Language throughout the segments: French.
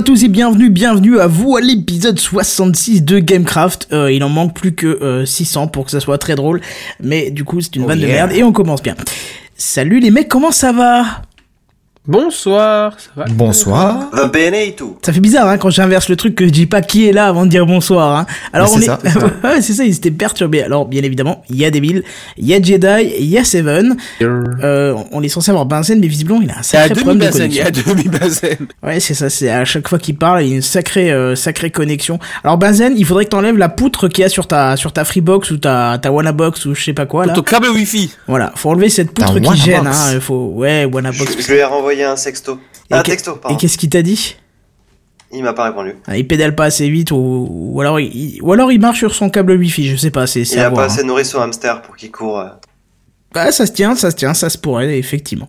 Bonjour à tous et bienvenue, bienvenue à vous à l'épisode 66 de Gamecraft. Euh, il en manque plus que euh, 600 pour que ça soit très drôle, mais du coup c'est une Oh vanne de merde et on commence bien. Salut les mecs, comment ça va? Bonsoir, ça va Bonsoir. Va bene et tout. Ça fait bizarre hein, quand j'inverse le truc que je dis pas qui est là avant de dire bonsoir. Hein. Alors Mais on c'est est, ça, c'est ça. ouais c'est ça, ils étaient perturbés. Alors bien évidemment, il y a Devil, il y a Jedi, il y a Seven. Euh, on est censé avoir Benzen, mais visiblement il a un Il y a sacré problème de demi-bazen, il y connexion. a demi-bazen. Ouais, c'est ça, c'est à chaque fois qu'il parle, il y a une sacrée, euh, sacrée connexion. Alors Benzen, il faudrait que t'enlèves la poutre qu'il y a sur ta, sur ta Freebox ou ta, ta Wanabox ou je sais pas quoi là. Ton câble Wi-Fi. Voilà, faut enlever cette poutre Ta qui gêne, hein. Faut, ouais, Je, Wanabox. je lui ai un sexto. Et un texto, Et pardon. qu'est-ce qu'il t'a dit Il m'a pas répondu. Ah, Il pédale pas assez vite ou, ou alors il, ou alors il marche sur son câble Wi-Fi, je sais pas, c'est, c'est Il a pas voir. assez hein. nourri son hamster pour qu'il court. Ah, ça se tient, ça se tient, ça se pourrait, effectivement.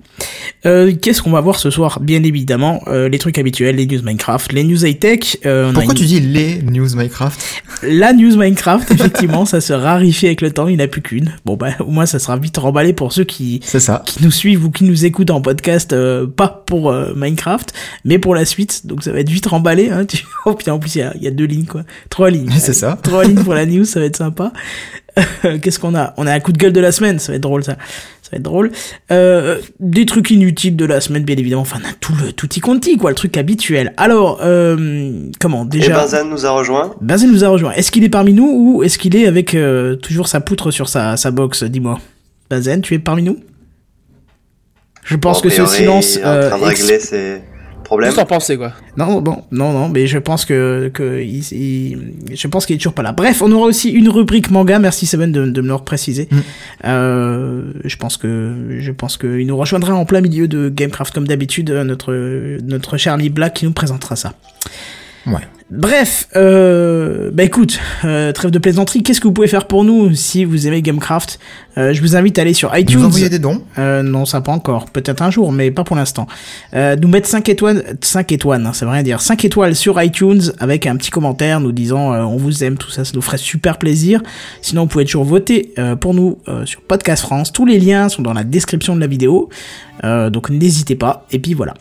Euh, qu'est-ce qu'on va voir ce soir? Bien évidemment, euh, les trucs habituels, les news Minecraft, les news high-tech. euh, on a Pourquoi une- tu dis les news Minecraft? La news Minecraft, effectivement, ça se raréfie avec le temps, il n'y en a plus qu'une. Bon bah au moins ça sera vite remballé pour ceux qui, C'est ça. qui nous suivent ou qui nous écoutent en podcast, euh, pas pour euh, Minecraft, mais pour la suite, donc ça va être vite remballé. Hein, tu... Oh putain, en plus il y y a deux lignes quoi, trois lignes. C'est ça. Trois lignes pour la news, ça va être sympa. Qu'est-ce qu'on a? On a un coup de gueule de la semaine, ça va être drôle ça. Ça va être drôle. Euh, des trucs inutiles de la semaine, bien évidemment. Enfin, on a tout le tutti quanti, quoi, le truc habituel. Alors, euh, comment Et déjà Benzen nous a rejoint. Benzen nous a rejoint. Est-ce qu'il est parmi nous ou est-ce qu'il est avec euh, toujours sa poutre sur sa, sa box Dis-moi? Benzen, tu es parmi nous? Je pense Bon, que ce silence. Il est en train de régler ses problèmes. Qu'est-ce que t'en pensais, quoi? Non, bon, non, non, mais je pense que, que il, il- je pense qu'il est toujours pas là. Bref, on aura aussi une rubrique manga. Merci Seven de, de me le préciser. Mm. Euh, je pense que, je pense que il nous rejoindra en plein milieu de Gamecraft comme d'habitude, euh, notre notre Charlie Black qui nous présentera ça. Ouais. Bref, euh, bah écoute, euh, trêve de plaisanterie, qu'est-ce que vous pouvez faire pour nous si vous aimez Gamecraft? Euh, Je vous invite à aller sur iTunes. envoyer des dons? Euh, non, ça pas encore. Peut-être un jour, mais pas pour l'instant. Euh, nous mettre 5 étoiles, 5 étoiles, hein, ça veut rien dire. 5 étoiles sur iTunes avec un petit commentaire nous disant euh, on vous aime, tout ça, ça nous ferait super plaisir. Sinon, vous pouvez toujours voter euh, pour nous euh, sur Podcast France. Tous les liens sont dans la description de la vidéo. Euh, donc n'hésitez pas. Et puis voilà.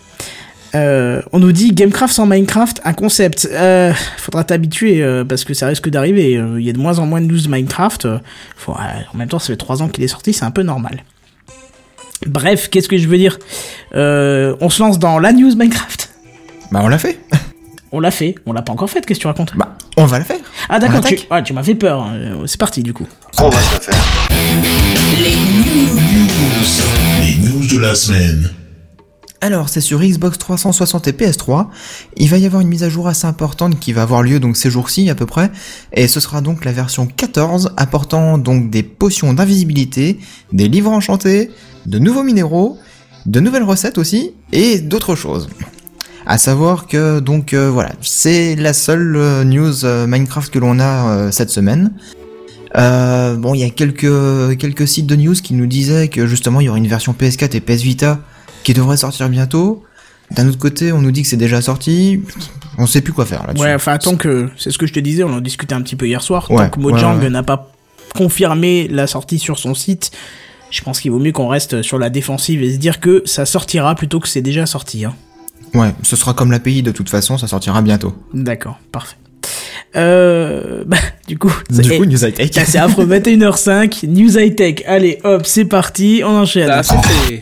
Euh, on nous dit Gamecraft sans Minecraft, un concept. Euh, faudra t'habituer euh, parce que ça risque d'arriver. Euh, Il y a de moins en moins de news Minecraft. Euh, faut- euh, en même temps, ça fait 3 ans qu'il est sorti, c'est un peu normal. Bref, qu'est-ce que je veux dire Euh, On se lance dans la news Minecraft. Bah on l'a fait. On l'a fait, on l'a pas encore fait. Qu'est-ce que tu racontes Bah on va le faire. Ah d'accord, tu, ah, tu m'as fait peur. Euh, C'est parti du coup. On va se la faire. Les news de la semaine. Alors c'est sur Xbox 360 et PS3. Il va y avoir une mise à jour assez importante qui va avoir lieu donc ces jours-ci à peu près. Et ce sera donc la version 14 apportant donc des potions d'invisibilité, des livres enchantés, de nouveaux minéraux, de nouvelles recettes aussi et d'autres choses. À savoir que donc euh, voilà, c'est la seule euh, news euh, Minecraft que l'on a cette semaine. Bon, il y a quelques quelques sites de news qui nous disaient que justement il y aurait une version PS4 et PS Vita qui devrait sortir bientôt. D'un autre côté, on nous dit que c'est déjà sorti. On sait plus quoi faire là-dessus. Ouais, enfin tant que c'est ce que je te disais, on en discutait un petit peu hier soir. Ouais, tant que Mojang ouais, ouais. n'a pas confirmé la sortie sur son site, je pense qu'il vaut mieux qu'on reste sur la défensive et se dire que ça sortira plutôt que c'est déjà sorti. Hein. Ouais, ce sera comme l'API de toute façon, ça sortira bientôt. D'accord, parfait. Euh, bah, du coup, Du coup, News High Tech. Putain, c'est affreux, 21h05, News High Tech. Allez, hop, c'est parti, on enchaîne. Là, c'était...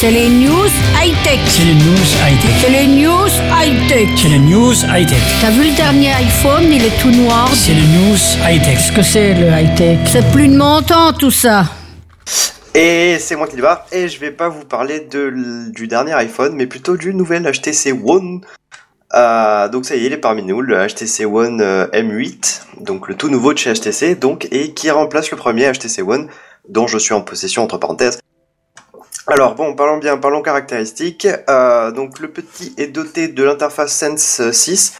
C'est les news high-tech. C'est les news high-tech. C'est les news high-tech. C'est les news high-tech. T'as vu le dernier iPhone, il est tout noir. C'est les news high-tech. Qu'est-ce que c'est le high-tech? C'est plus de mon temps tout ça. Et c'est moi qui débarque. Et je vais pas vous parler de, du dernier iPhone, mais plutôt du nouvel HTC One. Euh, donc ça y est, il est parmi nous, le HTC One euh, M8, donc le tout nouveau de chez HTC, donc et qui remplace le premier HTC One, dont je suis en possession entre parenthèses. Alors bon, parlons bien, parlons caractéristiques. Euh, donc le petit est doté de l'interface Sense 6.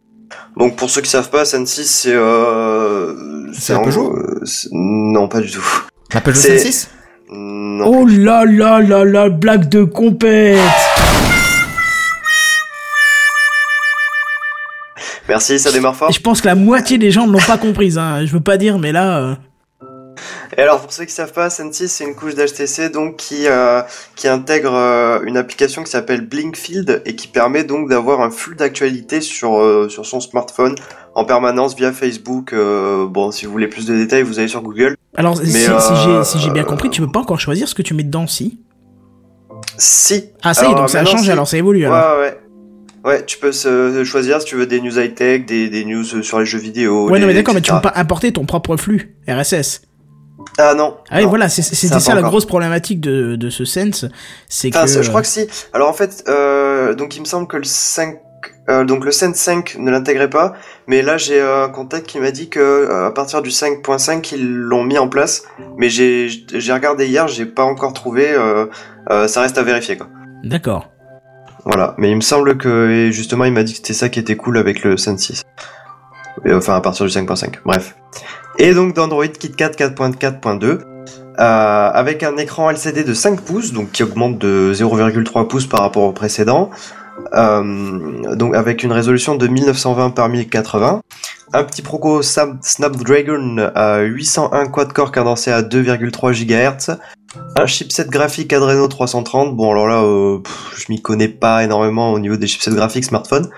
Donc pour ceux qui savent pas, Sense 6 c'est euh, C'est un Peugeot euh, Non, pas du tout. La Peugeot c'est- 106 Non. Oh là là là là, blague de compète Merci, ça démarre fort. Je pense que la moitié des gens ne l'ont pas comprise, hein. je veux pas dire, mais là... Et alors pour ceux qui savent pas, Sensi c'est une couche d'HTC donc qui euh, qui intègre euh, une application qui s'appelle Blinkfield et qui permet donc d'avoir un flux d'actualité sur euh, sur son smartphone en permanence via Facebook. euh, bon, si vous voulez plus de détails, vous allez sur Google. Alors, si, Mais, si euh, j'ai si j'ai bien compris, tu peux pas encore choisir ce que tu mets dedans, si? Si. Ah, ça y est, Alors, donc ça a changé, si. alors ça évolue, Ouais, alors. ouais, ouais. Ouais, tu peux se- choisir si tu veux des news high tech, des, des news sur les jeux vidéo. Ouais, non, mais d'accord, mais tu peux pas importer ton propre flux RSS. Ah non. Ah oui, voilà, c'est- c'était Ça, la encore. grosse problématique de, de ce Sense, c'est Enfin, que... je crois que si. Alors en fait, euh, donc il me semble que le 5, euh, donc le Sense 5 ne l'intégrait pas, mais là j'ai un contact qui m'a dit que euh, à partir du 5.5 ils l'ont mis en place, mais j'ai j'ai regardé hier, j'ai pas encore trouvé. euh, ça reste à vérifier quoi. D'accord. Voilà, mais il me semble que et justement il m'a dit que c'était ça qui était cool avec le Sense 6. Et, enfin à partir du 5.5. Bref. Et donc d'Android KitKat 4.4.2 euh, avec un écran LCD de 5 pouces, donc qui augmente de 0,3 pouces par rapport au précédent. Euh, donc avec une résolution de 1920 par 1080, un petit Proco Snapdragon à 801 quad-core cadencé à 2,3 GHz, un chipset graphique Adreno 330. Bon alors là, euh, je m'y connais pas énormément au niveau des chipsets graphiques smartphone,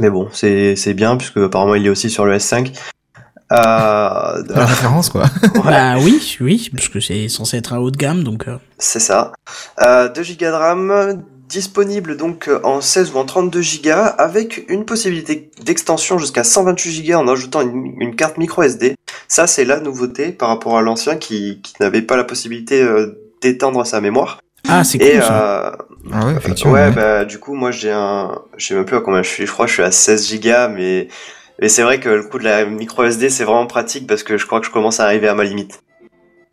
mais bon c'est bien puisque apparemment il est aussi sur le S5. Euh, La référence, quoi. Bah oui, oui, parce que c'est censé être un haut de gamme, donc... euh, C'est ça. Euh, 2 Go de RAM, disponible donc euh, en 16 ou en 32 Go, avec une possibilité d'extension jusqu'à 128 Go en ajoutant une, une carte micro SD. Ça, c'est la nouveauté par rapport à l'ancien qui, qui n'avait pas la possibilité euh, d'étendre sa mémoire. Ah, c'est Et cool, ça. euh, Ah ouais, effectivement. ouais, ouais. bah du coup, moi j'ai un, je sais même plus à combien je suis. Je crois que je suis à 16 Go, mais mais c'est vrai que le coup de la micro SD c'est vraiment pratique parce que je crois que je commence à arriver à ma limite.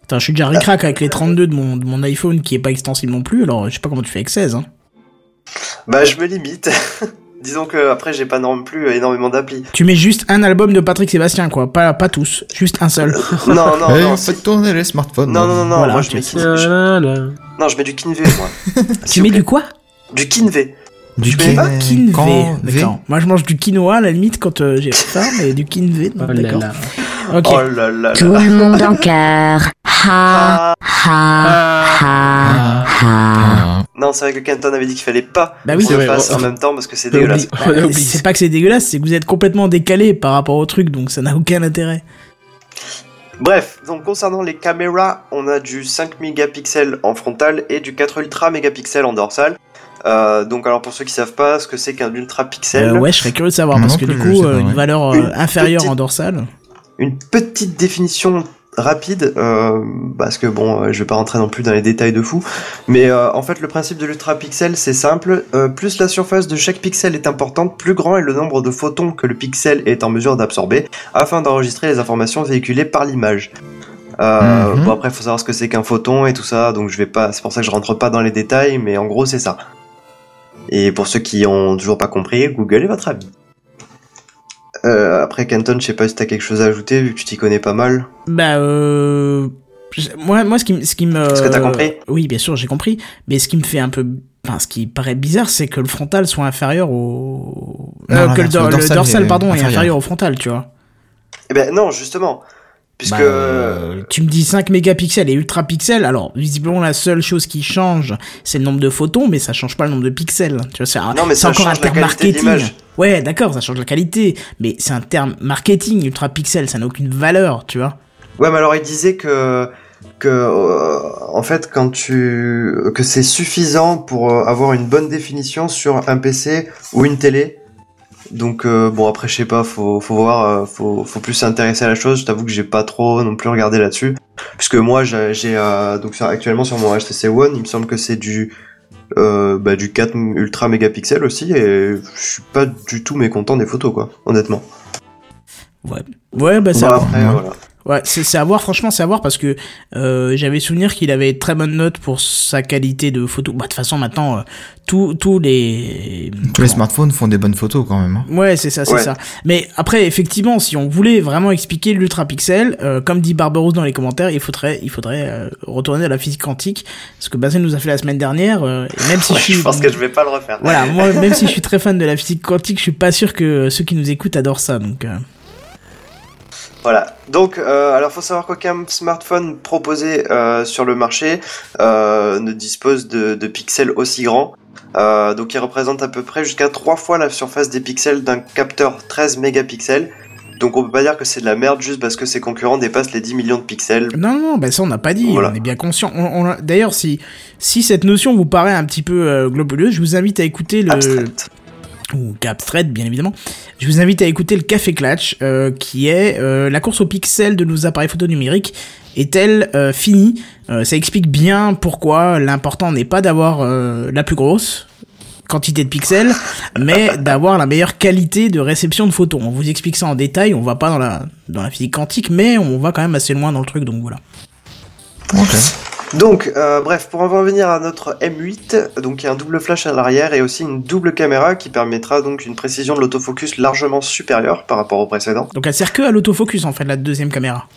Attends, je suis déjà ricrac avec les 32 de mon, de mon iPhone qui est pas extensible non plus, alors je sais pas comment tu fais avec 16, hein. Bah je me limite. Disons que après j'ai pas non plus énormément d'applis. Tu mets juste un album de Patrick Sébastien, quoi. Pas, pas tous. Juste un seul. Non non Eh, non. on si- fait tourner les smartphones. Non non non non. Voilà, moi je mets je- non je mets du Kinve moi. tu mets du quoi? Du Kinve. Du Kinve. Quand- D'accord. Moi, je mange du quinoa à la limite quand euh, j'ai faim, mais du Kinve, non, Oh là d'accord. là. Ok. Oh là là Tout là. le monde en cœur. Ha, Ah. ha, ha, ha. Ah. Non c'est vrai que Kenton avait dit qu'il fallait pas Bah oui, qu'on le fasse en même temps parce que c'est dégueulasse. Bah, oublié. c'est pas que c'est dégueulasse, c'est que vous êtes complètement décalé par rapport au truc, donc ça n'a aucun intérêt. Bref, donc concernant les caméras, on a du 5 mégapixels en frontal et du 4 ultra mégapixels en dorsal. Euh, donc alors pour ceux qui savent pas ce que c'est qu'un ultra pixel, Euh, ouais, je serais curieux de savoir, parce que du coup, euh, une valeur Une inférieure petite- en dorsale. une petite définition rapide, euh, parce que bon, je vais pas rentrer non plus dans les détails de fou, mais euh, en fait le principe de l'ultra pixel c'est simple, euh, plus la surface de chaque pixel est importante, plus grand est le nombre de photons que le pixel est en mesure d'absorber, afin d'enregistrer les informations véhiculées par l'image. Euh, Mhm. Bon après faut savoir ce que c'est qu'un photon et tout ça, donc je vais pas, c'est pour ça que je rentre pas dans les détails, mais en gros c'est ça. Et pour ceux qui ont toujours pas compris, Google est votre ami. Euh, après Kenton, je sais pas si t'as quelque chose à ajouter vu que tu t'y connais pas mal. Bah, euh... Moi, moi, ce qui, me- ce qui me... Est-ce que t'as compris? Oui, bien sûr, j'ai compris. Mais ce qui me fait un peu... Enfin, ce qui paraît bizarre, c'est que le frontal soit inférieur au... Non, Euh, que le, l'inverse, do- le le dorsal est pardon, est inférieur. inférieur au frontal, tu vois. Eh ben non, justement. Puisque... Bah, euh, tu me dis 5 mégapixels et ultra pixels, alors visiblement la seule chose qui change, c'est le nombre de photons, mais ça change pas le nombre de pixels. Tu vois, c'est Non, mais ça encore un change terme marketing. Ouais, d'accord, ça change la qualité, mais c'est un terme marketing, ultra pixel, ça n'a aucune valeur, tu vois. Ouais, mais alors il disait que... que euh, en fait, quand tu... que c'est suffisant pour euh, avoir une bonne définition sur un PC ou une télé. Donc euh, bon après je sais pas, faut faut voir, euh, faut faut plus s'intéresser à la chose. Je t'avoue que j'ai pas trop non plus regardé là-dessus, puisque moi j'ai euh, donc actuellement sur mon HTC One, il me semble que c'est du euh, bah, du 4 ultra mégapixels aussi et je suis pas du tout mécontent des photos quoi, honnêtement. Ouais. Ouais, bah ça Bon, va. après ouais. voilà. Ouais, c'est c'est à voir, franchement, c'est à voir parce que euh, j'avais souvenir qu'il avait très bonne note pour sa qualité de photo. Bah, de toute façon, maintenant, euh, tous tous les. Tous les smartphones font des bonnes photos quand même. hein. Ouais, c'est ça, c'est Ouais. ça. Mais après, effectivement, si on voulait vraiment expliquer l'ultra pixel, euh, comme dit Barberousse dans les commentaires, il faudrait, il faudrait euh, retourner à la physique quantique, ce que Bazen nous a fait la semaine dernière. euh, et même si Ouais, je suis, je pense que je vais pas le refaire. voilà, moi, même si je suis très fan de la physique quantique, je suis pas sûr que ceux qui nous écoutent adorent ça. Donc, euh, Voilà. Donc, euh, alors faut savoir qu'aucun smartphone proposé euh, sur le marché euh, ne dispose de, de pixels aussi grands. Euh, donc, il représente à peu près jusqu'à trois fois la surface des pixels d'un capteur 13 mégapixels. Donc, on peut pas dire que c'est de la merde juste parce que ses concurrents dépassent les 10 millions de pixels. Non, non, bah ça on n'a pas dit, Voilà. on est bien conscient. On, on- D'ailleurs, si, si cette notion vous paraît un petit peu euh, globuleuse, je vous invite à écouter le... ou abstraite bien évidemment. Je vous invite à écouter le Café Clutch, euh, qui est euh, la course au pixel de nos appareils photo numériques est-elle euh, finie? Ça explique bien pourquoi l'important n'est pas d'avoir la plus grosse quantité de pixels, mais d'avoir la meilleure qualité de réception de photos. On vous explique ça en détail, on va pas dans la, dans la physique quantique, mais on va quand même assez loin dans le truc, donc voilà. Ok. Donc, euh, bref, pour en revenir à notre M8, donc il y a un double flash à l'arrière et aussi une double caméra qui permettra donc une précision de l'autofocus largement supérieure par rapport au précédent. Donc elle sert que à l'autofocus en fait, la deuxième caméra.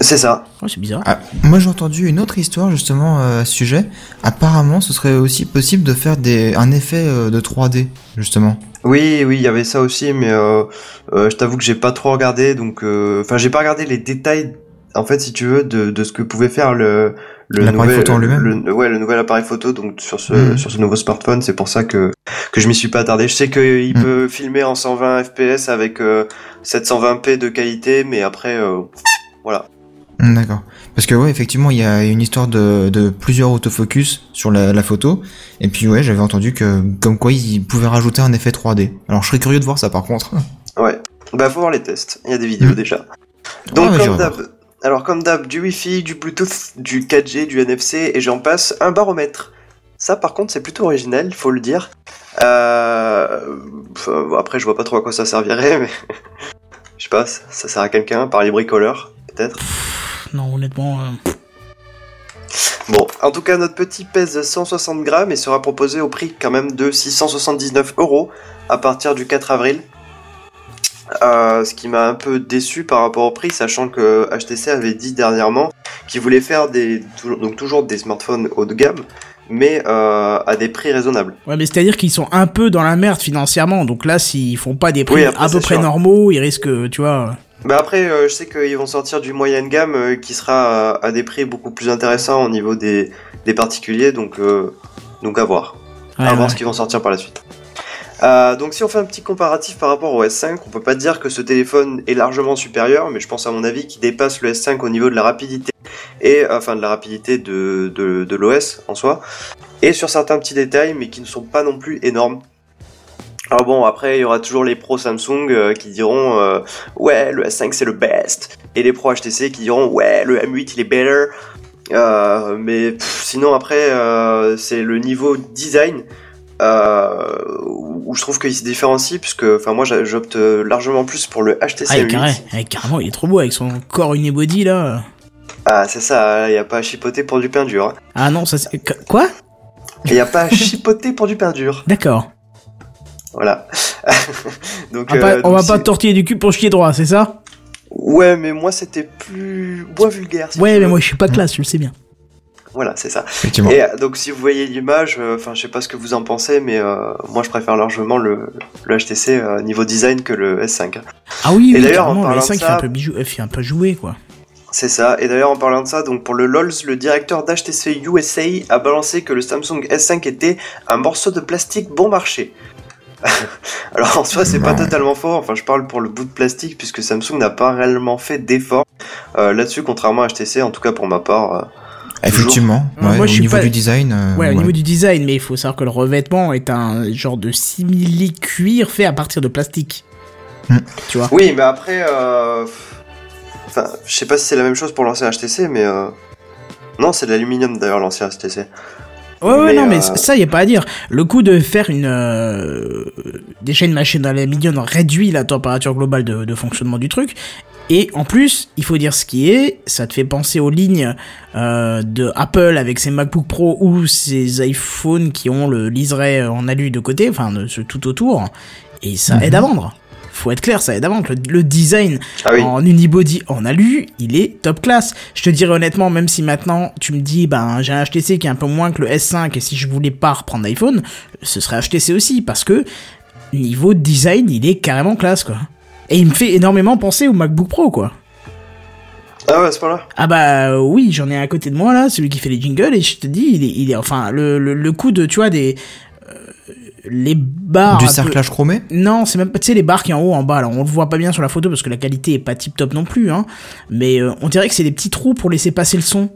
C'est ça. Oh, c'est bizarre. Ah, moi j'ai entendu une autre histoire justement euh, à ce sujet. Apparemment, ce serait aussi possible de faire des, un effet euh, de 3D justement. Oui, oui, il y avait ça aussi, mais euh, euh, je t'avoue que j'ai pas trop regardé, donc euh, enfin j'ai pas regardé les détails, en fait, si tu veux, de, de ce que pouvait faire le le L'appareil nouvel, photo en lui-même. le, ouais, le nouvel appareil photo, donc sur ce Mhm. sur ce nouveau smartphone, c'est pour ça que que je m'y suis pas attardé. Je sais qu'il Mhm. peut filmer en 120 fps avec euh, 720p de qualité, mais après, euh, voilà. Hmm, D'accord. Parce que ouais, effectivement, il y a une histoire de, de plusieurs autofocus sur la, la photo. Et puis ouais, j'avais entendu que comme quoi ils pouvaient rajouter un effet 3D. Alors je serais curieux de voir ça par contre. Ouais. Bah faut voir les tests. Il y a des vidéos déjà. Donc ouais, comme d'hab, alors comme d'hab, du Wi-Fi, du Bluetooth, du 4G, du NFC et j'en passe, un baromètre. Ça par contre c'est plutôt original, faut le dire. Euh... enfin, bon, après je vois pas trop à quoi ça servirait, mais je sais pas, ça ça sert à quelqu'un par les bricoleurs peut-être. Non, honnêtement. euh, Bon, en tout cas notre petit pèse 160 grammes et sera proposé au prix quand même de 679 euros à partir du 4 avril. Euh, ce qui m'a un peu déçu par rapport au prix, sachant que HTC avait dit dernièrement qu'il voulait faire des, toujours- donc toujours des smartphones haut de gamme, mais euh, à des prix raisonnables. Ouais, mais c'est-à-dire qu'ils sont un peu dans la merde financièrement. Donc là, s'ils font pas des prix Oui, après, à peu près sûr. normaux, ils risquent, tu vois. Bah après, euh, je sais qu'ils vont sortir du moyen de gamme euh, qui sera à, à des prix beaucoup plus intéressants au niveau des, des particuliers, donc, donc à voir. Ouais, à voir ce qu'ils vont sortir par la suite. Euh, donc si on fait un petit comparatif par rapport au S5, on peut pas dire que ce téléphone est largement supérieur, mais je pense à mon avis qu'il dépasse le S5 au niveau de la rapidité et euh, enfin de la rapidité de, de, l'OS en soi, et sur certains petits détails, mais qui ne sont pas non plus énormes. Alors bon, après il y aura toujours les pros Samsung euh, qui diront ouais le S5 c'est le best, et les pros HTC qui diront ouais le M8 il est better. Mais sinon après c'est le niveau design où je trouve qu'il se différencie puisque enfin moi j'opte largement plus pour le HTC Ah, M8. carré, ouais, carrément, il est trop beau avec son corps unibody là. Ah c'est ça, il y a pas à chipoter pour du pain dur. hein. Ah non, ça c'est. Qu- Quoi? Il y a pas à chipoter pour du pain dur. D'accord. Voilà. donc, On va, pas, euh, on va pas tortiller du cul pour chier droit, c'est ça? Ouais, mais moi c'était plus bois vulgaire. si Ouais, mais veux. moi je suis pas classe, tu le sais bien. Voilà, c'est ça. Effectivement. Et euh, donc si vous voyez l'image, euh, enfin je sais pas ce que vous en pensez, mais euh, moi je préfère largement le, le HTC euh, niveau design que le S5. Ah oui, Et oui, d'ailleurs, le parlant S5 de fait ça- un peu bijou, fait un peu jouer quoi. C'est ça. Et d'ailleurs, en parlant de ça, donc pour le LOLs, le directeur d'HTC USA a balancé que le Samsung S5 était un morceau de plastique bon marché. Alors en soi, c'est pas totalement faux. Enfin, je parle pour le bout de plastique puisque Samsung n'a pas réellement fait d'effort euh, là-dessus, contrairement à HTC. En tout cas, pour ma part. Effectivement. Ouais, moi, je au niveau pas- du design. euh, Ouais, au ouais. niveau du design, mais il faut savoir que le revêtement est un genre de simili-cuir fait à partir de plastique. Hmm. Tu vois Oui, mais après, euh... enfin, je sais pas si c'est la même chose pour l'ancien HTC, mais euh... non, c'est de l'aluminium d'ailleurs l'ancien HTC. Ouais, ouais, Mais, non, mais ça, y a pas à dire. Le coup de faire une. Euh, déjà, une machine d'aluminium réduit la température globale de, de fonctionnement du truc. Et en plus, il faut dire ce qui est, ça te fait penser aux lignes euh, de Apple avec ses MacBook Pro ou ses iPhones qui ont le liseré en alu de côté, enfin, de, ce tout autour. Et ça Mhm. aide à vendre. Faut être clair, ça aide à vendre. Le, le design Ah oui. en unibody en alu, il est top class. Je te dirais honnêtement, même si maintenant tu me dis, ben j'ai un HTC qui est un peu moins que le S5 et si je voulais pas reprendre l'iPhone, ce serait HTC aussi parce que niveau design, il est carrément classe quoi. Et il me fait énormément penser au MacBook Pro quoi. Ah ouais, à ce point-là Ah bah euh, oui, j'en ai un à côté de moi là, celui qui fait les jingles, et je te dis, il est, il est enfin, le, le, le coup de, tu vois, des... euh, les barres... du peu- cerclage chromé Non, c'est même pas, tu sais, les barres qui en haut, en bas, là, on le voit pas bien sur la photo parce que la qualité est pas tip top non plus, hein, mais euh, on dirait que c'est des petits trous pour laisser passer le son.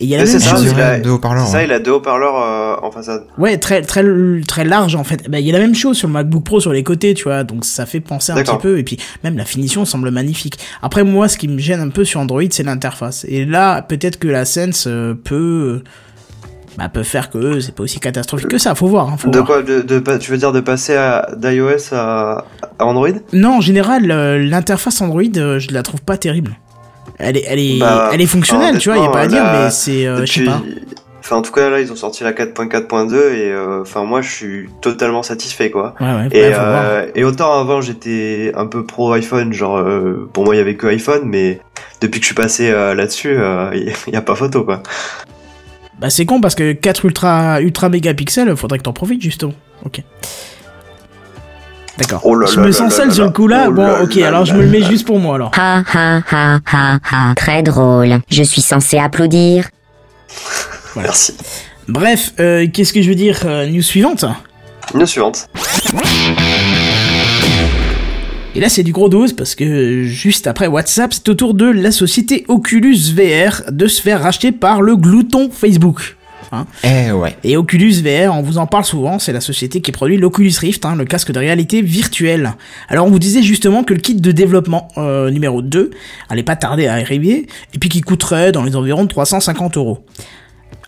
Et il y a la Mais même c'est ça, chose... Je il dirais a- deux haut-parleurs, C'est ça, ouais. il a deux haut-parleurs euh, en façade. Ouais, très très très large en fait. Bah, il y a la même chose sur le MacBook Pro sur les côtés, tu vois. Donc ça fait penser un petit peu et puis même la finition semble magnifique. Après moi, ce qui me gêne un peu sur Android, c'est l'interface. Et là, peut-être que la Sense euh, peut bah, peut faire que c'est pas aussi catastrophique que ça. Faut voir. Hein, faut De voir. quoi de, de, pas- Tu veux dire de passer d'iOS à, à Android? Non, en général, euh, l'interface Android, euh, je la trouve pas terrible. Elle est elle est Bah, elle est fonctionnelle, tu vois. Y a pas à dire, mais c'est euh, je sais pas. Enfin, en tout cas, là, ils ont sorti la 4.4.2 et euh, enfin, moi, je suis totalement satisfait, quoi. Ouais ouais. Et, euh, et autant avant j'étais un peu pro iPhone, genre pour moi il y avait que iPhone, mais depuis que je suis passé là-dessus, il y, a pas photo quoi. Bah c'est con parce que 4 ultra ultra mégapixels, faudrait que t'en profites justement. Ok. D'accord. Oh là je me sens seul sur le coup là. Oh bon, là ok, là alors je me le mets juste pour moi alors. Ha ha ha ha ha. Très drôle. Je suis censé applaudir. Merci. Bref, euh, qu'est-ce que je veux dire euh, News suivante. News suivante. Et là c'est du gros dose parce que juste après WhatsApp, c'est au tour de la société Oculus VR de se faire racheter par le glouton Facebook. Eh ouais. Et Oculus VR, on vous en parle souvent, c'est la société qui produit l'Oculus Rift, hein, le casque de réalité virtuelle. Alors on vous disait justement que le kit de développement euh, numéro 2 allait pas tarder à arriver, et puis qui coûterait dans les environs de 350 euros.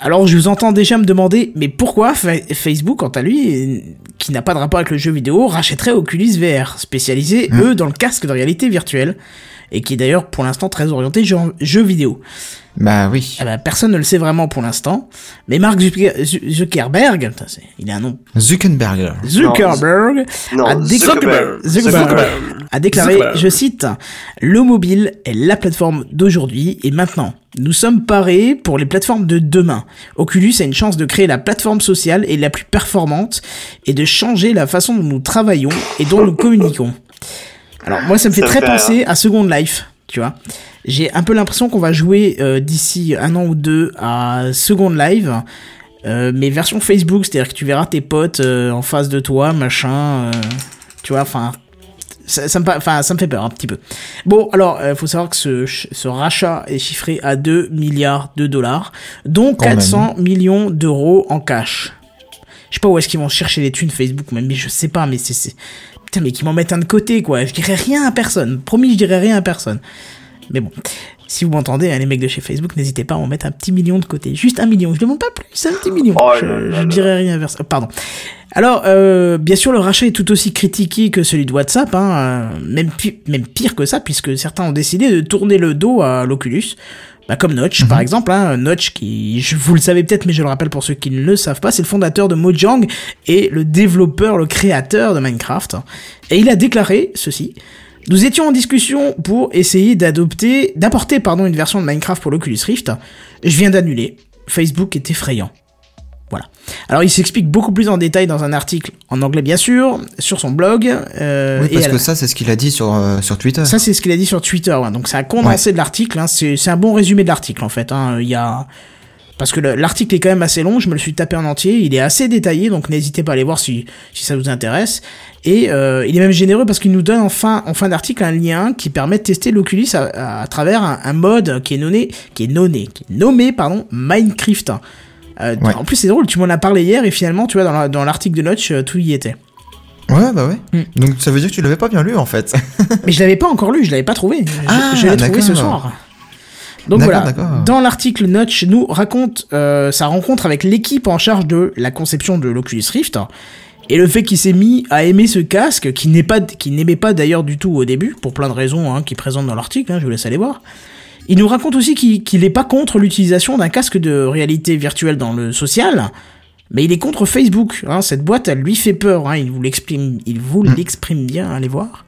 Alors je vous entends déjà me demander, mais pourquoi Fa- Facebook, quant à lui, qui n'a pas de rapport avec le jeu vidéo, rachèterait Oculus VR, spécialisé, eux, dans le casque de réalité virtuelle, et qui est d'ailleurs pour l'instant très orienté jeu, jeu vidéo. Bah oui. Eh ben, personne ne le sait vraiment pour l'instant, mais Mark Zucker- Zu- Zuckerberg, putain, il a un nom, Zuckerberg. Zuckerberg, Non, a, dé- Zuckerberg. Zuckerberg a déclaré, Zuckerberg. je cite, le mobile est la plateforme d'aujourd'hui et maintenant. Nous sommes parés pour les plateformes de demain. Oculus a une chance de créer la plateforme sociale et la plus performante et de changer la façon dont nous travaillons et dont nous communiquons. Alors moi ça me fait Ça très fait penser à Second Life, tu vois. J'ai un peu l'impression qu'on va jouer euh, d'ici un an ou deux à Second Life, euh, mais version Facebook, c'est-à-dire que tu verras tes potes euh, en face de toi, machin, euh, tu vois, enfin, ça, ça me, ça fait peur un petit peu. Bon, alors, euh, faut savoir que ce, ch- ce rachat est chiffré à 2 milliards de dollars, dont Quand même. 400 millions d'euros en cash. Je sais pas où est-ce qu'ils vont chercher les thunes Facebook, même, mais je sais pas, mais c'est, c'est... Putain, mais qu'ils m'en mettent un de côté, quoi. Je dirais rien à personne. Promis, je dirais rien à personne. Mais bon, si vous m'entendez, hein, les mecs de chez Facebook, n'hésitez pas à en mettre un petit million de côté. Juste un million. Je demande pas plus, un petit million. Oh je, là là je dirais rien vers ça. Pardon. Alors, euh, bien sûr, le rachat est tout aussi critiqué que celui de WhatsApp, hein, même, pi- même pire que ça, puisque certains ont décidé de tourner le dos à l'Oculus. Bah, comme Notch, par exemple, hein, Notch qui, je, vous le savez peut-être, mais je le rappelle pour ceux qui ne le savent pas, c'est le fondateur de Mojang et le développeur, le créateur de Minecraft. Et il a déclaré ceci. Nous étions en discussion pour essayer d'adopter, d'apporter, pardon, une version de Minecraft pour l'Oculus Rift. Je viens d'annuler. Facebook est effrayant. Voilà. Alors il s'explique beaucoup plus en détail dans un article en anglais bien sûr, sur son blog. euh, Oui, parce que la- ça, c'est ce qu'il a dit sur, euh, sur Twitter. ça, c'est ce qu'il a dit sur Twitter. ouais. Donc, c'est un condensé de l'article. Hein. C'est un bon résumé de l'article, en fait. Hein. Il y a... Parce que le- l'article est quand même assez long. Je me le suis tapé en entier. Il est assez détaillé. Donc, n'hésitez pas à aller voir si, si ça vous intéresse. Et euh, il est même généreux parce qu'il nous donne en fin, en fin d'article un lien qui permet de tester l'Oculus à, à travers un, un mode qui est nommé, qui est nommé, qui est nommé, pardon, Minecraft. Euh, Ouais. En plus, c'est drôle. Tu m'en as parlé hier et finalement, tu vois, dans la- dans l'article de Notch, euh, tout y était. Ouais, bah ouais. Hmm. Donc ça veut dire que tu l'avais pas bien lu en fait. Mais je l'avais pas encore lu, je l'avais pas trouvé. Je, Ah, je l'ai trouvé ce soir. Donc D'accord, voilà, d'accord. dans l'article Notch nous raconte euh, sa rencontre avec l'équipe en charge de la conception de l'Oculus Rift et le fait qu'il s'est mis à aimer ce casque qui n'est pas qui n'aimait pas d'ailleurs du tout au début pour plein de raisons hein, qui présentent dans l'article, hein, je vous laisse aller voir. Il nous raconte aussi qu'il qu'il est pas contre l'utilisation d'un casque de réalité virtuelle dans le social, mais il est contre Facebook. Hein, cette boîte, elle lui fait peur. Hein, il vous l'exprime, il vous l'exprime bien. Allez voir.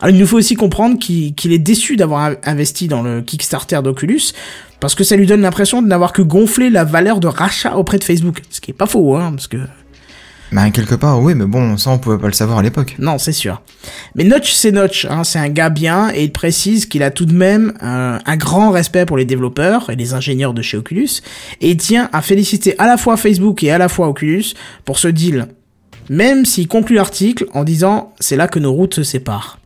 Alors, il nous faut aussi comprendre qu'il est déçu d'avoir in- investi dans le Kickstarter d'Oculus parce que ça lui donne l'impression de n'avoir que gonflé la valeur de rachat auprès de Facebook. Ce qui est pas faux, hein, parce que Bah, quelque part, oui, mais bon, ça, on pouvait pas le savoir à l'époque. Non, c'est sûr. Mais Notch, c'est Notch. Hein, c'est un gars bien et il précise qu'il a tout de même euh, un grand respect pour les développeurs et les ingénieurs de chez Oculus et il tient à féliciter à la fois Facebook et à la fois Oculus pour ce deal. Même s'il conclut l'article en disant c'est là que nos routes se séparent.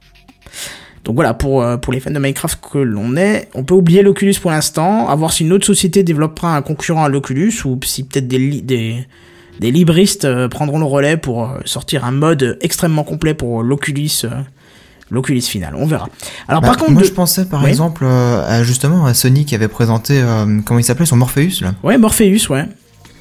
Donc voilà, pour, euh, pour les fans de Minecraft que l'on est, on peut oublier l'Oculus pour l'instant, à voir si une autre société développera un concurrent à l'Oculus, ou si peut-être des, des, des libristes euh, prendront le relais pour euh, sortir un mode extrêmement complet pour l'Oculus, euh, l'Oculus final. On verra. Alors Bah, par contre, moi, de- je pensais par Oui. exemple euh, à, justement à Sony qui avait présenté euh, comment il s'appelait son Morpheus là. ouais, Morpheus, ouais.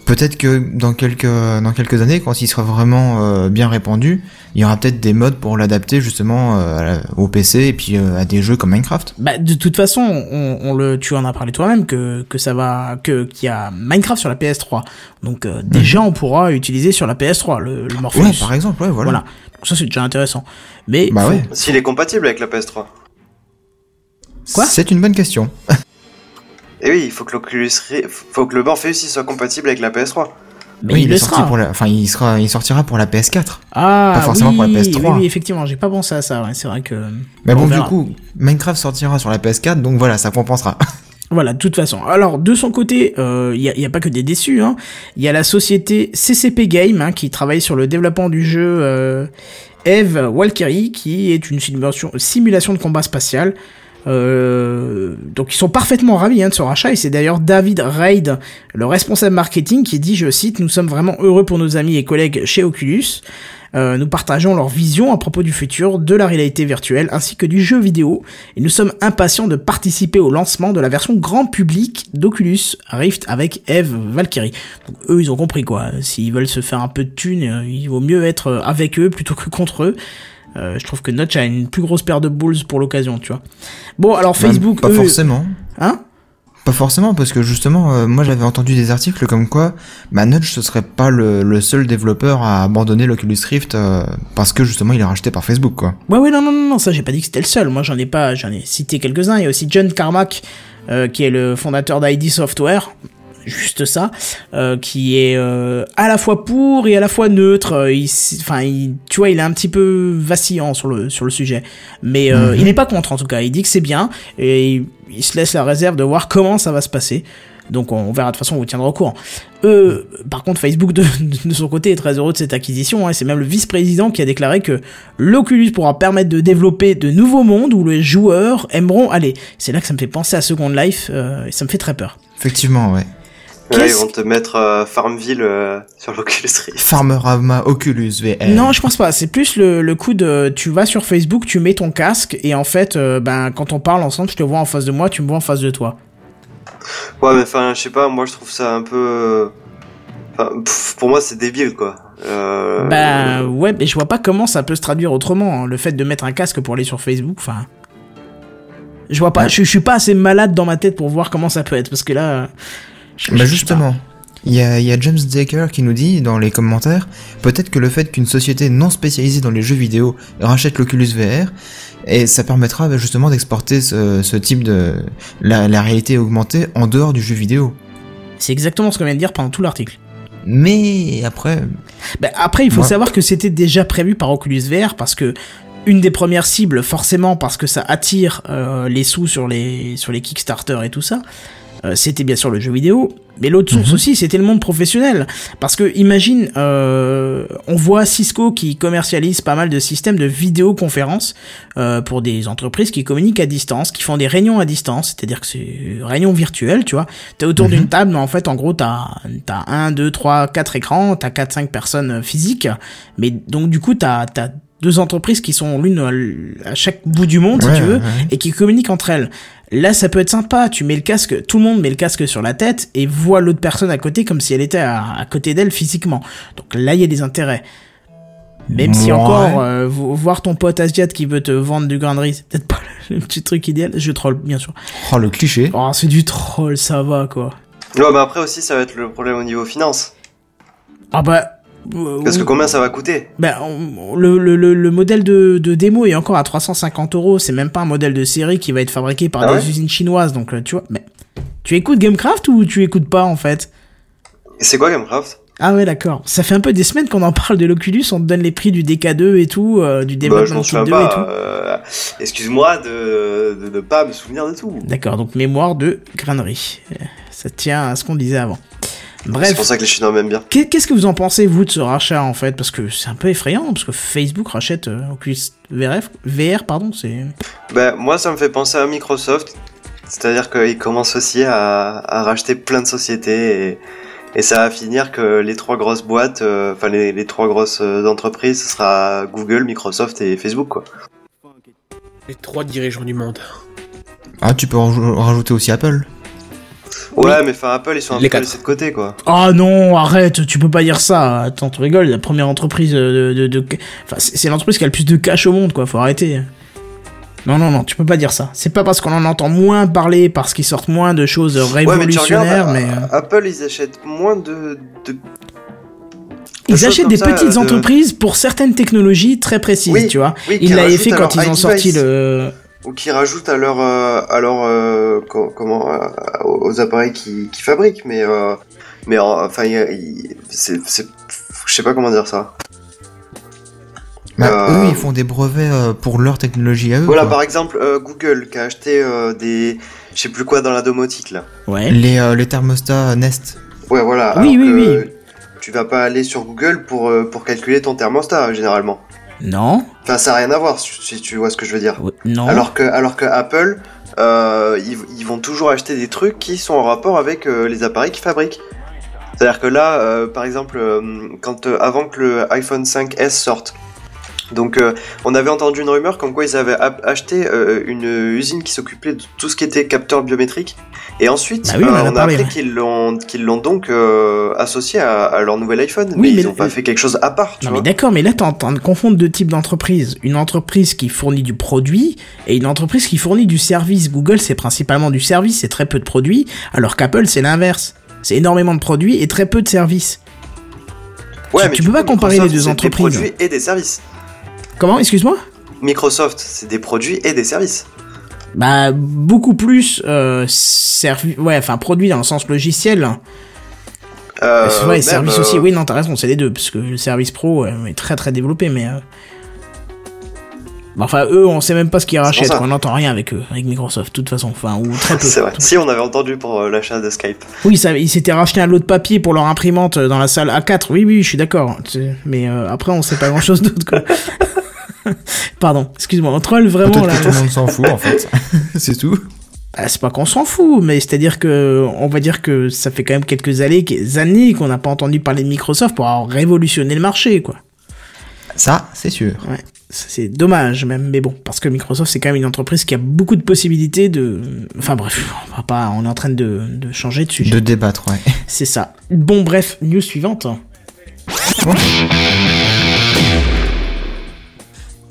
Peut-être que dans quelques dans quelques années, quand il sera vraiment euh, bien répandu, il y aura peut-être des modes pour l'adapter justement euh, au PC et puis euh, à des jeux comme Minecraft. Bah, de toute façon, on, on le, tu en as parlé toi-même que, que ça va, que, qu'il y a Minecraft sur la PS3. Donc, euh, déjà, on pourra utiliser sur la PS3 le, le Morpheus. Mhm. Ouais, par exemple, ouais, voilà. Voilà. Donc ça, c'est déjà intéressant. Mais, Bah faut- ouais. S'il est compatible avec la PS3. Quoi? C'est une bonne question. Et oui, il faut que l'Oculus, faut que le Morpheus soit compatible avec la PS3. mais oui, il, il, le est sorti sera. pour la, enfin, il sera, il sortira pour la PS4. Ah, pas forcément oui, pour la PS3. Oui, oui, effectivement, j'ai pas pensé à ça. Ouais, c'est vrai que. Mais On bon, du coup, Minecraft sortira sur la PS4, donc voilà, ça compensera. Voilà, de toute façon. Alors, de son côté, euh, il n'y a, y a pas que des déçus. hein. Il y a la société CCP Game hein, qui travaille sur le développement du jeu euh, Eve Valkyrie, qui est une simulation, simulation de combat spatial. Euh, donc ils sont parfaitement ravis hein, de ce rachat et c'est d'ailleurs David Reid, le responsable marketing, qui dit, je cite, nous sommes vraiment heureux pour nos amis et collègues chez Oculus. Euh, nous partageons leur vision à propos du futur, de la réalité virtuelle ainsi que du jeu vidéo et nous sommes impatients de participer au lancement de la version grand public d'Oculus Rift avec Eve Valkyrie. Donc, eux ils ont compris quoi, s'ils veulent se faire un peu de thunes, euh, il vaut mieux être avec eux plutôt que contre eux. Euh, je trouve que Notch a une plus grosse paire de balls pour l'occasion, tu vois. Bon, alors Facebook, Bah, pas eux- forcément. hein? Pas forcément, parce que justement, euh, moi j'avais entendu des articles comme quoi, bah, Nudge ce serait pas le, le seul développeur à abandonner l'Oculus Rift euh, parce que justement il est racheté par Facebook, quoi. Ouais, ouais, non, non, non, ça j'ai pas dit que c'était le seul. Moi j'en ai pas, j'en ai cité quelques-uns. Il y a aussi John Carmack, qui est le fondateur d'ID Software. Juste ça, euh, qui est euh, à la fois pour et à la fois neutre. Euh, il Enfin, il- tu vois, il est un petit peu vacillant sur le sur le sujet, mais euh, il n'est pas contre en tout cas. Il dit que c'est bien et il, il se laisse la réserve de voir comment ça va se passer. Donc on verra de toute façon, on vous tiendra au courant. Eux, par contre, Facebook de, de son côté est très heureux de cette acquisition. hein. C'est même le vice-président qui a déclaré que l'Oculus pourra permettre de développer de nouveaux mondes où les joueurs aimeront aller. C'est là que ça me fait penser à Second Life euh, et ça me fait très peur. Effectivement, ouais. Ouais, ils vont te mettre euh, Farmville euh, sur l'Oculus Rift. Farmerama Oculus VR. Non, je pense pas. C'est plus le, le coup de tu vas sur Facebook, tu mets ton casque et en fait, euh, ben quand on parle ensemble, je te vois en face de moi, tu me vois en face de toi. Ouais, mais enfin, je sais pas, moi je trouve ça un peu. Enfin, pff, pour moi c'est débile quoi. Euh... Bah ouais, mais je vois pas comment ça peut se traduire autrement. hein, Le fait de mettre un casque pour aller sur Facebook, enfin. Je vois pas, Ouais. je, je suis pas assez malade dans ma tête pour voir comment ça peut être parce que là. Je- Bah je justement, il y a, il y a James Decker qui nous dit dans les commentaires, peut-être que le fait qu'une société non spécialisée dans les jeux vidéo rachète l'Oculus VR, et ça permettra bah, justement d'exporter ce, ce type de la, la réalité augmentée en dehors du jeu vidéo. C'est exactement ce qu'on vient de dire pendant tout l'article. Mais après, Bah, après, il faut Ouais. savoir que c'était déjà prévu par Oculus VR parce que une des premières cibles, forcément, parce que ça attire euh, les sous sur les sur les Kickstarter et tout ça. Euh, c'était bien sûr le jeu vidéo, mais l'autre source Mhm. aussi, c'était le monde professionnel. Parce que imagine, euh, on voit Cisco qui commercialise pas mal de systèmes de vidéoconférence euh, pour des entreprises qui communiquent à distance, qui font des réunions à distance, c'est-à-dire que c'est réunion virtuelle, tu vois. T'es autour Mhm. d'une table, mais en fait, en gros, t'as t'as un, deux, trois, quatre écrans, t'as quatre, cinq personnes euh, physiques, mais donc du coup, t'as t'as deux entreprises qui sont l'une à- à chaque bout du monde, si tu veux, ouais. et qui communiquent entre elles. Là, ça peut être sympa. Tu mets le casque, tout le monde met le casque sur la tête et voit l'autre personne à côté comme si elle était à, à côté d'elle physiquement. Donc là, il y a des intérêts. Même si encore, euh, vo- voir ton pote asiat qui veut te vendre du grain de riz, c'est peut-être pas le petit truc idéal. Je troll, bien sûr. oh le cliché. Oh, c'est du troll, ça va, quoi. Ouais, mais après aussi ça va être le problème au niveau finance. Ah bah... euh, Parce que combien ça va coûter Ben, le, le, le, le modèle de, de démo est encore à 350 euros. C'est même pas un modèle de série qui va être fabriqué par Ah des ouais usines chinoises. Donc, euh, tu vois, mais tu écoutes Gamecraft ou tu écoutes pas en fait? C'est quoi Gamecraft? Ah ouais, d'accord. Ça fait un peu des semaines qu'on en parle de l'Oculus, on te donne les prix du DK2 et tout, euh, du Bah, Kit souviens 2 et tout. euh, Excuse-moi de de ne pas me souvenir de tout. D'accord, donc mémoire de grainerie. Euh, Ça tient à ce qu'on disait avant. C'est Bref, pour ça que les Chinois m'aiment bien. qu'est- qu'est-ce que vous en pensez, vous, de ce rachat, en fait? Parce que c'est un peu effrayant, parce que Facebook rachète euh, Oculus VRF, VR, pardon, c'est... Ben, moi, ça me fait penser à Microsoft. C'est-à-dire qu'ils commencent aussi à, à racheter plein de sociétés et, et ça va finir que les trois grosses boîtes, euh, enfin les, les trois grosses euh, entreprises, ce sera Google, Microsoft et Facebook, quoi. Les trois dirigeants du monde. Ah, tu peux rajou- rajouter aussi Apple. Ouais, mais enfin Apple, ils sont un Les peu quatre. laissés de côté, quoi. Ah non, arrête, tu peux pas dire ça. Attends, tu rigoles, la première entreprise de... de, de- Enfin, c'est l'entreprise qui a le plus de cash au monde, quoi, faut arrêter. Non, non, non, tu peux pas dire ça. C'est pas parce qu'on en entend moins parler, parce qu'ils sortent moins de choses Ouais, mais tu révolutionnaires, regardes, mais... euh, Apple, ils achètent moins de... de... Ils achètent des ça, petites de- entreprises pour certaines technologies très précises, Oui, tu vois. oui, Ils l'avaient fait quand ils ont sorti le... Ou qui rajoutent à leur... euh, à leur euh, co- comment... euh, aux appareils qui, qui fabriquent, mais... euh, mais en- enfin, il y a- il- c'est... Je sais pas comment dire ça. Bah, Euh, Eux, ils font des brevets euh, pour leur technologie à eux. Voilà, quoi. par exemple, euh, Google qui a acheté euh, des. Je sais plus quoi dans la domotique là. Ouais. Les, euh, les thermostats Nest. Ouais, voilà. Oui, oui, que Tu vas pas aller sur Google pour, pour calculer ton thermostat, généralement. Non. Enfin, ça n'a rien à voir, si tu vois ce que je veux dire. Non. Alors que, alors que Apple, euh, ils, ils vont toujours acheter des trucs qui sont en rapport avec euh, les appareils qu'ils fabriquent. C'est-à-dire que là, euh, par exemple, quand avant que le iPhone 5S sorte, donc euh, on avait entendu une rumeur comme quoi ils avaient acheté euh, une usine qui s'occupait de tout ce qui était capteur biométrique, et ensuite Bah oui, on euh, on a appris qu'ils l'ont qu'ils l'ont donc associé à, à leur nouvel iPhone, Oui, mais, mais ils ont pas fait quelque chose à part, tu Non vois. mais d'accord, mais là t'es en train de confondre deux types d'entreprises. Une entreprise qui fournit du produit et une entreprise qui fournit du service. Google c'est principalement du service, c'est très peu de produits, alors qu'Apple c'est l'inverse. C'est énormément de produits et très peu de services. Ouais, tu- mais tu peux pas comparer les deux entreprises. Des produits et des services. Comment, excuse-moi Microsoft, c'est des produits et des services. Bah beaucoup plus euh, servi... ouais, enfin produit dans le sens logiciel. Euh, ouais, même, service euh, aussi. Oui, non, t'as raison, c'est les deux parce que le service pro euh, est très très développé, mais. bah, Enfin, eux, on sait même pas ce qu'ils rachètent, on n'entend rien avec eux, avec Microsoft, de toute façon, enfin, ou très peu. C'est vrai. Si on avait entendu pour euh, l'achat de Skype. Oui, ça, ils s'étaient racheté un lot de papier pour leur imprimante dans la salle A4. Oui, oui, je suis d'accord. Mais euh, après, on sait pas grand chose d'autre, quoi. Pardon, excuse-moi, on troll vraiment Peut-être là. que tout le monde s'en fout en fait. c'est tout. Bah, c'est pas qu'on s'en fout, mais c'est-à-dire que, on va dire que ça fait quand même quelques années, quelques années qu'on n'a pas entendu parler de Microsoft pour avoir révolutionné le marché, quoi. Ça, c'est sûr. Ouais, c'est dommage même, mais bon, parce que Microsoft c'est quand même une entreprise qui a beaucoup de possibilités de. Enfin bref, on va pas, on est en train de, de changer de sujet. De débattre, ouais. C'est ça. Bon bref, news suivante.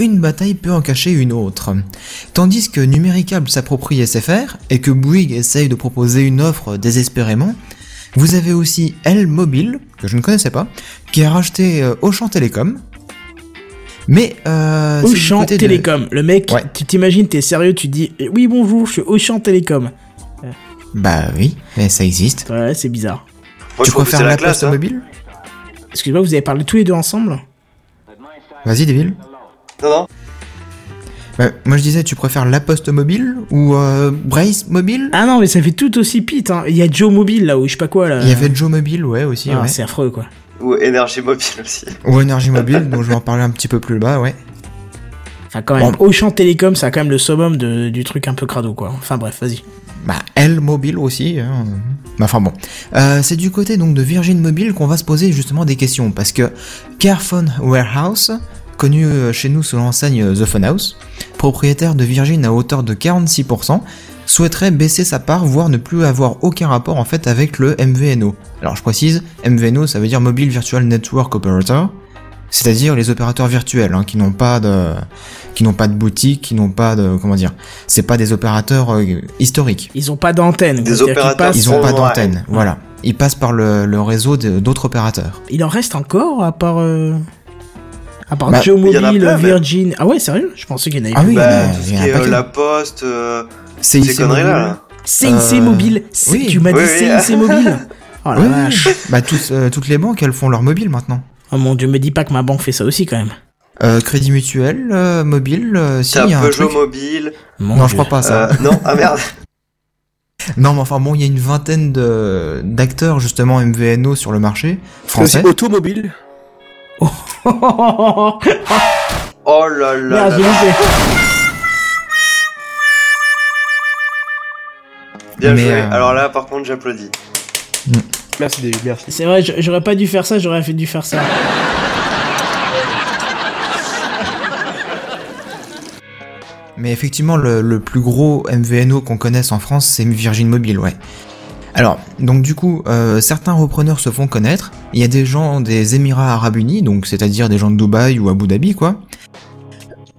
Une bataille peut en cacher une autre. Tandis que Numéricable s'approprie SFR et que Bouygues essaye de proposer une offre désespérément, vous avez aussi L Mobile, que je ne connaissais pas, qui a racheté euh, Auchan Télécom. Mais euh, du Auchan côté de- Télécom. Le mec, Ouais. tu t'imagines, t'es sérieux, tu dis eh oui bonjour, je suis Auchan Télécom. Bah oui, mais ça existe. Ouais, c'est bizarre. Moi, tu préfères la, la classe. Poste hein. Mobile? Excuse-moi, vous avez parlé tous les deux ensemble? Vas-y, Deville. Non, non. Bah, moi je disais, tu préfères la Poste Mobile ou euh, Brace Mobile? Ah non, mais ça fait tout aussi pite. Hein. Il y a Joe Mobile là, ou je sais pas quoi là. Il y avait Joe Mobile, ouais, aussi, Ah, ouais. C'est affreux quoi. Ou énergie mobile aussi. Ou Énergie Mobile, dont je vais en parler un petit peu plus bas, ouais. Enfin quand même, Bon. Auchan Télécom, ça a quand même le summum de, du truc un peu crado quoi. Enfin bref, vas-y. Bah, L Mobile aussi. Hein. Bah, enfin bon. Euh, c'est du côté donc de Virgin Mobile qu'on va se poser justement des questions. Parce que Carphone Warehouse, connu euh, chez nous sous l'enseigne euh, The Phone House, propriétaire de Virgin à hauteur de 46%, souhaiterait baisser sa part, voire ne plus avoir aucun rapport en fait avec le MVNO. Alors je précise, MVNO ça veut dire Mobile Virtual Network Operator, c'est-à-dire les opérateurs virtuels hein, qui n'ont pas de qui n'ont pas de boutique, qui n'ont pas de comment dire, c'est pas des opérateurs euh, historiques. Ils ont pas d'antenne. Des opérateurs, Ils ont pas Ouais. d'antenne, voilà. Ils passent par le, le réseau de- d'autres opérateurs. Il en reste encore à part. euh, À part Bah, Mobile, plein, mais- Virgin. Ah ouais, sérieux? Je pensais qu'il y en avait Ah plus. oui, bah, il y en a- tout ce qui est euh, la poste, euh, ces conneries-là. CIC Euh, Mobile. C'est- oui. Tu m'as Oui, dit oui. CIC Mobile. Oh la Oui, vache. bah tous, euh, toutes les banques, elles font leur mobile maintenant. Oh mon dieu, me dis pas que ma banque fait ça aussi quand même. Euh, crédit mutuel, euh, mobile, euh, si, y a un Peugeot truc. mobile. Mon Non, Dieu. je crois pas ça. Euh, non, ah merde. Non, mais enfin bon, il y a une vingtaine de d'acteurs justement MVNO sur le marché aussi français. automobile. Oh là là. Merde, là j'ai là. loupé. Bien Mais, joué. euh, Alors là, par contre, j'applaudis. Merci David, merci. C'est vrai, j'aurais pas dû faire ça, j'aurais fait dû faire ça. Mais effectivement, le, le plus gros MVNO qu'on connaisse en France, c'est Virgin Mobile, ouais. Alors, donc du coup, euh, certains repreneurs se font connaître. Il y a des gens des Émirats Arabes Unis, donc c'est-à-dire des gens de Dubaï ou Abu Dhabi, quoi.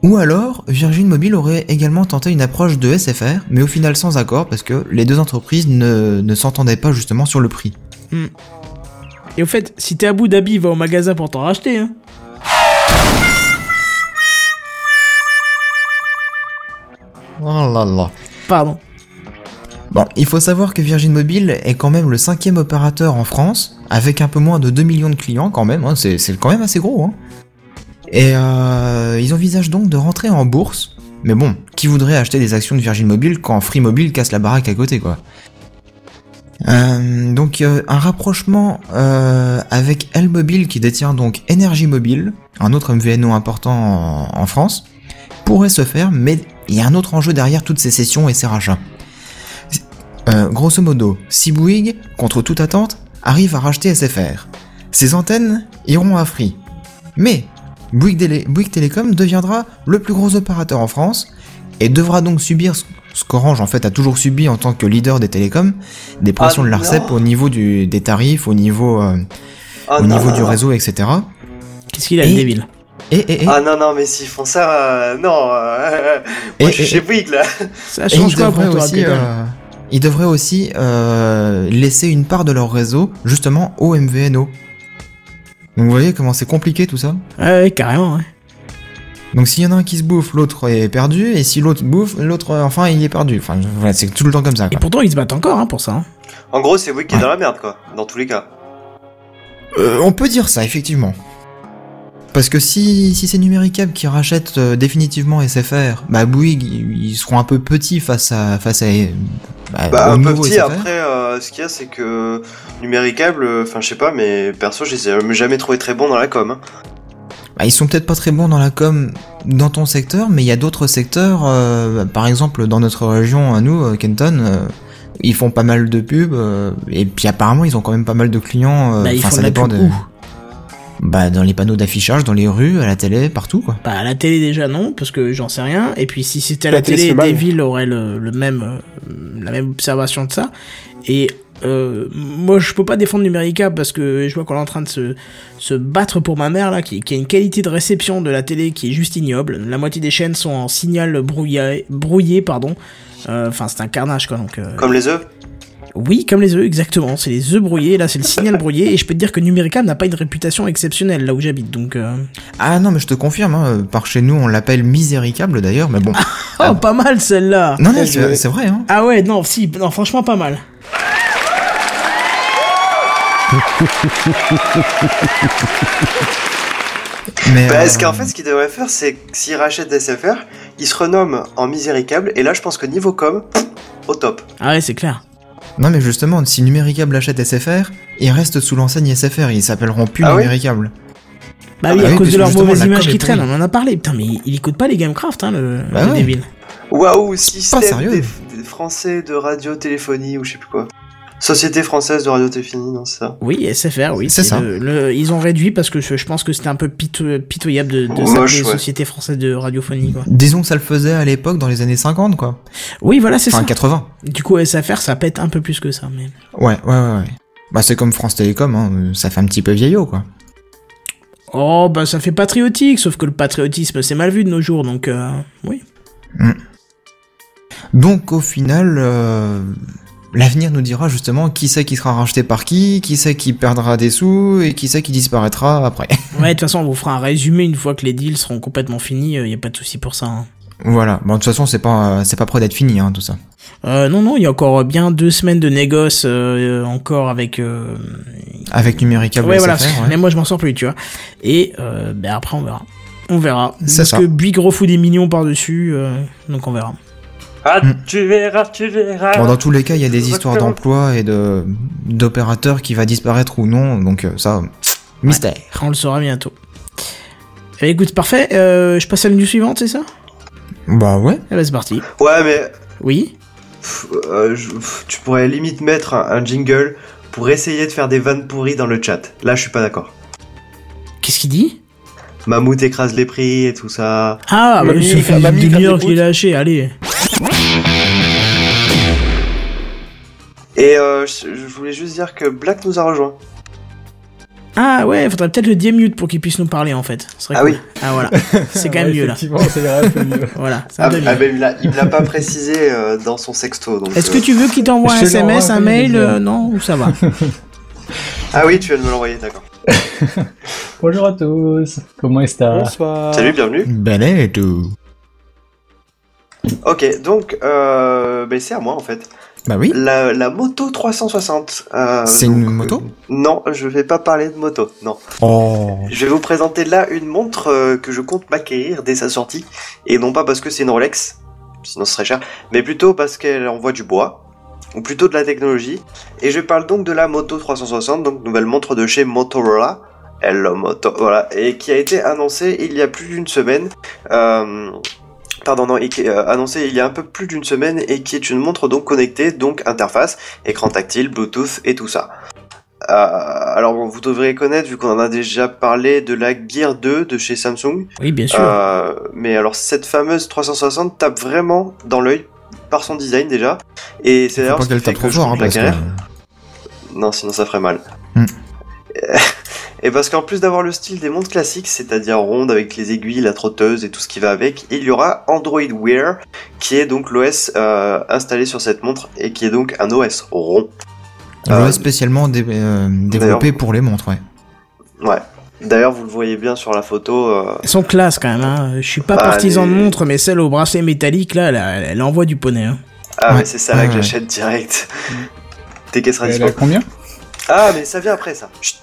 Ou alors, Virgin Mobile aurait également tenté une approche de SFR, mais au final sans accord, parce que les deux entreprises ne, ne s'entendaient pas justement sur le prix. Et au fait, si t'es à Abu Dhabi, va au magasin pour t'en racheter, hein. Oh là là. Pardon. Bon, il faut savoir que Virgin Mobile est quand même le cinquième opérateur en France, avec un peu moins de 2 millions de clients quand même, hein, c'est quand même assez gros. Hein. Et euh, ils envisagent donc de rentrer en bourse, mais bon, qui voudrait acheter des actions de Virgin Mobile quand Free Mobile casse la baraque à côté quoi Euh, donc euh, un rapprochement avec L Mobile qui détient donc Energy Mobile, un autre MVNO important en, en France, pourrait se faire, mais il y a un autre enjeu derrière toutes ces sessions et ces rachats. Euh, grosso modo, si Bouygues, contre toute attente, arrive à racheter SFR, ses antennes iront à Free. Mais Bouygues, Télé- Bouygues Télécom deviendra le plus gros opérateur en France et devra donc subir ce qu'Orange en fait a toujours subi en tant que leader des télécoms, des pressions Ah de l'ARCEP non. au niveau du, des tarifs, au niveau, euh, Ah au non, niveau non, du non. réseau, etc. Qu'est-ce qu'il a, Et- le débile? Et, et, et, Ah non, non, mais s'ils font ça, euh, non. euh, moi, Et- je suis et- chez Bouygues, là. Ça et change quoi pour toi, aussi, euh, ils devraient aussi euh, laisser une part de leur réseau justement au MVNO. Donc vous voyez comment c'est compliqué tout ça? Ouais, carrément, ouais. Donc s'il y en a un qui se bouffe, l'autre est perdu, et si l'autre bouffe, l'autre euh, enfin il est perdu. Enfin voilà, c'est tout le temps comme ça. Et pourtant, ils se battent encore, hein, pour ça. hein. En gros, c'est Bouygues qui est Ouais. dans la merde, quoi. Dans tous les cas. Euh, on peut dire ça effectivement. Parce que si, si c'est Numéricable qui rachète euh, définitivement SFR, bah Bouygues ils ils seront un peu petits face à face à bah, Bah, un peu petit, après, euh, ce qu'il y a, c'est que numéricable, euh, enfin, je sais pas, mais perso, je les ai jamais trouvé très bons dans la com. hein. Bah, ils sont peut-être pas très bons dans la com dans ton secteur, mais il y a d'autres secteurs, euh, par exemple dans notre région à nous, euh, Kenton, euh, ils font pas mal de pubs, euh, et puis apparemment ils ont quand même pas mal de clients. euh, Bah, ils enfin, font ça de la dépend pub de- où? Bah dans les panneaux d'affichage, dans les rues, à la télé, partout quoi. Bah, à la télé, déjà, non, parce que j'en sais rien. Et puis, si c'était à la, La télé, mal. Devil aurait le, le même, euh, la même observation de ça. Et, euh, moi, je peux pas défendre Numérica parce que je vois qu'on est en train de se, se battre pour ma mère, là, qui, qui a une qualité de réception de la télé qui est juste ignoble. La moitié des chaînes sont en signal brouillé, brouillé pardon. Euh, Enfin, c'est un carnage, quoi, donc, euh, Comme les œufs. Oui, comme les œufs, exactement. C'est les œufs brouillés. Là, c'est le signal brouillé. Et je peux te dire que Numérica n'a pas une réputation exceptionnelle là où j'habite. Donc, euh... Ah non mais je te confirme, hein, par chez nous on l'appelle miséricable d'ailleurs, mais bon. oh, pas mal celle-là. non non c'est vrai hein. Ah ouais, non, si, non, franchement, pas mal. Mais, Bah, euh, qu'en fait, ce qu'ils devraient faire, c'est que s'ils rachètent des SFR, ils se renomment en miséricable, et là, je pense que niveau com, au top. Ah ouais, c'est clair. Non mais justement, si Numéricable achète SFR, ils restent sous l'enseigne SFR, ils s'appellent plus Ah oui Numéricable. Bah Ah oui, bah à oui, cause de leur justement, mauvaise la image com qui traîne, on en a parlé. Putain, mais il, il écoute pas les Gamecraft, hein, le, Bah le ouais. Waouh, système sérieux. des, des Français de radiotéléphonie, ou je sais plus quoi. Société française de radiotéléphonie, non, c'est ça? Oui, SFR, oui. C'est ça. le- le- ils ont réduit parce que je, je pense que c'était un peu pito- pitoyable de, s'appeler ouais. Société Française de Radiophonie, quoi. Disons que ça le faisait à l'époque dans les années 50 quoi. Oui, voilà, c'est Enfin ça. 80. Du coup, SFR, ça pète un peu plus que ça, mais... Ouais, ouais, ouais, ouais. Bah c'est comme France Télécom, hein, ça fait un petit peu vieillot quoi. Oh, bah ça fait patriotique, sauf que le patriotisme, c'est mal vu de nos jours, donc euh, oui. Donc au final, euh, l'avenir nous dira justement qui c'est qui sera racheté par qui, qui c'est qui perdra des sous et qui c'est qui disparaîtra après. Ouais, de toute façon, on vous fera un résumé une fois que les deals seront complètement finis, il y a pas de souci pour ça. hein. Voilà. Bon, de toute façon, c'est pas, c'est pas près d'être fini, hein, tout ça. Euh, non, non, il y a encore bien deux semaines de négoce euh, encore avec. Euh... Avec Numérica Ouais, voilà. BSFR, ouais. Mais moi, je m'en sors plus, tu vois. Et euh, ben après, on verra. On verra. Parce ça. que Bouygues refout des millions par-dessus, euh, donc on verra. Ah, Hmm. tu verras, tu verras. Bon, dans tous les cas, il y a des histoires d'emploi et de d'opérateurs qui va disparaître ou non, donc euh, ça, mystère. On le saura bientôt. Eh écoute, parfait. Euh, je passe à la news suivante, c'est ça? Bah ouais. Eh ben, c'est parti. Ouais, mais Oui pff, euh, je- pff, tu pourrais limite mettre un, un jingle pour essayer de faire des vannes pourries dans le chat. Là, je suis pas d'accord. Qu'est-ce qu'il dit? Mammouth écrase les prix et tout ça. Ah, bah, mamie, une demi-heure quand qu'il est lâché, allez. Et euh, je, je voulais juste dire que Black nous a rejoint. Ah ouais, faudrait peut-être le 10 minutes pour qu'il puisse nous parler en fait. Ce serait Ah cool. oui. Ah voilà. C'est quand même Ouais, mieux là. Effectivement, ça ira un peu mieux. Voilà, Ah, ah, ben, il l'a- il me l'a pas précisé euh, dans son sexto. Est-ce euh, que tu veux qu'il t'envoie un SMS, un mail euh, Non Ou ça va Ah oui, tu viens de me l'envoyer, d'accord. Bonjour à tous. Comment est-ce Bonsoir. Salut, bienvenue. Ben et tout. Ok, donc euh, ben, c'est à moi en fait. Bah oui. La, la moto 360. euh, C'est une euh, moto Non, je vais pas parler de moto, non. Oh. Je vais vous présenter là une montre euh, que je compte m'acquérir dès sa sortie, et non pas parce que c'est une Rolex, sinon ce serait cher, mais plutôt parce qu'elle envoie du bois, ou plutôt de la technologie. Et je parle donc de la Moto 360, donc nouvelle montre de chez Motorola. Hello Moto, voilà, et qui a été annoncée il y a plus d'une semaine. Euh, pardon, non, et qui est euh, annoncée il y a un peu plus d'une semaine et qui est une montre donc connectée, donc interface, écran tactile, Bluetooth et tout ça. Euh, alors bon, vous devrez connaître, vu qu'on en a déjà parlé, de la Gear 2 de chez Samsung. Oui, bien sûr. Euh, mais alors cette fameuse 360 tape vraiment dans l'œil par son design déjà. Et c'est d'ailleurs ce qui fait que trop fort, hein, que... Non, sinon ça ferait mal. Hmm. Et parce qu'en plus d'avoir le style des montres classiques, c'est-à-dire ronde avec les aiguilles, la trotteuse et tout ce qui va avec, il y aura Android Wear, qui est donc l'OS euh, installé sur cette montre et qui est donc un OS rond. On Euh, l'a spécialement dé- euh, développé pour les montres, ouais. Ouais. D'ailleurs, vous le voyez bien sur la photo. euh, Elles sont classe quand même. Hein. Je suis pas Bah, partisan de montre, mais celle au bracelet métallique là, elle, elle, elle envoie du poney. Hein. Ah, Ouais. mais c'est ça là Ouais, que ouais. j'achète direct. T'es qu'elle sera Elle a combien? Ah, mais ça vient après ça. Chut.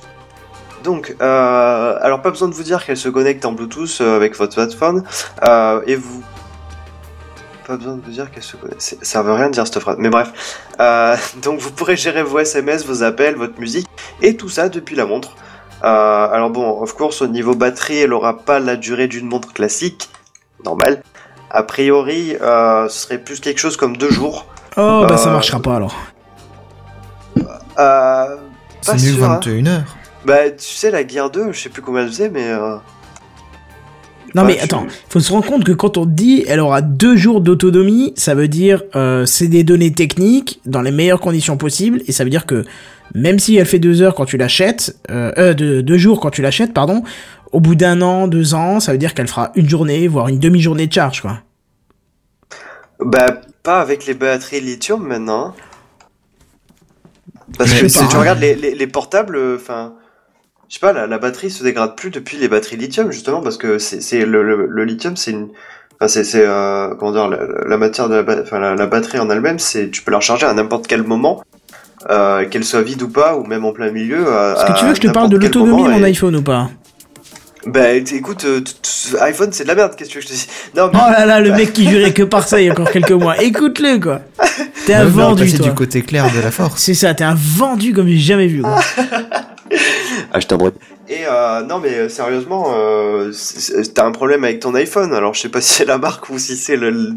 Donc, euh, alors pas besoin de vous dire qu'elle se connecte en Bluetooth euh, avec votre smartphone. Euh, et vous. Pas besoin de vous dire qu'elle se connecte. Ça veut rien dire cette phrase. Mais bref. Euh, donc vous pourrez gérer vos SMS, vos appels, votre musique et tout ça depuis la montre. Euh, alors bon, of course, au niveau batterie, elle aura pas la durée d'une montre classique. Normal. A priori, euh, ce serait plus quelque chose comme deux jours. Oh, bah ça marchera pas alors. Euh, C'est mieux sûr, hein. 21 heures. Bah, tu sais, la guerre 2, je sais plus combien elle faisait, mais. euh, Non bah, mais tu- attends, faut se rendre compte que quand on dit elle aura deux jours d'autonomie, ça veut dire euh, c'est des données techniques dans les meilleures conditions possibles et ça veut dire que même si elle fait deux heures quand tu l'achètes, euh, euh, deux, deux jours quand tu l'achètes, pardon, au bout d'un an, deux ans, ça veut dire qu'elle fera une journée, voire une demi-journée de charge quoi. Bah, pas avec les batteries lithium maintenant. Parce Mais que si pas, tu hein. regardes les, les, les portables, enfin. Je sais pas, la, la batterie se dégrade plus depuis les batteries lithium, justement, parce que c'est le, le, le lithium, c'est une. Enfin, c'est, euh, comment dire, la, la matière de la, enfin, la, batterie en elle-même, c'est, tu peux la recharger à n'importe quel moment, euh, qu'elle soit vide ou pas, ou même en plein milieu. Est-ce que tu veux que je te parle de l'autonomie de mon et- iPhone ou pas? Bah, écoute, euh, iPhone, c'est de la merde, qu'est-ce que tu veux que je te Non, mais Oh là là, le mec qui jurait que par ça il y a encore quelques mois. Écoute-le quoi. T'es un vendu toi. du côté clair de la force. C'est ça, t'es un vendu comme j'ai jamais vu quoi. Ah, je t'embrasse. Et euh, non, mais euh, sérieusement, euh, t'as un problème avec ton iPhone. Alors, je sais pas si c'est la marque ou si c'est le, le-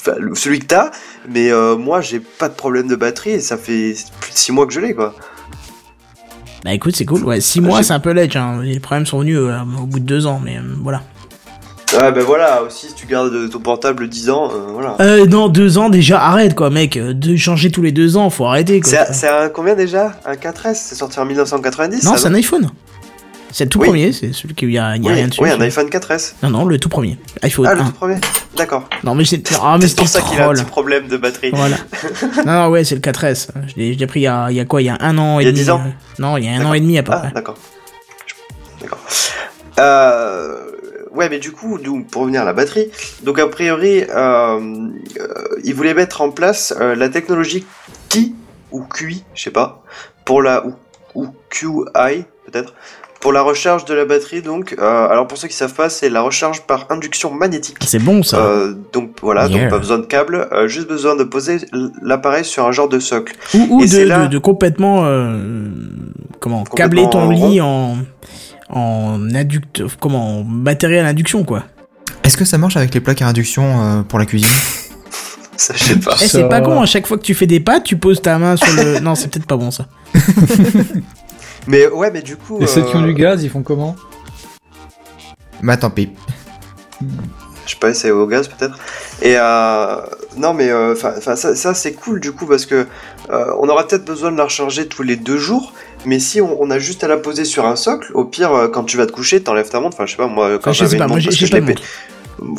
enfin, le- celui que t'as, mais euh, moi, j'ai pas de problème de batterie et ça fait plus de 6 mois que je l'ai, quoi. Bah écoute, c'est cool. Ouais, 6 mois, c'est un peu ledge. Hein. Les problèmes sont venus euh, au bout de 2 ans, mais euh, voilà. Ouais, ben voilà, aussi, si tu gardes ton portable 10 ans, euh, voilà. Euh, non, 2 ans déjà, arrête quoi, mec. Euh, De changer tous les 2 ans, faut arrêter quoi. C'est un combien déjà? Un 4S C'est sorti en 1990 non, c'est un iPhone. C'est le tout Oui. premier, c'est celui qui y a, y a oui, rien dessus. oui, un iPhone 4S. Non, non, le tout premier. iPhone Ah, le 1. tout premier D'accord. Non, mais c'est ah, pour ça qu'il a un petit problème de batterie. Voilà. non, non, ouais, c'est le 4S. Je l'ai pris il y, a, il y a quoi? Il y a un an et Il y a demi. 10 ans? Non, il y a un an et demi à peu Ah, d'accord. D'accord. Euh, ouais, mais du coup, pour revenir à la batterie, donc a priori, euh, euh, ils voulaient mettre en place euh, la technologie Qi ou QI, je sais pas, pour la ou, ou QI peut-être, pour la recharge de la batterie. Donc, euh, alors pour ceux qui savent pas, c'est la recharge par induction magnétique. C'est bon ça. Euh, donc voilà, Yeah. donc pas besoin de câble, euh, juste besoin de poser l'appareil sur un genre de socle. ou ou et de, c'est là- de, de complètement comment câbler ton lit en en induct comment en matériel induction quoi. Est-ce que ça marche avec les plaques à induction euh, pour la cuisine? Ça, je sais pas. Eh, c'est pas con, à chaque fois que tu fais des pâtes, tu poses ta main sur le. non, c'est peut-être pas bon ça. Mais ouais, mais du coup. Et ceux qui ont euh, du gaz, ils font comment? Bah tant pis. Je sais pas, essayer au gaz peut-être. Et euh, non, mais euh, enfin, enfin, ça, ça, c'est cool du coup parce que euh, on aura peut-être besoin de la recharger tous les deux jours. Mais si on, on a juste à la poser sur un socle, au pire, euh, quand tu vas te coucher, t'enlèves ta montre. Enfin, je sais pas, moi, quand Enfin, j'avais une moi montre, je l'ai de pé- montre.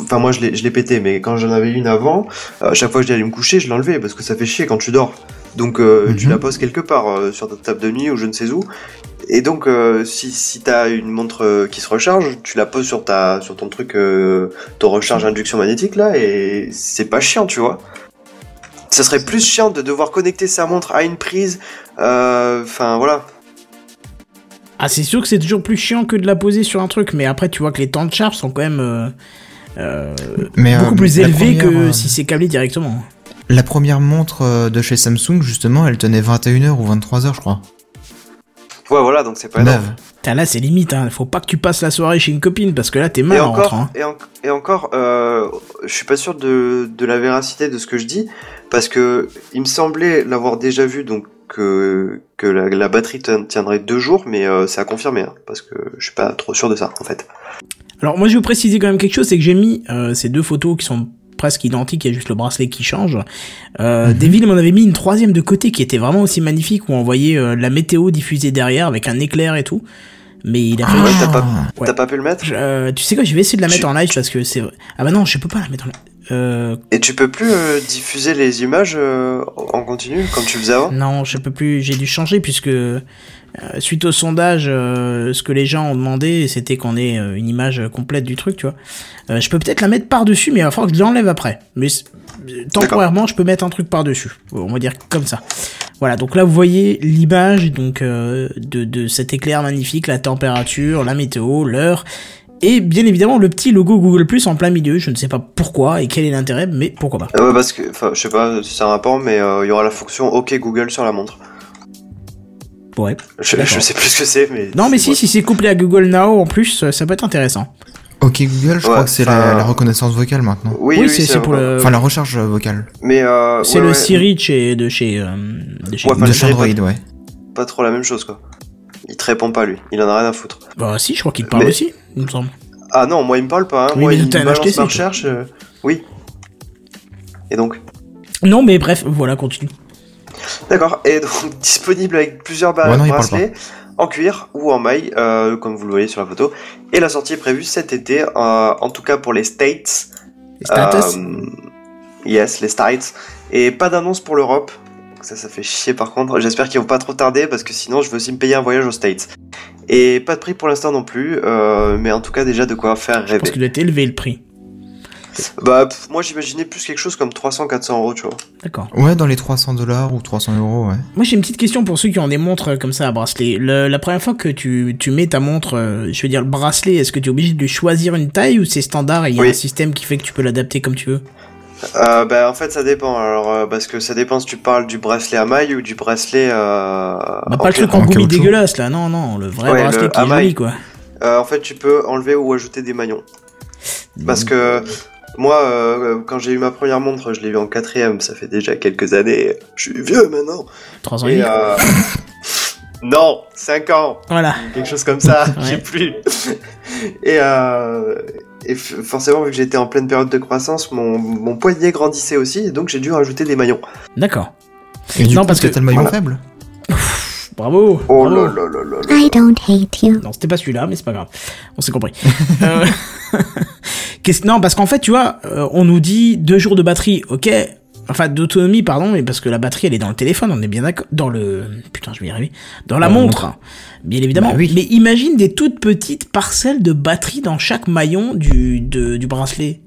Enfin, moi, je l'ai pété, mais quand j'en avais une avant, euh, à chaque fois que j'allais me coucher, je l'enlevais parce que ça fait chier quand tu dors. Donc, euh, tu Mhm. la poses quelque part euh, sur ta table de nuit ou je ne sais où. Et donc, si, si t'as une montre qui se recharge, tu la poses sur ta sur ton truc, ton recharge induction magnétique là, et c'est pas chiant, tu vois. Ça serait plus chiant de devoir connecter sa montre à une prise. euh, Enfin, voilà. Ah, c'est sûr que c'est toujours plus chiant que de la poser sur un truc, mais après, tu vois que les temps de charge sont quand même euh, euh, Mais beaucoup euh, plus élevés que première, euh, si c'est câblé directement. La première montre de chez Samsung, justement, elle tenait 21h ou 23h, je crois. Ouais, voilà, donc c'est pas énorme. Putain, là, c'est limite, hein. Faut pas que tu passes la soirée chez une copine parce que là, t'es Et mal en encore, rentrant. hein. et, en- et encore, euh, je suis pas sûr de, de la véracité de ce que je dis, parce que il me semblait l'avoir déjà vu, donc que, que la, la batterie tien- tiendrait deux jours, mais euh, c'est à confirmer, hein, parce que je suis pas trop sûr de ça, en fait. Alors, moi, je vais vous préciser quand même quelque chose, c'est que j'ai mis euh, ces deux photos qui sont presque identiques, il y a juste le bracelet qui change. Euh, Mhm. Devil m'en avait mis une troisième de côté qui était vraiment aussi magnifique, où on voyait euh, la météo diffusée derrière avec un éclair et tout. Mais il a fait... Ah ouais, t'as pas- Ouais. T'as pas pu le mettre? Je- euh, tu sais quoi, je vais essayer de la mettre Tu- en live parce que c'est... Ah bah non, je peux pas la mettre en live. Euh, Et tu peux plus euh, diffuser les images euh, en continu, comme tu faisais avant? Non, je peux plus, j'ai dû changer puisque euh, suite au sondage, euh, ce que les gens ont demandé, c'était qu'on ait euh, une image complète du truc, tu vois. Euh, je peux peut-être la mettre par-dessus, mais il va falloir que je l'enlève après. Mais euh, temporairement, je peux mettre un truc par-dessus. On va dire comme ça. Voilà, donc là vous voyez l'image donc euh, de, de cet éclair magnifique, la température, la météo, l'heure, et bien évidemment le petit logo Google Plus en plein milieu. Je ne sais pas pourquoi et quel est l'intérêt, mais pourquoi pas. Euh, parce que, je sais pas si c'est un rapport, mais euh, il y aura la fonction OK Google sur la montre. Ouais. Je, sais plus ce que c'est, mais. Non mais si, si c'est couplé à Google Now en plus, euh, ça peut être intéressant. Ok Google, je Ouais, crois que c'est la, la reconnaissance vocale maintenant. Oui, Oui, oui, c'est pour le... Enfin, la recharge vocale. Mais euh, C'est ouais, le ouais, Siri de chez, de chez, euh, de chez Ouais, enfin, de je dirais chez pas- Android, ouais. pas trop la même chose quoi. Il te répond pas lui, il en a rien à foutre. Bah si, je crois qu'il te parle Mais- aussi, il me semble. Ah non, moi il me parle pas, hein. Oui, moi mais il me balance HTC, ma recherche. euh, Oui. Et donc Non mais bref, voilà, continue. D'accord, et donc disponible avec plusieurs ba- Ouais, bracelets en cuir ou en maille, euh, comme vous le voyez sur la photo. Et la sortie est prévue cet été, euh, en tout cas pour les States. Les status Euh, yes, les States. Et pas d'annonce pour l'Europe. Ça, ça fait chier par contre. J'espère qu'ils vont pas trop tarder parce que sinon je veux aussi me payer un voyage aux States. Et pas de prix pour l'instant non plus, mais en tout cas déjà de quoi faire rêver. qu'il doit être élevé le prix. Bah pff, moi j'imaginais plus quelque chose comme 300-400 euros, tu vois. D'accord. Ouais, dans les 300 dollars ou 300 euros, ouais. Moi j'ai une petite question pour ceux qui ont des montres euh, comme ça à bracelet. Le- la première fois que tu, tu mets ta montre, euh, je veux dire le bracelet, est-ce que tu es obligé de choisir une taille ou c'est standard et il y a Oui. un système qui fait que tu peux l'adapter comme tu veux? Euh, bah en fait ça dépend. Alors euh, parce que ça dépend si tu parles du bracelet à maille ou du bracelet. Euh, Bah pas le truc en en gommi caoutchouc. dégueulasse là, non non, le vrai Ouais, bracelet le qui est joli quoi. Euh, en fait tu peux enlever ou ajouter des maillons. Parce que moi euh, quand j'ai eu ma première montre, je l'ai eu en quatrième. Ça fait déjà quelques années. Je suis vieux maintenant. 3 ans et euh... non, 5 ans. Voilà. quelque chose comme ça, Ouais. j'ai plus. et euh, et forcément, vu que j'étais en pleine période de croissance, mon, mon poignet grandissait aussi, et donc j'ai dû rajouter des maillons. D'accord. Et du Non, coup, parce que que- t'as le maillon voilà. faible Bravo. Oh bravo. là là là là là. I don't hate you. Non, c'était pas celui-là, mais c'est pas grave. On s'est compris. Euh, non, parce qu'en fait, tu vois, euh, on nous dit deux jours de batterie, ok. enfin d'autonomie pardon, mais parce que la batterie elle est dans le téléphone, on est bien d'accord, dans le putain je vais y arriver, dans la montre, bien évidemment. Bah oui. Mais imagine des toutes petites parcelles de batterie dans chaque maillon du de, du bracelet.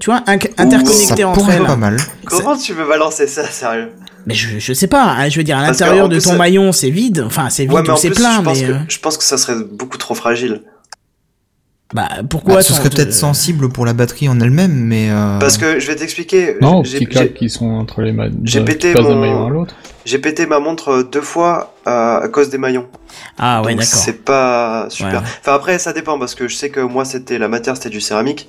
Tu vois, Ça interconnectées entre pourrait elles. être pas mal. Comment tu veux balancer ça, sérieux? Mais je, je sais pas, hein, je veux dire à l'intérieur de ton ça- maillon c'est vide, enfin c'est vide Ouais, ou c'est plein, je pense, mais que, euh, je pense que ça serait beaucoup trop fragile. bah pourquoi Bah, ce serait peut-être euh, sensible pour la batterie en elle-même, mais. euh, Parce que je vais t'expliquer. Non, j'ai- qui sont entre les mains. j'ai pété d'un mon- maillon à l'autre. J'ai pété ma montre euh, deux fois euh, à cause des maillons. Ah ouais d'accord. c'est pas super. Ouais. Enfin après ça dépend parce que je sais que moi c'était la matière c'était du céramique,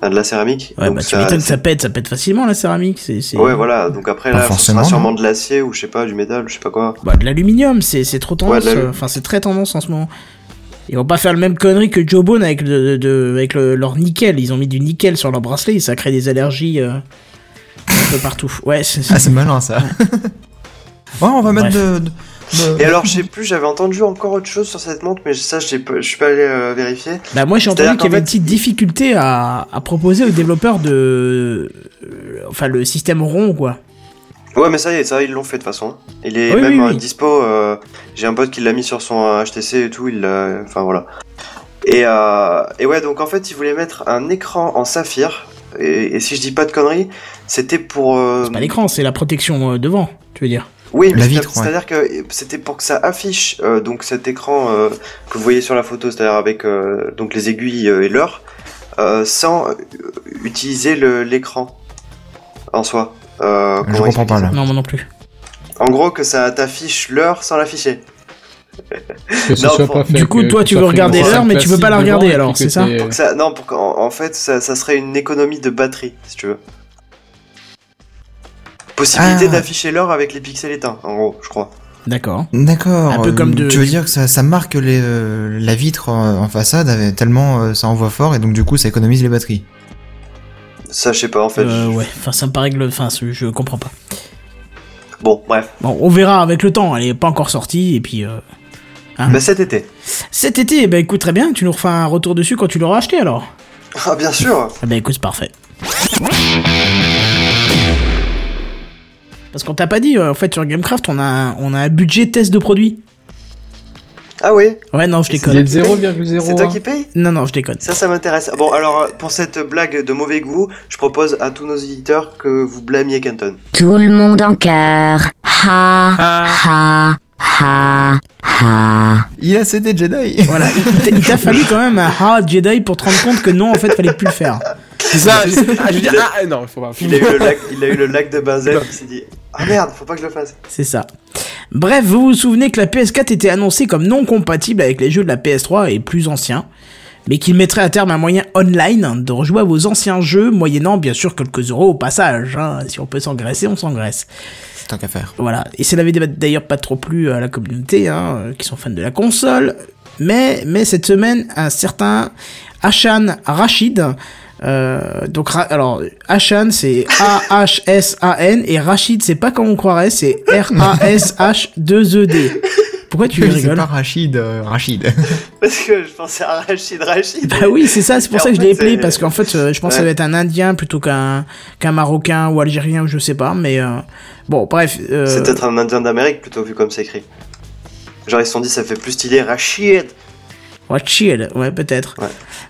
Enfin, de la céramique. Ouais donc bah tu ça- m'étonnes que ça pète, ça pète facilement la céramique, c'est c'est Ouais voilà donc après Pas là ce forcément, sera sûrement de l'acier ou je sais pas du métal je sais pas quoi. Bah de l'aluminium, c'est c'est trop tendance. Ouais, euh, Enfin c'est très tendance en ce moment. Ils vont pas faire le même connerie que Joe Bone avec le, de, avec le, leur nickel. Ils ont mis du nickel sur leur bracelet et ça crée des allergies euh, un peu partout. Ouais, c'est Ah, c'est malin ça. ouais, on va mettre Bref. de. de- de- Et alors je sais plus j'avais entendu encore autre chose sur cette montre mais ça j'ai pas- je suis pas allé euh, vérifier. Bah moi j'ai entendu qu'il y avait une petite difficulté à, à proposer aux développeurs de... euh, enfin le système rond quoi. Ouais mais ça y est ça ils l'ont fait de toute façon. Il est Oui, même oui, euh, oui. dispo. euh, J'ai un pote qui l'a mis sur son HTC et tout il. Enfin voilà. Et, euh, et ouais, donc en fait, ils voulaient mettre un écran en saphir. Et, et si je dis pas de conneries, c'était pour. euh, C'est pas l'écran, c'est la protection euh, devant, tu veux dire. Oui, mais ouais. c'est-à-dire que c'était pour que ça affiche euh, donc cet écran euh, que vous voyez sur la photo, c'est-à-dire avec euh, donc les aiguilles euh, et l'heure, euh, sans euh, utiliser l'écran en soi. Euh, Je comprends pas là. Non, moi non plus. En gros, que ça t'affiche l'heure sans l'afficher. Non, pour- Du coup, toi, tu veux regarder l'heure, mais tu veux pas la regarder, alors, c'est ça non, pour en fait, ça, ça serait une économie de batterie, si tu veux. Possibilité Ah. d'afficher l'heure avec les pixels éteints, en gros, je crois. D'accord. D'accord. Un peu comme de- Tu veux dire que ça, ça marque les, euh, la vitre euh, en façade avec- tellement euh, ça envoie fort et donc du coup ça économise les batteries. Ça, je sais pas, en fait. Euh, ouais, enfin ça me paraît que le... Enfin, je comprends pas. Bon, bref. Bon, on verra avec le temps, elle est pas encore sortie, et puis... Euh... Hein. Bah, cet été. Cet été, bah écoute, très bien, tu nous refais un retour dessus quand tu l'auras acheté alors. Ah, bien sûr. Ah bah écoute, c'est parfait. Parce qu'on t'a pas dit, euh, en fait, sur Gamecraft, on a, un- on a un budget test de produit. Ah oui, Ouais, non, je déconne. de 0,01. c'est toi qui paye Non, non, je déconne. Ça, ça m'intéresse. Bon, alors, euh, pour cette blague de mauvais goût, je propose à tous nos éditeurs que vous blâmiez Kenton. Tout le monde en cœur. Ha, ha, ha, ha. Il a cédé Jedi. Voilà, il t'a- fallu quand même un hard Jedi pour te rendre compte que non, en fait, fallait plus le faire. C'est ça, je, ah, je veux dire, ah, non, faut pas. Il a eu le lac, il a eu le lac de benzène, il s'est dit Ah merde, faut pas que je le fasse. C'est ça. Bref, vous vous souvenez que la PS4 était annoncée comme non compatible avec les jeux de la PS3 et plus anciens, mais qu'il mettrait à terme un moyen online de rejouer à vos anciens jeux, moyennant bien sûr quelques euros au passage. hein. Si on peut s'engraisser, on s'engraisse. Tant qu'à faire. Voilà. Et ça n'avait d'ailleurs pas trop plu à la communauté, hein, qui sont fans de la console. Mais, mais cette semaine, un certain Hashan Rachid, euh, donc, Ra- alors, Hashan, c'est A-H-S-A-N, et Rachid, c'est pas comme on croirait, c'est R-A-S-H-2-E-D. Pourquoi tu c'est rigoles pas Rachid, euh, Rachid. Parce que je pensais à Rachid Rachid. Bah oui, c'est ça, c'est pour Et ça que je l'ai appelé, c'est- parce qu'en fait, euh, je pense que ça Ouais. va être un Indien plutôt qu'un qu'un Marocain ou Algérien, ou je sais pas, mais euh, bon, bref. euh, C'est peut-être un Indien d'Amérique plutôt vu comme c'est écrit. Genre ils se sont dit ça fait plus stylé Rachid. Rachid, ouais, peut-être. Ouais.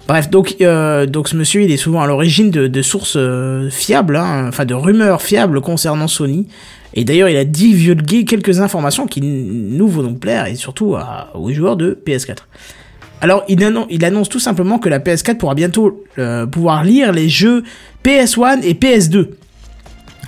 Bref, donc, euh, donc ce monsieur, il est souvent à l'origine de, de sources euh, fiables, hein, enfin de rumeurs fiables concernant Sony. Et d'ailleurs, il a divulgué quelques informations qui nous vont donc plaire, et surtout à- aux joueurs de PS4. Alors, il, annon- il annonce tout simplement que la PS4 pourra bientôt euh, pouvoir lire les jeux PS1 et PS2.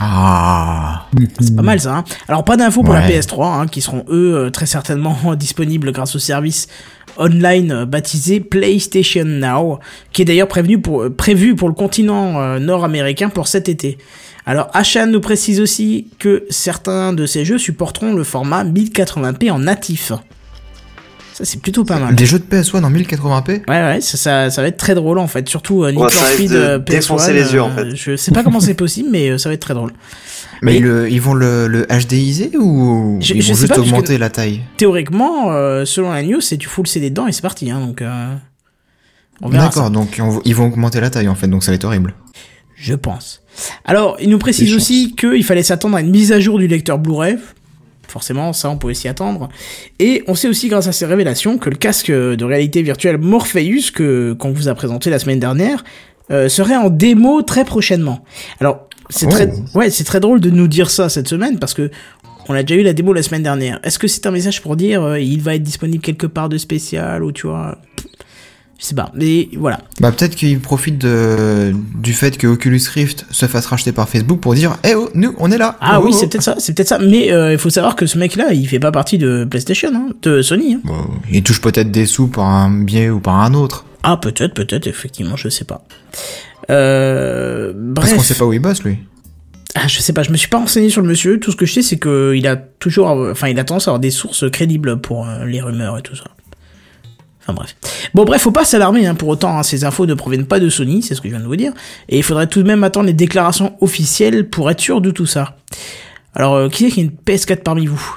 Ah. C'est pas mal ça. Hein Alors pas d'infos pour la Ouais. PS3, hein, qui seront eux euh, très certainement disponibles grâce au service online euh, baptisé PlayStation Now, qui est d'ailleurs euh, prévu pour le continent euh, nord-américain pour cet été. Alors Ashan nous précise aussi que certains de ces jeux supporteront le format 1080p en natif. Ça c'est plutôt pas mal. Des jeux de PS1 en 1080p Ouais ouais, ça, ça, ça va être très drôle en fait, surtout euh, Need Ouais, for ça risque Speed de euh, PS1. défoncer les yeux, en euh, fait. Je sais pas comment c'est possible, mais euh, ça va être très drôle. Mais Et- ils, le- ils vont le, le HDiser ou Je- ils je vont juste pas, augmenter la taille? théoriquement, euh, selon la news, c'est tu fous le CD dedans et c'est parti. Hein, donc, euh, on verra. ça. D'accord, donc on- ils vont augmenter la taille en fait, donc ça va être horrible. Je pense. Alors, il nous précise aussi qu'il fallait s'attendre à une mise à jour du lecteur Blu-ray. Forcément, ça, on pouvait s'y attendre. Et on sait aussi, grâce à ces révélations, que le casque de réalité virtuelle Morpheus, que qu'on vous a présenté la semaine dernière, euh, serait en démo très prochainement. Alors, c'est Oh. très, ouais, c'est très drôle de nous dire ça cette semaine parce que on a déjà eu la démo la semaine dernière. Est-ce que c'est un message pour dire euh, il va être disponible quelque part de spécial ou tu vois, je sais pas. Mais voilà. Bah peut-être qu'il profite de, du fait que Oculus Rift se fasse racheter par Facebook pour dire Eh oh, nous, on est là Ah Oh, oui, oh, c'est oh. peut-être ça, c'est peut-être ça. Mais euh, il faut savoir que ce mec-là, il fait pas partie de PlayStation, hein, de Sony. Hein. Bon, il touche peut-être des sous par un biais ou par un autre. Ah peut-être, peut-être, effectivement, je sais pas. Euh, Parce qu'on sait pas où il bosse, lui. Ah, je sais pas, je me suis pas renseigné sur le monsieur. Tout ce que je sais, c'est que il a toujours, enfin, il a tendance à avoir des sources crédibles pour euh, les rumeurs et tout ça. Enfin bref. Bon bref, faut pas s'alarmer hein, pour autant. hein, ces infos ne proviennent pas de Sony, c'est ce que je viens de vous dire. Et il faudrait tout de même attendre les déclarations officielles pour être sûr de tout ça. Alors, euh, qui est qui a une PS4 parmi vous?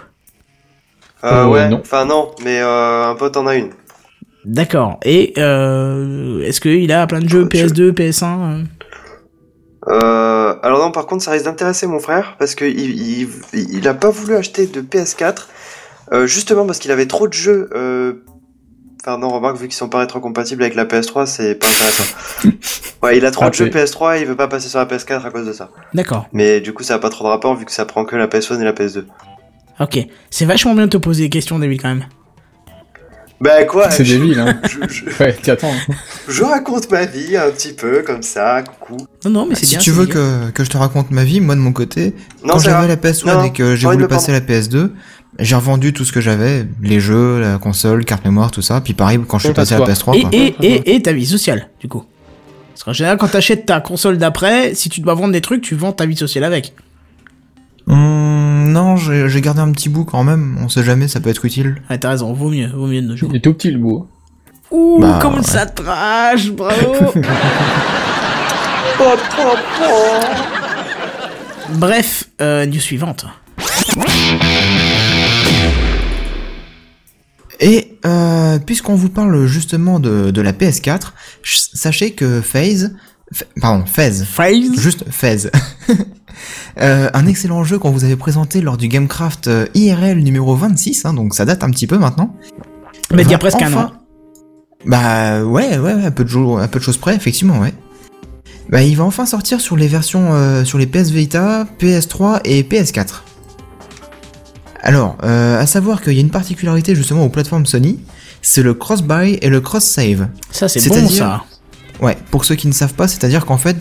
Euh, Euh, ouais, non. enfin non, mais euh, un pote en a une. D'accord. Et euh, est-ce qu'il a plein de jeux Je- PS2, PS1 euh? Euh, alors non, par contre, ça risque d'intéresser mon frère parce que il, il, il a pas voulu acheter de PS4 euh, justement parce qu'il avait trop de jeux. Enfin non, remarque vu qu'ils sont pas rétrocompatibles avec la PS3, c'est pas intéressant. ouais, il a trop Ah, de jeux c'est- PS3 et il veut pas passer sur la PS4 à cause de ça. D'accord. Mais du coup, ça a pas trop de rapport vu que ça prend que la PS1 et la PS2. Ok. C'est vachement bien de te poser des questions, David, quand même. Bah quoi C'est je, débile, hein. je, je- Ouais, t'attends. je raconte ma vie un petit peu comme ça, coucou. Non, non, mais c'est Si bien. tu veux bien. que, que je te raconte ma vie, moi de mon côté, Non, quand j'avais la PS1 Non, et que j'ai voulu passer à la PS2, j'ai revendu tout ce que j'avais, les jeux, la console, carte mémoire, tout ça. Puis pareil, quand je suis passé à la toi. PS3, Et, quoi. et, et, et ta vie sociale, du coup. Parce qu'en général, quand t'achètes ta console d'après, si tu dois vendre des trucs, tu vends ta vie sociale avec. Hum, non, j'ai j'ai gardé un petit bout quand même. On sait jamais, ça peut être utile. Ouais, t'as raison, vaut mieux, vaut mieux de nos jours. Il est tout petit le bout. Ouh, Bah, comme ouais. ça trash, bravo Bref, euh, news suivante. Et euh, puisqu'on vous parle justement de, de la PS4, ch- sachez que FaZe, pardon, FaZe, Phrase juste FaZe, euh, un excellent jeu qu'on vous avait présenté lors du Gamecraft euh, IRL numéro 26, hein, donc ça date un petit peu maintenant. Mais il y a va presque un an. Bah ouais, ouais, ouais, un peu de un peu de choses près, effectivement, ouais. Bah il va enfin sortir sur les versions euh, sur les PS Vita, PS3 et PS4. Alors, euh, à savoir qu'il y a une particularité justement aux plateformes Sony, c'est le cross-buy et le cross-save. Ça, c'est bon, ça. Ouais, pour ceux qui ne savent pas, c'est-à-dire qu'en fait,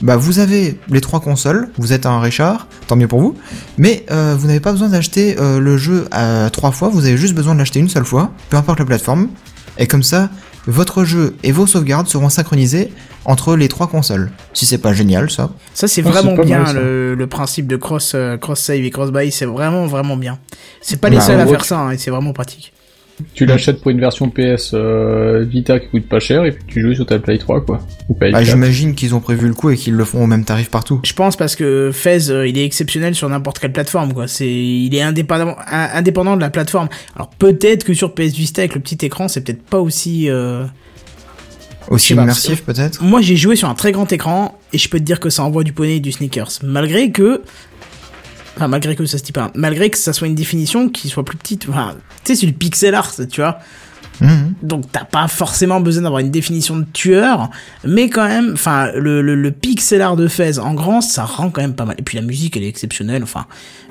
bah vous avez les trois consoles, vous êtes un Richard, tant mieux pour vous, mais euh, vous n'avez pas besoin d'acheter euh, le jeu à trois fois, vous avez juste besoin de l'acheter une seule fois, peu importe la plateforme, et comme ça, votre jeu et vos sauvegardes seront synchronisés entre les trois consoles. Si c'est pas génial, ça. Ça, c'est Ah, vraiment bien, mal, ça. le, le principe de cross, euh, cross save et cross buy, c'est vraiment, vraiment bien. C'est pas les Bah, seuls en à faire ça, hein, et c'est vraiment pratique. Tu l'achètes pour une version PS euh, Vita qui coûte pas cher et puis tu joues sur ta Play 3 quoi. Ou Play Bah, 4. J'imagine qu'ils ont prévu le coup et qu'ils le font au même tarif partout. Je pense parce que Fez, euh, il est exceptionnel sur n'importe quelle plateforme, quoi. C'est, il est indépendant, in- indépendant de la plateforme. Alors peut-être que sur PS Vita avec le petit écran, c'est peut-être pas aussi. euh, Aussi immersif peut-être? Moi, j'ai joué sur un très grand écran et je peux te dire que ça envoie du poney et du sneakers, malgré que. Enfin, malgré que ça se dit pas. Malgré que ça soit une définition qui soit plus petite. Enfin, tu sais, c'est du pixel art, tu vois. Mhm. Donc t'as pas forcément besoin d'avoir une définition de tueur, mais quand même, enfin le, le, le pixel art de Fez en grand, ça rend quand même pas mal. Et puis la musique, elle est exceptionnelle. Enfin,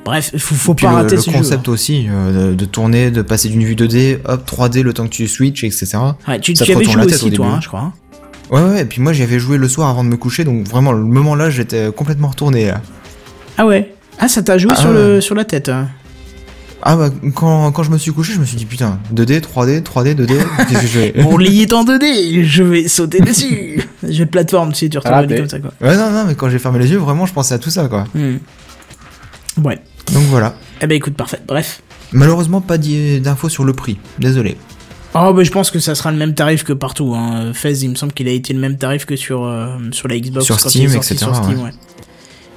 bref, faut, faut pas le, rater le ce concept jeu. aussi, euh, de, de tourner, de passer d'une vue 2D, hop, 3D le temps que tu switches, etc. hein. Ouais, tu, ça tu te avais joué aussi au toi, hein, je crois. hein. Ouais, ouais, et puis moi j'y avais joué le soir avant de me coucher, donc vraiment, le moment là, j'étais complètement retourné. Là. Ah ouais. Ah ça t'a joué Ah sur le sur la tête. hein. Ah bah, quand, quand je me suis couché, je me suis dit putain, 2D, 3D, 3D, 2D, qu'est-ce que je fais Mon lit est en 2D, je vais sauter dessus. Jeu de plateforme, tu sais, tu retournes Ah, le lit mais- comme ça quoi. Ouais, non, non, mais quand j'ai fermé les yeux, vraiment, je pensais à tout ça, quoi. Hmm. Ouais. Donc voilà. Eh ben écoute, parfait. Bref. Malheureusement, pas d'i- d'infos sur le prix, désolé. Oh bah je pense que ça sera le même tarif que partout. Hein. Fez, il me semble qu'il a été le même tarif que sur euh, sur la Xbox Sur quand Steam, il est sorti etc., sur Steam, ouais. ouais.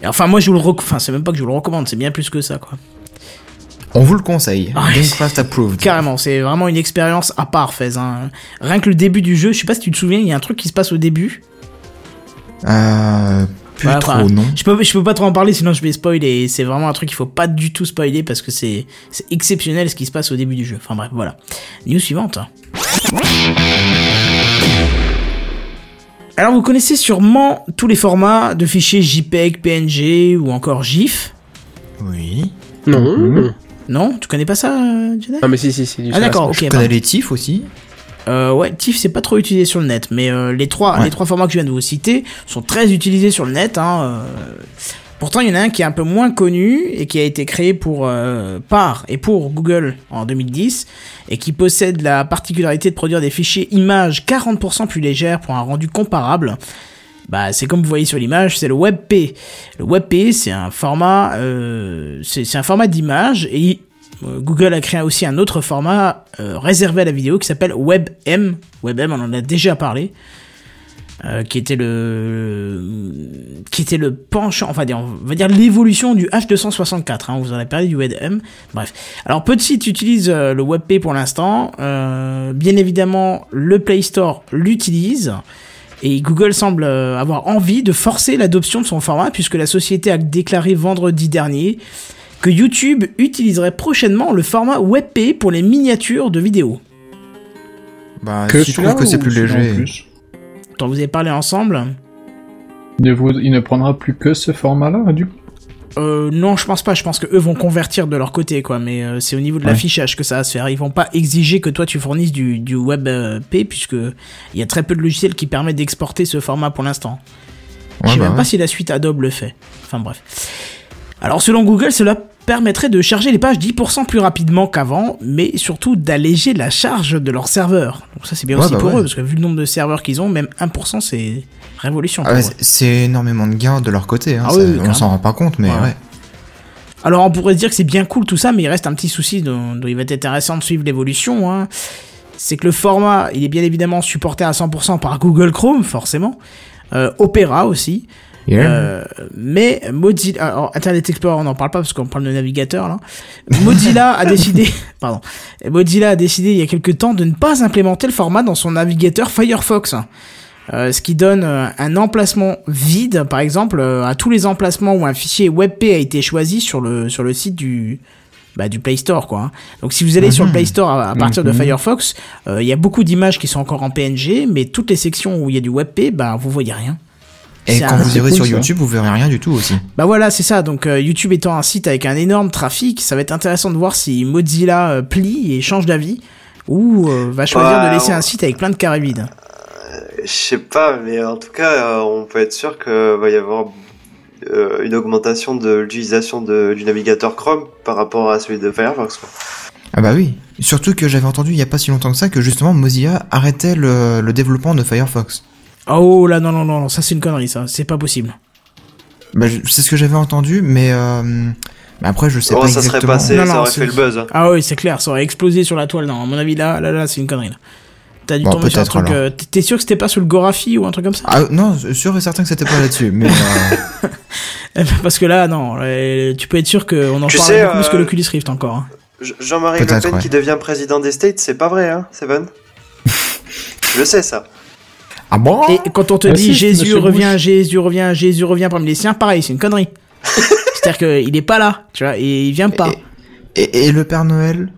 Et enfin moi je vous le rec... enfin c'est même pas que je vous le recommande, c'est bien plus que ça quoi. On vous le conseille. Ah, Gamecraft approved. Carrément, c'est vraiment une expérience à part Fez. Hein. Rien que le début du jeu, je sais pas si tu te souviens, il y a un truc qui se passe au début. Euh, plus Ouais, trop, enfin, non Je peux, je peux pas trop en parler sinon je vais spoiler. C'est vraiment un truc qu'il faut pas du tout spoiler parce que c'est exceptionnel ce qui se passe au début du jeu. Enfin bref, voilà. News suivante. Alors vous connaissez sûrement tous les formats de fichiers JPEG, PNG ou encore GIF. Oui. Non. Non, tu connais pas ça, Jedi Ah, mais si, si, si. du Ah d'accord, ok. Je connais les TIFF aussi. Euh, ouais, TIFF c'est pas trop utilisé sur le net, mais euh, les trois Ouais. les trois formats que je viens de vous citer sont très utilisés sur le net. Hein, euh. Pourtant, il y en a un qui est un peu moins connu et qui a été créé pour euh, par et pour Google en 2010 et qui possède la particularité de produire des fichiers images 40% plus légères pour un rendu comparable. Bah, c'est comme vous voyez sur l'image, c'est le WebP. Le WebP, c'est un format, euh, c'est un format d'image et euh, Google a créé aussi un autre format réservé à la vidéo qui s'appelle WebM. WebM, on en a déjà parlé. Euh, qui était le qui était le penchant enfin dire- on va dire l'évolution du H264 hein, vous en avez parlé du WebM bref alors peu de sites utilisent euh, le WebP pour l'instant Euh, bien évidemment le Play Store l'utilise et Google semble euh, avoir envie de forcer l'adoption de son format puisque la société a déclaré vendredi dernier que YouTube utiliserait prochainement le format WebP pour les miniatures de vidéos. Bah, Que si tu trouves que c'est plus léger. Dont vous avez parlé ensemble Il ne vous- il ne prendra plus que ce format-là, du coup euh, Non, je pense pas. Je pense que eux vont convertir de leur côté, quoi. Mais euh, c'est au niveau de Ouais. l'affichage que ça va se faire. Ils vont pas exiger que toi tu fournisses du, du WebP puisque il y a très peu de logiciels qui permettent d'exporter ce format pour l'instant. Ouais, je sais bah même ouais. pas si la suite Adobe le fait. Enfin bref. Alors selon Google, cela permettrait de charger les pages 10% plus rapidement qu'avant, mais surtout d'alléger la charge de leur serveur. Donc ça c'est bien Ouais, aussi bah pour ouais. eux, parce que vu le nombre de serveurs qu'ils ont, même 1% c'est révolution. Ah ouais, c'est- énormément de gains de leur côté. Hein, Ah ça- oui, oui, on s'en rend pas compte, mais ouais. Alors on pourrait se dire que c'est bien cool tout ça, mais il reste un petit souci dont, dont il va être intéressant de suivre l'évolution. hein. C'est que le format, il est bien évidemment supporté à 100% par Google Chrome, forcément. Euh, Opera aussi. Euh, mais Mozilla, alors Internet Explorer, on n'en parle pas parce qu'on parle de navigateur là. Mozilla a décidé, pardon, Mozilla a décidé il y a quelques temps de ne pas implémenter le format dans son navigateur Firefox. Euh, ce qui donne euh, un emplacement vide, par exemple, euh, à tous les emplacements où un fichier WebP a été choisi sur le sur le site du bah, du Play Store quoi. hein. Donc si vous allez sur le Play Store à, à partir de Mhm. Firefox, il y a beaucoup d'images qui sont encore en PNG, mais toutes les sections où il y a du WebP, bah vous voyez rien. Et quand vous irez cool, sur ça. YouTube, vous verrez rien du tout aussi. Bah voilà, c'est ça. Donc euh, YouTube étant un site avec un énorme trafic, ça va être intéressant de voir si Mozilla euh, plie et change d'avis ou euh, va choisir Bah, de laisser on- un site avec plein de carrés vides. Je sais pas, mais en tout cas, euh, on peut être sûr qu'il va y avoir euh, une augmentation de l'utilisation de- du navigateur Chrome par rapport à celui de Firefox. quoi. Ah bah oui. Surtout que j'avais entendu il y a pas si longtemps que ça que justement Mozilla arrêtait le, le développement de Firefox. Oh là non non non, non, ça c'est une connerie ça, c'est pas possible. Bah, c'est ce que j'avais entendu, mais, euh, mais après je sais Oh, pas ça serait exactement. passé, Non, ça aurait c'est- fait le buzz. hein. Ah oui, c'est clair, ça aurait explosé sur la toile. Non, à mon avis là, là là, c'est une connerie. T'as dû Bon, tomber sur un truc. euh, t'es- sûr que c'était pas sur le Gorafi ou un truc comme ça? Ah non, sûr et certain que c'était pas là-dessus, mais euh, Parce que là, non, tu peux être sûr qu'on en Tu parle sais, beaucoup plus que l'Oculus Rift encore. hein. Je- Jean-Marie Le Pen ouais. qui devient président des States, c'est pas vrai, hein, Seven Je sais ça. Ah bon Et quand on te Ah dit si, Jésus revient, Bush. Jésus revient, Jésus revient parmi les siens, pareil, c'est une connerie. C'est-à-dire qu'il est pas là, tu vois, et il vient pas. et, et le Père Noël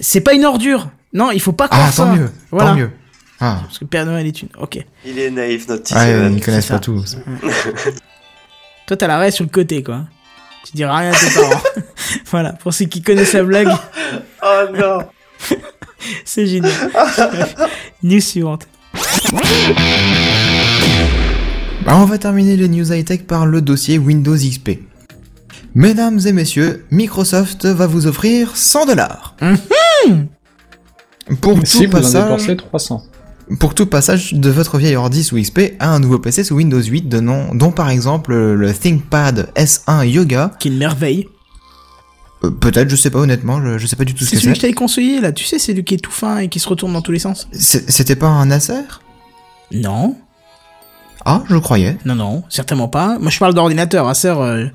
C'est pas une ordure. Non, il faut pas croire Ah ça. tant mieux, Voilà. tant mieux. Ah, Parce que Père Noël est une. Ok. Il est naïf, notre petit ouais, Seven. ils connaissent pas ça. tout. Toi, t'as l'arrêt sur le côté, quoi. Tu diras rien à tes parents. voilà. Pour ceux qui connaissent la blague, Oh non c'est génial. News suivante. Bah, on va terminer les news high-tech par le dossier Windows XP. Mesdames et messieurs, Microsoft va vous offrir 100 dollars. Pour Si tout vous en passage, dépensez 300. pour tout passage de votre vieil ordi sous XP à un nouveau PC sous Windows 8, de nom- dont par exemple le ThinkPad S1 Yoga. Qui merveille. Euh, Peut-être, je sais pas honnêtement, je, je sais pas du tout ce C'est que celui que je c'est. t'avais conseillé, là. Tu sais, c'est lui qui est tout fin et qui se retourne dans tous les sens. C'est- C'était pas un Acer Non. Ah, je croyais. Non, non, certainement pas. Moi, je parle d'ordinateur. Acer, euh...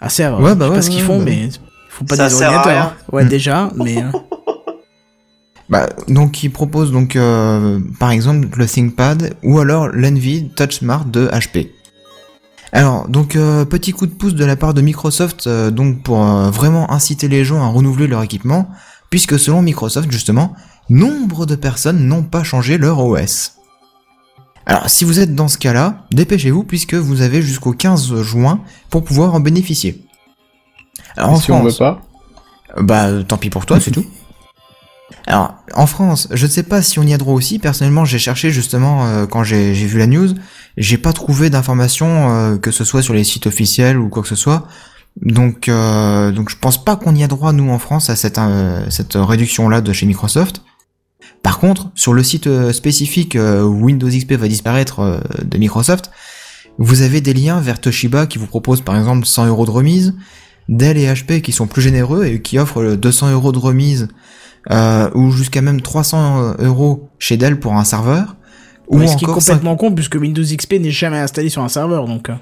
Acer, euh, Ouais, bah je sais ouais, pas ce qu'ils font, bah mais faut pas Ça des ordinateurs. hein. Ouais, déjà, mais euh, Bah, donc il propose donc euh, par exemple le ThinkPad ou alors l'Envy TouchSmart de HP. Alors, donc euh, petit coup de pouce de la part de Microsoft, euh, donc pour euh, vraiment inciter les gens à renouveler leur équipement, puisque selon Microsoft justement, nombre de personnes n'ont pas changé leur OS. Alors, si vous êtes dans ce cas-là, dépêchez-vous puisque vous avez jusqu'au 15 juin pour pouvoir en bénéficier. Alors, en si on veut pas. bah tant pis pour toi, c'est tout. Alors, en France, je ne sais pas si on y a droit aussi. Personnellement, j'ai cherché justement euh, quand j'ai vu la news, j'ai pas trouvé d'informations euh, que ce soit sur les sites officiels ou quoi que ce soit. Donc, euh, donc je pense pas qu'on y a droit nous en France à cette euh, cette réduction là de chez Microsoft. Par contre, sur le site spécifique où Windows XP va disparaître de Microsoft, vous avez des liens vers Toshiba qui vous propose par exemple 100 euros de remise, Dell et HP qui sont plus généreux et qui offrent le 200 euros de remise euh, ou jusqu'à même 300 euros chez Dell pour un serveur. Ou Ouais, ce qui est complètement con puisque Windows XP n'est jamais installé sur un serveur donc euh,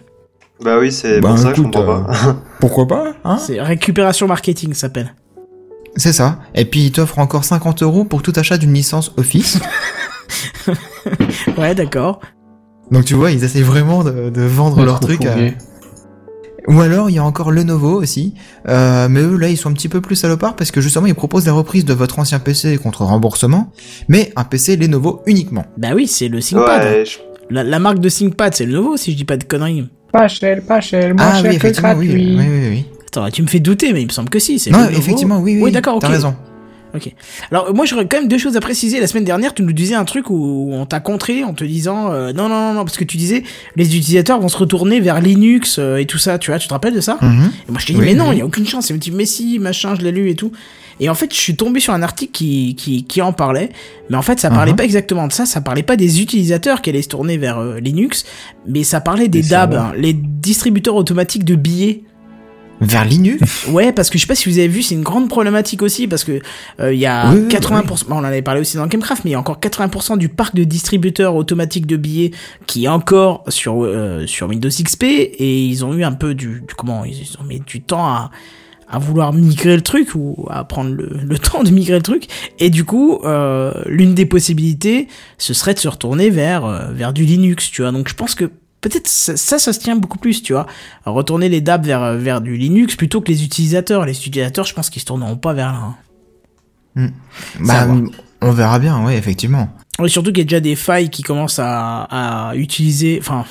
Bah oui, c'est Bah, pour ça que je comprends pas. 5 Pourquoi pas hein c'est récupération marketing ça s'appelle. C'est ça. Et puis ils t'offrent encore 50 euros pour tout achat d'une licence Office. Ouais d'accord. Donc tu vois, ils essayent vraiment de, de vendre leur Trop truc. à-. Ou alors il y a encore Lenovo aussi, euh, mais eux là ils sont un petit peu plus salopards parce que justement ils proposent la reprise de votre ancien PC contre remboursement, mais un PC Lenovo uniquement. Bah oui c'est le ThinkPad. Ouais, je- La, la marque de ThinkPad c'est le nouveau si je dis pas de conneries. Pas cher, pas cher, moins ah cher oui que effectivement oui, oui oui oui. Attends tu me fais douter mais il me semble que si c'est Non Lenovo. effectivement oui oui. Oui d'accord ok. T'as raison. Ok. Alors moi j'aurais quand même deux choses à préciser. La semaine dernière tu nous disais un truc où on t'a contré en te disant euh, non non non non parce que tu disais les utilisateurs vont se retourner vers Linux euh, et tout ça. Tu vois tu te rappelles de ça? Mhm. Et moi je t'ai dit Oui, mais non oui. il y a aucune chance. Il me dit mais si machin je l'ai lu et tout. Et en fait je suis tombé sur un article qui qui, qui en parlait. Mais en fait ça parlait Mhm. pas exactement de ça. Ça parlait pas des utilisateurs qui allaient se tourner vers euh, Linux, mais ça parlait des Des DAB, hein, les distributeurs automatiques de billets. Vers Linux. Ouais, parce que je sais pas si vous avez vu, c'est une grande problématique aussi parce que euh, il y a Oui, oui, 80%, bon, on en avait parlé aussi dans Gamecraft, mais il y a encore 80% du parc de distributeurs automatiques de billets qui est encore sur euh, sur Windows XP et ils ont eu un peu du, du- comment ils ont mis du temps à à vouloir migrer le truc ou à prendre le, le temps de migrer le truc et du coup euh, l'une des possibilités ce serait de se retourner vers euh, vers du Linux tu vois donc je pense que peut-être ça, ça ça se tient beaucoup plus tu vois retourner les DAB vers euh, vers du Linux plutôt que les utilisateurs les utilisateurs je pense qu'ils se tourneront pas vers là hein. Bah, va. on verra bien, oui, effectivement. Et surtout qu'il y a déjà des failles qui commencent à, à utiliser. Enfin,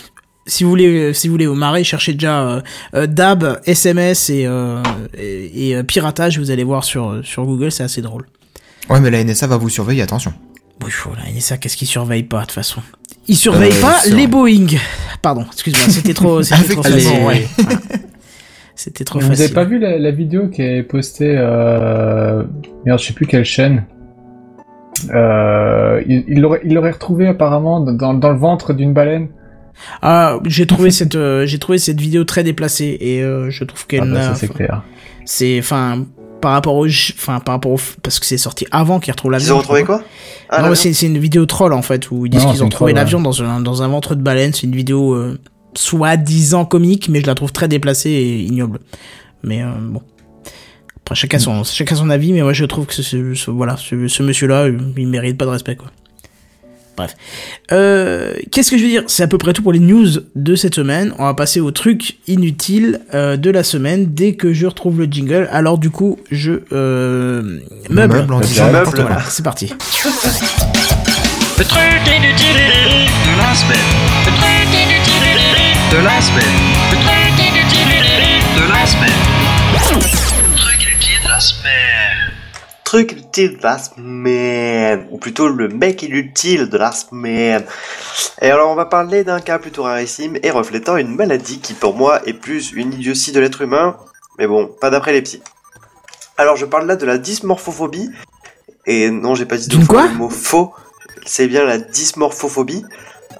si vous voulez, si vous voulez vous marrer, cherchez déjà euh, euh, DAB, SMS et, euh, et, et, euh, piratage. Vous allez voir sur sur Google, c'est assez drôle. Ouais, mais la NSA va vous surveiller, attention. Oui, et ça, qu'est-ce qu'ils surveillent pas de toute façon Ils surveillent Euh, pas sur- les Boeing. Pardon, excuse-moi, c'était trop, c'était trop facile. ouais. Voilà. C'était trop Vous facile. avez pas vu la, la vidéo qui est postée euh... Merde, je sais plus quelle chaîne. Euh, il l'aurait il retrouvé apparemment dans, dans le ventre d'une baleine. Ah, j'ai trouvé cette, euh, j'ai trouvé cette vidéo très déplacée et euh, je trouve qu'elle Ah bah, n'a- ça c'est clair. c'est, enfin, par rapport au, enfin, par rapport au, parce que c'est sorti avant qu'ils retrouvent l'avion. Ils ont retrouvé quoi? Ah, non, c'est, c'est une vidéo troll en fait où ils disent qu'ils ont trouvé l'avion dans un dans un ventre de baleine. C'est une vidéo euh, soi-disant comique, mais je la trouve très déplacée et ignoble. Mais euh, bon. Après chacun son chacun son avis, mais moi je trouve que ce, voilà ce, ce monsieur-là, euh, il mérite pas de respect quoi. Bref. Euh, Qu'est-ce que je veux dire? C'est à peu près tout pour les news de cette semaine. On va passer au truc inutile euh, de la semaine dès que je retrouve le jingle. Alors du coup, je euh, meuble. Meuble Meuble. Voilà, c'est parti. Le truc inutile de la semaine. Le truc inutile de la semaine. Le truc inutile de la semaine. Le truc inutile de la semaine. Truc utile de la semaine, ou plutôt le mec inutile de la semaine. Et alors on va parler d'un cas plutôt rarissime et reflétant une maladie qui pour moi est plus une idiotie de l'être humain, mais bon, pas d'après les psys. Alors je parle là de la dysmorphophobie, et non j'ai pas dit D'une quoi le mot faux, c'est bien la dysmorphophobie.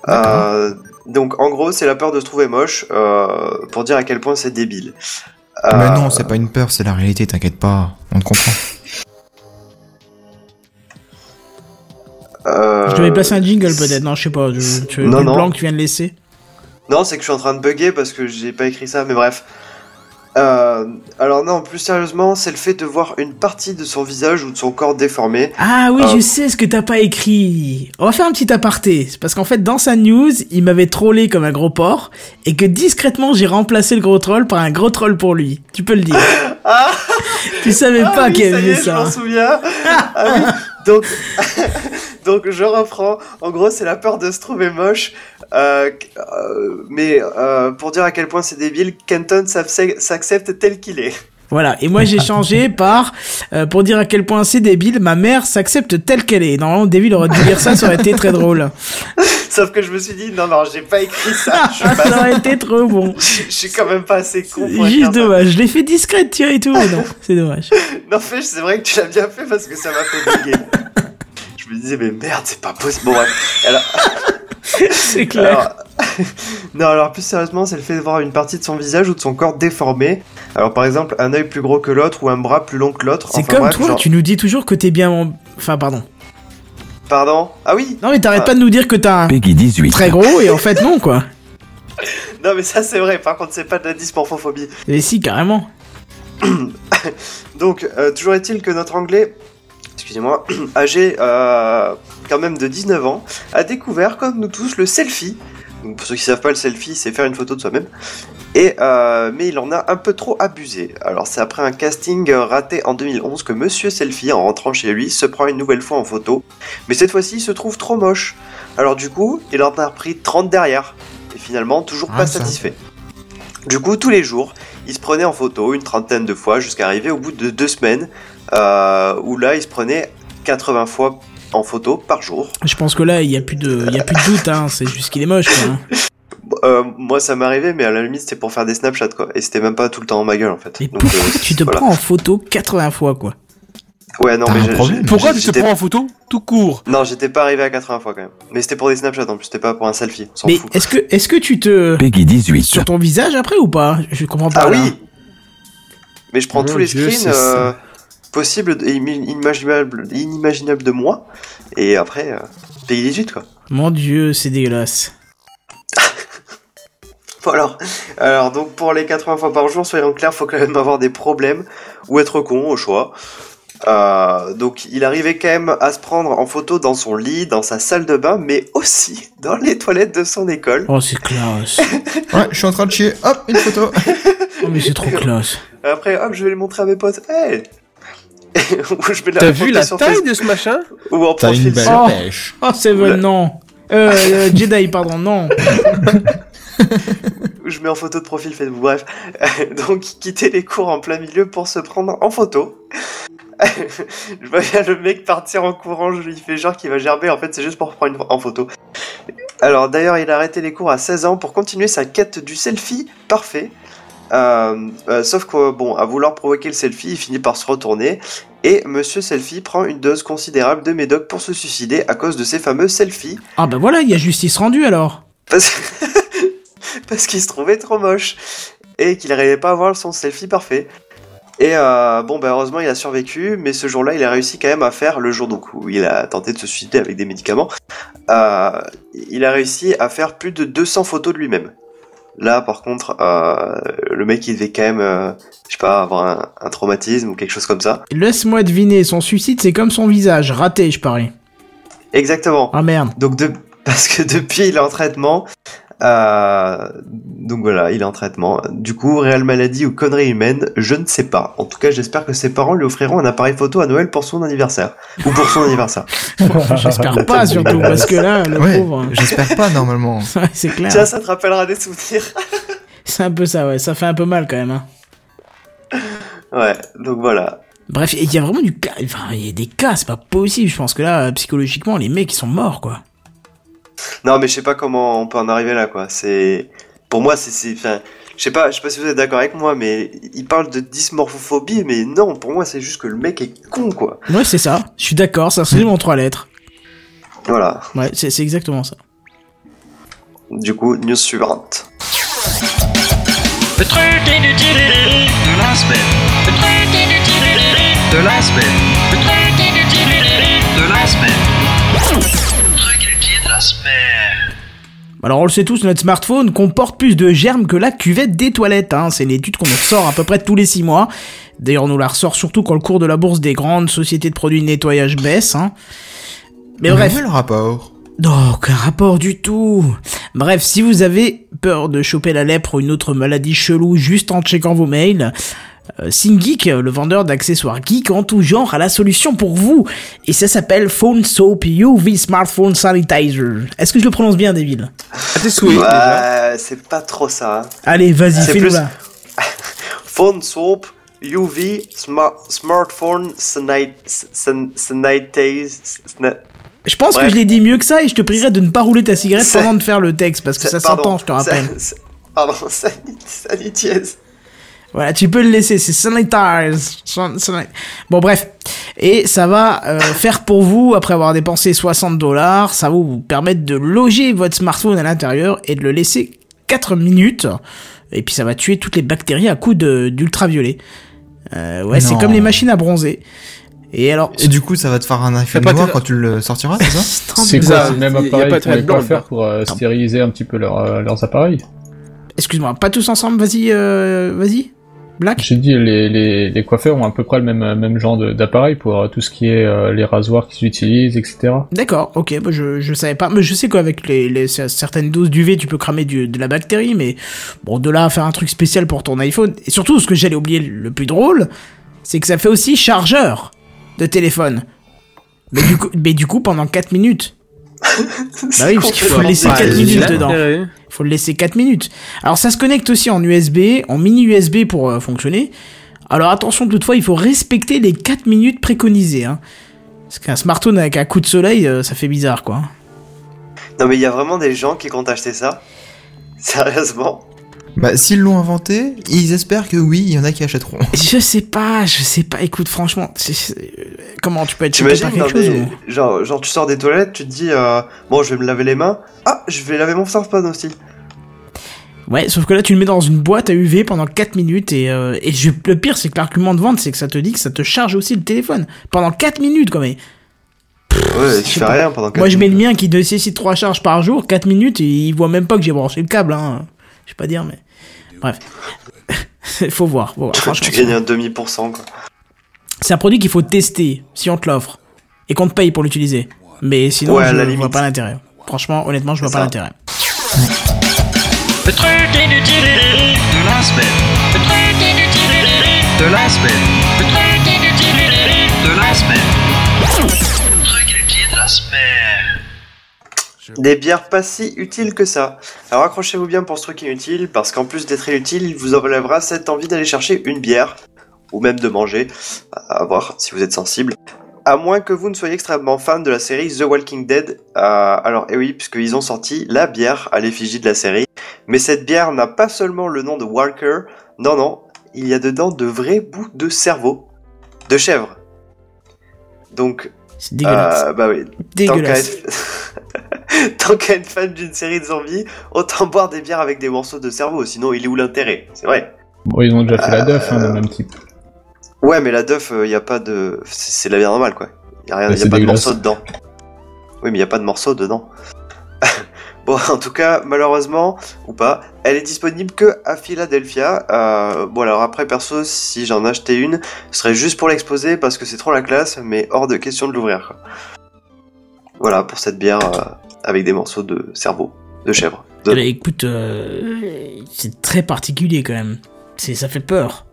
Euh, donc en gros c'est la peur de se trouver moche, euh, pour dire à quel point c'est débile. Mais Euh, non, c'est pas une peur, c'est la réalité, t'inquiète pas, on te comprend. euh, Je devais placer un jingle peut-être, non, je sais pas. Je, tu, Non, le non. blanc que tu viens de laisser. Non, c'est que je suis en train de bugger parce que j'ai pas écrit ça, mais bref. Euh, alors non, plus sérieusement, c'est le fait de voir une partie de son visage ou de son corps déformé. Ah oui, Euh. je sais ce que t'as pas écrit. On va faire un petit aparté. C'est parce qu'en fait, dans sa news, il m'avait trollé comme un gros porc et que discrètement, j'ai remplacé le gros troll par un gros troll pour lui. Tu peux le dire. Ah, tu savais ah pas oui, qu'il ça y aimait est, je ça. m'en souviens. Ah oui, donc, donc je reprends. En gros, c'est la peur de se trouver moche. Euh, euh, mais euh, pour dire à quel point c'est débile, Kenton s'accepte s'accepte tel qu'il est. Voilà. Et moi, j'ai changé par, euh, pour dire à quel point c'est débile, ma mère s'accepte telle qu'elle est. Normalement, David aurait dû dire ça, ça aurait été très drôle. Sauf que je me suis dit, non, non, j'ai pas écrit ça. Je suis, pas- ça aurait été trop bon. je suis quand même pas assez con pour Juste ça. dommage. Je l'ai fait discrète, tiens, et tout. mais non, c'est dommage. Non, fait, c'est vrai que tu l'as bien fait parce que ça m'a fait bugger. Je me disais, mais merde, c'est pas possible. Bon, bref. Alors, C'est clair. alors- non, alors plus sérieusement, c'est le fait de voir une partie de son visage ou de son corps déformé. Alors, par exemple, un œil plus gros que l'autre ou un bras plus long que l'autre. C'est Enfin, comme bref, toi, genre- tu nous dis toujours que t'es bien. en- Enfin, pardon. Pardon? Ah oui? Non, mais t'arrêtes Ah. pas de nous dire que t'as un Peggy 18. très gros et en fait, non, quoi. Non, mais ça, c'est vrai. Par contre, c'est pas de la dysmorphophobie. Et si, carrément. Donc, euh, toujours est-il que notre anglais, excusez-moi, âgé euh, quand même de 19 ans, a découvert, comme nous tous, le selfie. Donc, pour ceux qui savent pas, le selfie, c'est faire une photo de soi-même. Et euh, mais il en a un peu trop abusé. Alors c'est après un casting raté en 2011 que Monsieur Selfie, en rentrant chez lui, se prend une nouvelle fois en photo. Mais cette fois-ci, il se trouve trop moche. Alors du coup, il en a repris 30 derrière. Et finalement, toujours Ah, pas satisfait. Du coup, tous les jours, il se prenait en photo une trentaine de fois jusqu'à arriver au bout de deux semaines, euh, où là, il se prenait 80 fois en photo par jour. Je pense que là, il y a plus de, il y a plus de doute, hein. C'est juste qu'il est moche, quoi. hein. Euh, moi, ça m'arrivait, mais à la limite, c'était pour faire des Snapchats, quoi. Et c'était même pas tout le temps en ma gueule, en fait. Donc, pourquoi euh, tu te voilà. prends en photo 80 fois, quoi? Ouais, non, mais j'ai- Pourquoi tu te prends en photo tout court? Non, j'étais pas arrivé à 80 fois quand même. Mais c'était pour des Snapchats en plus, c'était pas pour un selfie. On Mais est-ce que, est-ce que tu te. Peggy 18. Sur ton visage après ou pas? Je comprends pas. Ah là. oui Mais je prends Mon tous les Dieu, screens euh, possibles et inimaginables, inimaginables de moi. Et après, euh, pays 18 quoi. Mon dieu, c'est dégueulasse. Bon alors, alors donc pour les 80 fois par jour, soyons clairs, faut quand même avoir des problèmes ou être con au choix. Euh, donc il arrivait quand même à se prendre en photo dans son lit, dans sa salle de bain, mais aussi dans les toilettes de son école. Oh, c'est classe. Ouais, je suis en train de chier. Hop, une photo. Oh, mais c'est trop classe. Après, hop, je vais le montrer à mes potes. Hey Ou je mets la T'as vu la sur taille Facebook, de ce machin Ou en T'as une profil belle sur- Oh. pêche. Oh, Seven, Oula. non. Euh, euh, Jedi, pardon, non. où je mets en photo de profil Facebook, bref. Donc, quitter les cours en plein milieu pour se prendre en photo. je vois bien le mec partir en courant, je lui fais genre qu'il va gerber, en fait c'est juste pour prendre une en photo. Alors d'ailleurs il a arrêté les cours à 16 ans pour continuer sa quête du selfie parfait. Euh, euh, sauf que bon, à vouloir provoquer le selfie, il finit par se retourner et Monsieur Selfie prend une dose considérable de médoc pour se suicider à cause de ces fameux selfies Ah bah voilà, il y a justice rendue alors. parce, parce qu'il se trouvait trop moche et qu'il n'arrivait pas à voir son selfie parfait. Et euh, bon, bah heureusement, il a survécu, mais ce jour-là, il a réussi quand même à faire le jour donc où il a tenté de se suicider avec des médicaments. Euh, il a réussi à faire plus de 200 photos de lui-même. Là, par contre, euh, le mec, il devait quand même, euh, je sais pas, avoir un, un traumatisme ou quelque chose comme ça. Laisse-moi deviner, son suicide c'est comme son visage, raté, je parie. Exactement. Ah merde. Donc de... parce que depuis il est en traitement. Euh... Donc voilà, il est en traitement. Du coup, réelle maladie ou connerie humaine, je ne sais pas. En tout cas, j'espère que ses parents lui offriront un appareil photo à Noël pour son anniversaire. Ou pour son anniversaire. J'espère pas surtout, parce que là, le Ouais, pauvre. j'espère pas normalement. Ouais, c'est clair. Tiens, ça te rappellera des souvenirs. C'est un peu ça, ouais. Ça fait un peu mal quand même. Hein. Ouais, donc voilà. Bref, il y a vraiment du cas. Enfin, il y a des cas, c'est pas possible. Je pense que là, psychologiquement, les mecs, ils sont morts, quoi. Non, mais je sais pas comment on peut en arriver là, quoi. C'est... Pour moi, c'est... Enfin, je sais pas, je sais pas si vous êtes d'accord avec moi, mais il parle de dysmorphophobie, mais non, pour moi, c'est juste que le mec est con, quoi. Ouais, c'est ça. Je suis d'accord, ça se résume en trois lettres. Voilà. Ouais, c'est c'est exactement ça. Du coup, news suivante. Le truc inutile de la semaine. Le truc inutile de la semaine. Le truc inutile de la semaine. Alors on le sait tous, notre smartphone comporte plus de germes que la cuvette des toilettes. Hein. C'est une étude qu'on nous ressort à peu près tous les 6 mois. D'ailleurs, on nous la ressort surtout quand le cours de la bourse des grandes sociétés de produits de nettoyage baisse. Hein. Mais bref. le rapport? Non, aucun rapport du tout. Bref, si vous avez peur de choper la lèpre ou une autre maladie chelou juste en checkant vos mails, SingGeek, le vendeur d'accessoires geek en tout genre, a la solution pour vous. Et ça s'appelle Phone Soap UV Smartphone Sanitizer. Est-ce que je le prononce bien, David? À tes souhaits. Ouais, c'est pas trop ça. hein. Allez, vas-y, C'est fais-nous plus- là. Phone Soap UV smart, Smartphone sanit, san, Sanitize. sna- Je pense Bref. que je l'ai dit mieux que ça et je te prierai de ne pas rouler ta cigarette pendant de faire le texte parce que ça s'entend, je te rappelle. Pardon, sanit, sanitize. Voilà, tu peux le laisser, c'est sanitize. San- sanit- Bon, bref. Et ça va euh, faire pour vous, après avoir dépensé 60 dollars, ça va vous permettre de loger votre smartphone à l'intérieur et de le laisser 4 minutes. Et puis ça va tuer toutes les bactéries à coups de- d'ultraviolet. Euh, ouais, c'est comme les machines à bronzer. Et alors, Et du coup, ça va te faire un iPhone pas noir quand tu le sortiras, c'est ça C'est Ça, quoi C'est le même appareil pas trait blanc, coiffeurs là. pour euh, stériliser un petit peu leur, euh, leurs appareils excuse-moi, pas tous ensemble, vas-y, euh, vas-y. Black J'ai dit, les, les, les coiffeurs ont à peu près le même, même genre d'appareil pour euh, tout ce qui est euh, les rasoirs qu'ils utilisent, etc. D'accord, ok, bah je, je savais pas. Mais je sais qu'avec les, les, certaines doses d'UV, tu peux cramer du, de la bactérie, mais bon, de là à faire un truc spécial pour ton iPhone. Et surtout, ce que j'allais oublier le plus drôle, c'est que ça fait aussi chargeur de téléphone. Mais du coup, mais du coup pendant 4 minutes. Bah oui, parce qu'il faut le laisser Bah, 4 il minutes dedans. intérêt. faut le laisser 4 minutes. Alors ça se connecte aussi en USB, en mini USB pour euh, fonctionner. Alors attention toutefois, il faut respecter les 4 minutes préconisées. Hein. Parce qu'un smartphone avec un coup de soleil, euh, ça fait bizarre quoi. Non, mais il y a vraiment des gens qui comptent acheter ça. Sérieusement. Bah, s'ils l'ont inventé, ils espèrent que oui, il y en a qui achèteront. Je sais pas, je sais pas. Écoute, franchement, c'est- c'est- comment tu peux être choqué par dans quelque chose des- ou- genre, genre, tu sors des toilettes, tu te dis, euh, bon, je vais me laver les mains. Ah, je vais laver mon smartphone aussi. Ouais, sauf que là, tu le mets dans une boîte à UV pendant 4 minutes et, euh, et je- le pire, c'est que l'argument de vente, c'est que ça te dit que ça te charge aussi le téléphone pendant 4 minutes, quoi. Mais Ouais, tu sais fais pas. rien pendant moi, je mets le mien qui nécessite 3 charges par jour, 4 minutes, et il voit même pas que j'ai branché le câble, hein. Je sais pas dire, mais bref. faut voir, faut voir. Franchement, Tu gagnes un demi pour cent, quoi. c'est un produit qu'il faut tester si on te l'offre et qu'on te paye pour l'utiliser. Mais sinon, Ouais, je la vois pas l'intérêt. Franchement, honnêtement, je vois pas l'intérêt. Le truc inutile de la semaine. Le truc inutile de la semaine. Le truc inutile de la semaine. Des bières pas si utiles que ça. Alors accrochez-vous bien pour ce truc inutile, parce qu'en plus d'être inutile, il vous enlèvera cette envie d'aller chercher une bière, ou même de manger, à voir si vous êtes sensible. À moins que vous ne soyez extrêmement fan de la série The Walking Dead. Euh, alors, eh oui, puisqu'ils ont sorti la bière à l'effigie de la série. Mais cette bière n'a pas seulement le nom de Walker, non, non, il y a dedans de vrais bouts de cerveau, de chèvre. Donc, C'est dégueulasse. euh, bah oui, Tant qu'à dégueulasse. Tant qu'à être fan d'une série de zombies, autant boire des bières avec des morceaux de cerveau, sinon il est où l'intérêt? C'est vrai. Bon, ils ont déjà fait la duff, hein, Euh, de même type. Ouais, mais la duff, il y a pas de... C'est de la bière normale, quoi. Il y a, rien, Bah, y a pas de morceaux dedans. Oui, mais il y a pas de morceaux dedans. bon, en tout cas, malheureusement, ou pas, elle est disponible que à Philadelphia. Euh, bon, alors après, perso, si j'en achetais une, ce serait juste pour l'exposer parce que c'est trop la classe, mais hors de question de l'ouvrir. Voilà, pour cette bière euh, avec des morceaux de cerveau, de chèvre. De- Eh ben, écoute, euh, c'est très particulier quand même. C'est, ça fait peur.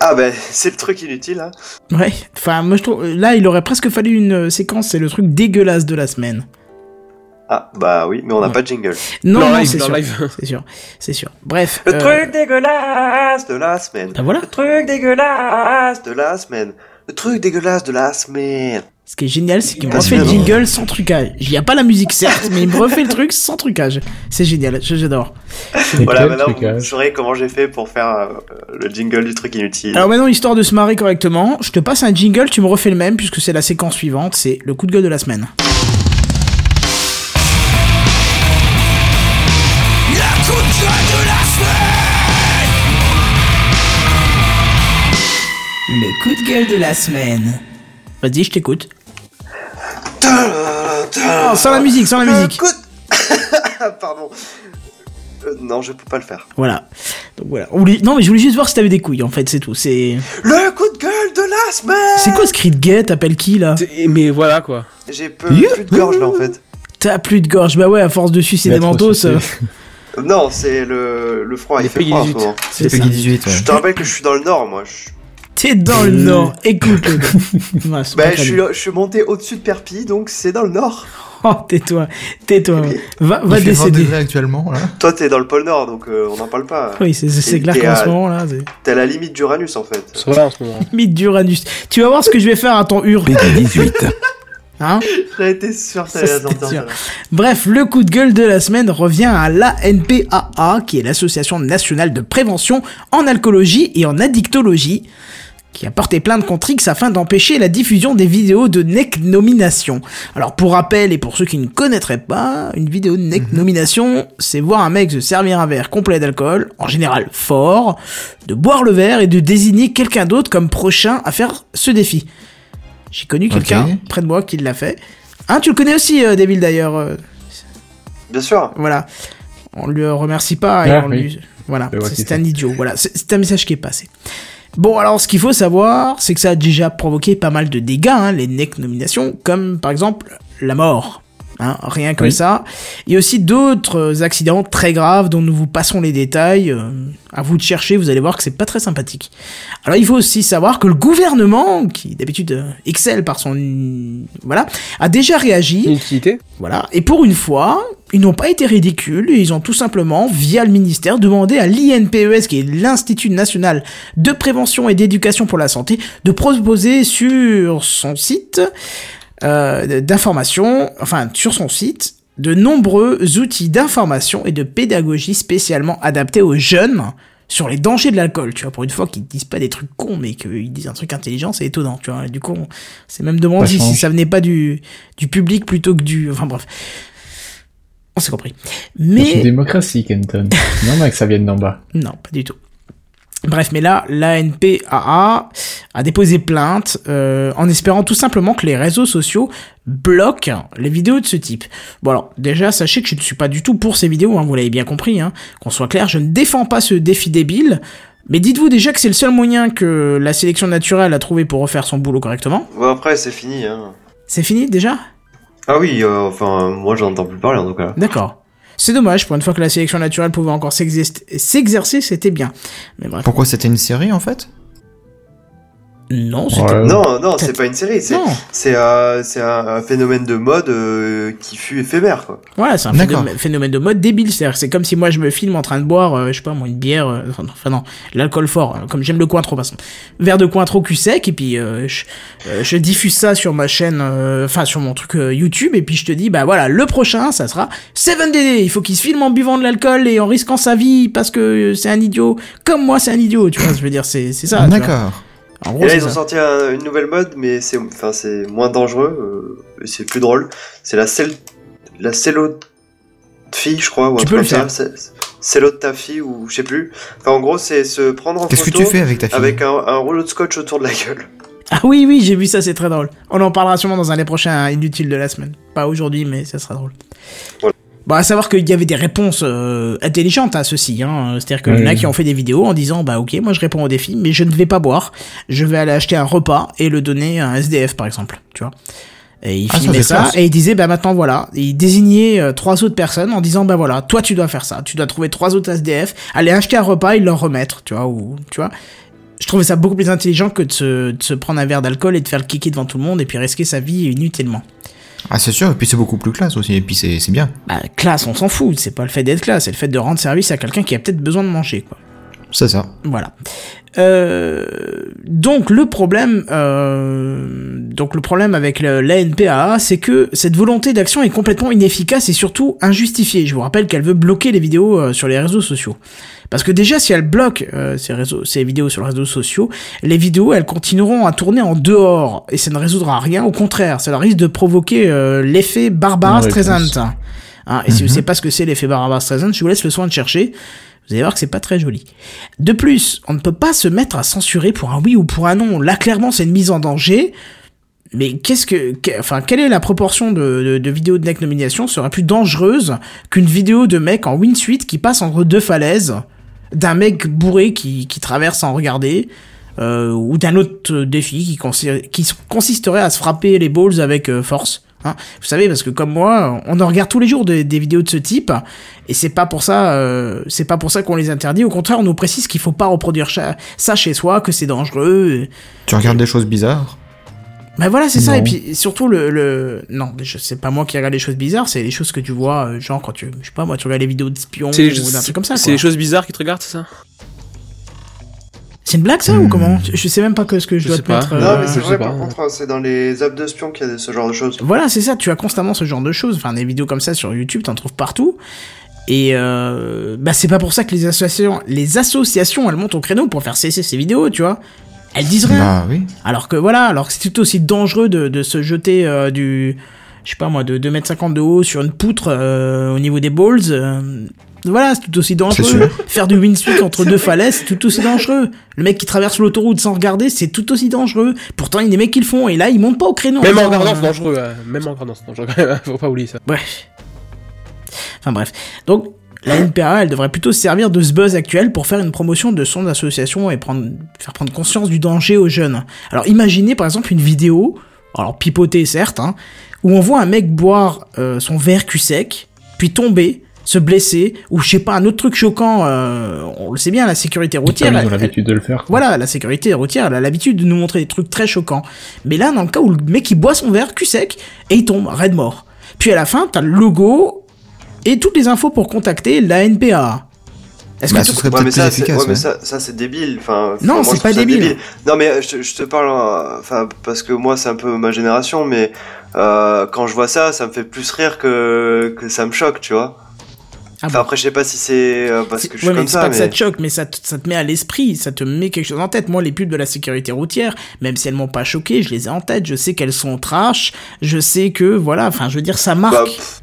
Ah ben, c'est le truc inutile, hein. Ouais. Enfin, moi je trouve, là, il aurait presque fallu une euh, séquence. C'est le truc dégueulasse de la semaine. Ah, bah oui, mais on n'a Ouais. pas de jingle. Non, c'est sûr. live. C'est sûr. C'est sûr. Bref. Le euh, truc dégueulasse de la semaine. Bah voilà. Le truc dégueulasse de la semaine. Le truc dégueulasse de la semaine. Ce qui est génial, c'est qu'il me Parce refait le jingle sans trucage. Il n'y a pas la musique, certes, mais il me refait le truc sans trucage. C'est génial, je- j'adore. Voilà, maintenant vous saurez comment j'ai fait pour faire euh, le jingle du truc inutile. Alors maintenant, histoire de se marrer correctement, je te passe un jingle, tu me refais le même, puisque c'est la séquence suivante, c'est le coup de gueule de la semaine. Le coup de gueule de la semaine. Vas-y, je t'écoute. Oh, sans la musique, sans la Le musique. Pardon. Euh, non, je peux pas le faire. Voilà. Donc voilà. Non mais je voulais juste voir si t'avais des couilles en fait, c'est tout. C'est Le coup de gueule de la semaine c'est quoi ce cri de guet? T'appelles qui là? C'est- Mais voilà quoi. J'ai peu, plus de gorge là en fait. T'as plus de gorge. Bah ouais, à force de sucer des sucé. euh, Non, c'est le, le froid, il fait Peggy froid en ce 18. moment. C'est ça. Peggy 18, ouais. Je te rappelle que je suis dans le nord, moi. Je, T'es dans le nord. Écoute. le c'est pas bah, je, suis, bien. je suis monté au-dessus de Perpignan, donc c'est dans le nord. Oh, tais-toi. Tais-toi. Va, va Il fait 20 décéder. degrés actuellement, là. Toi, t'es dans le pôle nord, donc euh, on n'en parle pas. Oui, c'est c'est clair qu'en ce moment là, c'est T'es à la limite d'Uranus en fait. Ça va en ce moment. mythe d'Uranus. Tu vas voir ce que je vais faire à ton ur. Hein J'ai été sûr Ça, attendre sûr. ça. Bref, le coup de gueule de la semaine revient à l'ANPAA, qui est l'Association nationale de prévention en alcoolologie et en addictologie, qui a porté plainte contre X afin d'empêcher la diffusion des vidéos de neck nomination. Alors pour rappel et pour ceux qui ne connaîtraient pas, une vidéo de neck nomination, c'est voir un mec se servir un verre complet d'alcool, en général fort, de boire le verre et de désigner quelqu'un d'autre comme prochain à faire ce défi. J'ai connu quelqu'un près de moi qui l'a fait. Hein, tu le connais aussi, euh, Devil d'ailleurs. euh, Bien sûr. voilà. On le remercie pas et Ah, on oui. lui... Voilà, c'est un idiot. Voilà, c'est c'est un message qui est passé. Bon, alors ce qu'il faut savoir, c'est que ça a déjà provoqué pas mal de dégâts, hein, les neck nominations, comme par exemple la mort. Hein, rien que Oui. ça. Il y a aussi d'autres accidents très graves dont nous vous passons les détails. euh, à vous de chercher, vous allez voir que c'est pas très sympathique. Alors il faut aussi savoir que le gouvernement, qui d'habitude euh, excelle par son... Voilà, a déjà réagi. Inutilité Voilà. Et pour une fois, ils n'ont pas été ridicules. Ils ont tout simplement, via le ministère, demandé à l'INPES, qui est l'Institut national de prévention et d'éducation pour la santé, de proposer sur son site euh, d'information, enfin sur son site, de nombreux outils d'information et de pédagogie spécialement adaptés aux jeunes sur les dangers de l'alcool, tu vois, pour une fois qu'ils disent pas des trucs cons, mais qu'ils disent un truc intelligent, c'est étonnant, tu vois. Et du coup, on s'est même demandé si ça venait pas du, du public plutôt que du... Enfin bref. On s'est compris. C'est une Mais... démocratie, Kenton. Normal que ça vienne d'en bas. Non, pas du tout. Bref, mais là, l'ANPAA a déposé plainte euh, en espérant tout simplement que les réseaux sociaux bloquent les vidéos de ce type. Bon alors, déjà, sachez que je ne suis pas du tout pour ces vidéos, hein, vous l'avez bien compris, hein, qu'on soit clair, je ne défends pas ce défi débile, mais dites-vous déjà que c'est le seul moyen que la sélection naturelle a trouvé pour refaire son boulot correctement. Bon, après, c'est fini. Hein. C'est fini déjà? Ah oui, euh, enfin, moi, j'en entends plus parler en tout cas. D'accord. C'est dommage, pour une fois que la sélection naturelle pouvait encore s'exercer, c'était bien. Mais bref. Pourquoi c'était une série, en fait? Non. Ouais. Non, non, c'est pas une série. C'est Non. c'est euh, c'est un, un phénomène de mode euh, qui fut éphémère. Quoi. Voilà, c'est un phénomène, phénomène de mode débile. C'est-à-dire que c'est comme si moi je me filme en train de boire, euh, je sais pas moi, une bière, euh, enfin, non, l'alcool fort, euh, comme j'aime le coin trop passant. Verre de coin trop cul sec, et puis euh, je, euh, je diffuse ça sur ma chaîne, euh, enfin sur mon truc euh, YouTube, et puis je te dis, bah voilà, le prochain, ça sera 7DD. Il faut qu'il se filme en buvant de l'alcool et en risquant sa vie parce que c'est un idiot. Comme moi, c'est un idiot, tu vois, je veux dire, c'est c'est ça. D'accord. En gros, Et là, ils ont ça. sorti un- une nouvelle mode, mais c'est enfin c'est moins dangereux, euh, c'est plus drôle. C'est la cell la cello de fille, je crois, ou un Tu truc peux le comme faire. ça. C'est- Cello de ta fille ou je sais plus. Enfin, en gros, c'est se prendre en Qu'est-ce que photo tu fais avec ta fille avec un, un rouleau de scotch autour de la gueule. Ah oui, oui, j'ai vu ça, c'est très drôle. On en parlera sûrement dans un des prochains inutiles de la semaine. Pas aujourd'hui, mais ça sera drôle. Bon, à savoir qu'il y avait des réponses euh, intelligentes à ceci. Hein. C'est-à-dire qu'il y en a qui ont fait des vidéos en disant, bah ok, moi je réponds au défi, mais je ne vais pas boire. Je vais aller acheter un repas et le donner à un SDF, par exemple. Tu vois et il Ah, filmait ça, et il disait, bah maintenant voilà. Et il désignait euh, trois autres personnes en disant, bah voilà, toi tu dois faire ça. Tu dois trouver trois autres SDF, aller acheter un repas et leur remettre, tu vois, ou, tu vois je trouvais ça beaucoup plus intelligent que de se, de se prendre un verre d'alcool et de faire le kiki devant tout le monde et puis risquer sa vie inutilement. Ah, c'est sûr, et puis c'est beaucoup plus classe aussi, et puis c'est bien. Bah, classe, on s'en fout, c'est pas le fait d'être classe, c'est le fait de rendre service à quelqu'un qui a peut-être besoin de manger, quoi. C'est ça. Voilà. Euh, donc le problème, euh, donc le problème avec l'ANPAA, c'est que cette volonté d'action est complètement inefficace et surtout injustifiée. Je vous rappelle qu'elle veut bloquer les vidéos euh, sur les réseaux sociaux. Parce que déjà, si elle bloque euh, ces, réseaux, ces vidéos sur les réseaux sociaux, les vidéos, elles continueront à tourner en dehors et ça ne résoudra rien. Au contraire, ça risque de provoquer euh, l'effet Barbara. Streisand. Hein, et si vous savez pas ce que c'est l'effet Barbara Streisand, je vous laisse le soin de chercher. Vous allez voir que c'est pas très joli. De plus, on ne peut pas se mettre à censurer pour un oui ou pour un non. Là, clairement, c'est une mise en danger. Mais qu'est-ce que, enfin, quelle est la proportion de, vidéos de neck nomination serait plus dangereuse qu'une vidéo de mec en wingsuit qui passe entre deux falaises, d'un mec bourré qui, traverse sans regarder, euh, ou d'un autre défi qui, consisterait à se frapper les balls avec euh, force? Hein Vous savez, parce que comme moi, on en regarde tous les jours des, des vidéos de ce type, et c'est pas pour ça, euh, c'est pas pour ça qu'on les interdit. Au contraire, on nous précise qu'il faut pas reproduire ça chez soi, que c'est dangereux. Tu regardes des choses bizarres? Ben voilà, c'est ça. Et puis surtout le, le... non, je sais pas moi qui regarde les choses bizarres, c'est les choses que tu vois, euh, genre quand tu, je sais pas moi, tu regardes les vidéos d'espions C'est ou d'un truc comme ça. c'est les choses bizarres qui te regardent, c'est ça? C'est une blague ça ou Hmm. comment? Je, sais même pas que ce que je, Je dois sais te pas. mettre. Euh, Non, mais c'est vrai, par contre, c'est dans les apps de spions qu'il y a ce genre de choses. Voilà, c'est ça. Tu as constamment ce genre de choses. Enfin, des vidéos comme ça sur YouTube, t'en trouves partout. Et euh, bah c'est pas pour ça que les associations, les associations, elles montent au créneau pour faire cesser ces vidéos, tu vois. Elles disent rien. Bah oui. Alors que voilà, alors que c'est tout aussi dangereux de, de se jeter euh, du, je sais pas moi, de 2m50 de haut sur une poutre euh, au niveau des balls. Voilà, c'est tout aussi dangereux. Faire du windsuit entre deux falaises, c'est tout aussi dangereux. Le mec qui traverse l'autoroute sans regarder, c'est tout aussi dangereux. Pourtant, il y a des mecs qui le font, et là, ils montent pas au créneau. Même en regardant, c'est dangereux. euh, Même en regardant, c'est dangereux quand même. Faut pas oublier ça. Bref. Enfin bref. Donc, la NPA, elle devrait plutôt se servir de ce buzz actuel pour faire une promotion de son association et prendre, faire prendre conscience du danger aux jeunes. Alors, imaginez par exemple une vidéo, alors pipotée certes, hein, où on voit un mec boire euh, son verre cul sec, puis tomber, se blesser, ou je sais pas, un autre truc choquant, euh, on le sait bien, la sécurité routière. Ils ont l'habitude de le faire. quoi. voilà, la sécurité routière, elle a l'habitude de nous montrer des trucs très choquants. Mais là, dans le cas où le mec il boit son verre cul sec et il tombe, raide mort. Puis à la fin, t'as le logo et toutes les infos pour contacter la NPA. Est-ce Bah, que ce serait Ouais, mais ça, efficace. ouais, mais ça, ça c'est débile. Enfin, Non, c'est pas ça débile. Non, mais je, te- je te parle, euh, enfin, parce que moi, c'est un peu ma génération, mais euh, quand je vois ça, ça me fait plus rire que que ça me choque, tu vois. Ah Enfin, bon. après, je sais pas si c'est euh, parce C'est- que je suis ouais, mais comme ça, pas que ça mais te choque, mais ça te, ça te met à l'esprit, ça te met quelque chose en tête. Moi, les pubs de la sécurité routière, même si elles m'ont pas choqué, je les ai en tête. Je sais qu'elles sont trash. Je sais que, voilà, enfin, je veux dire, ça marque. Bah, pff,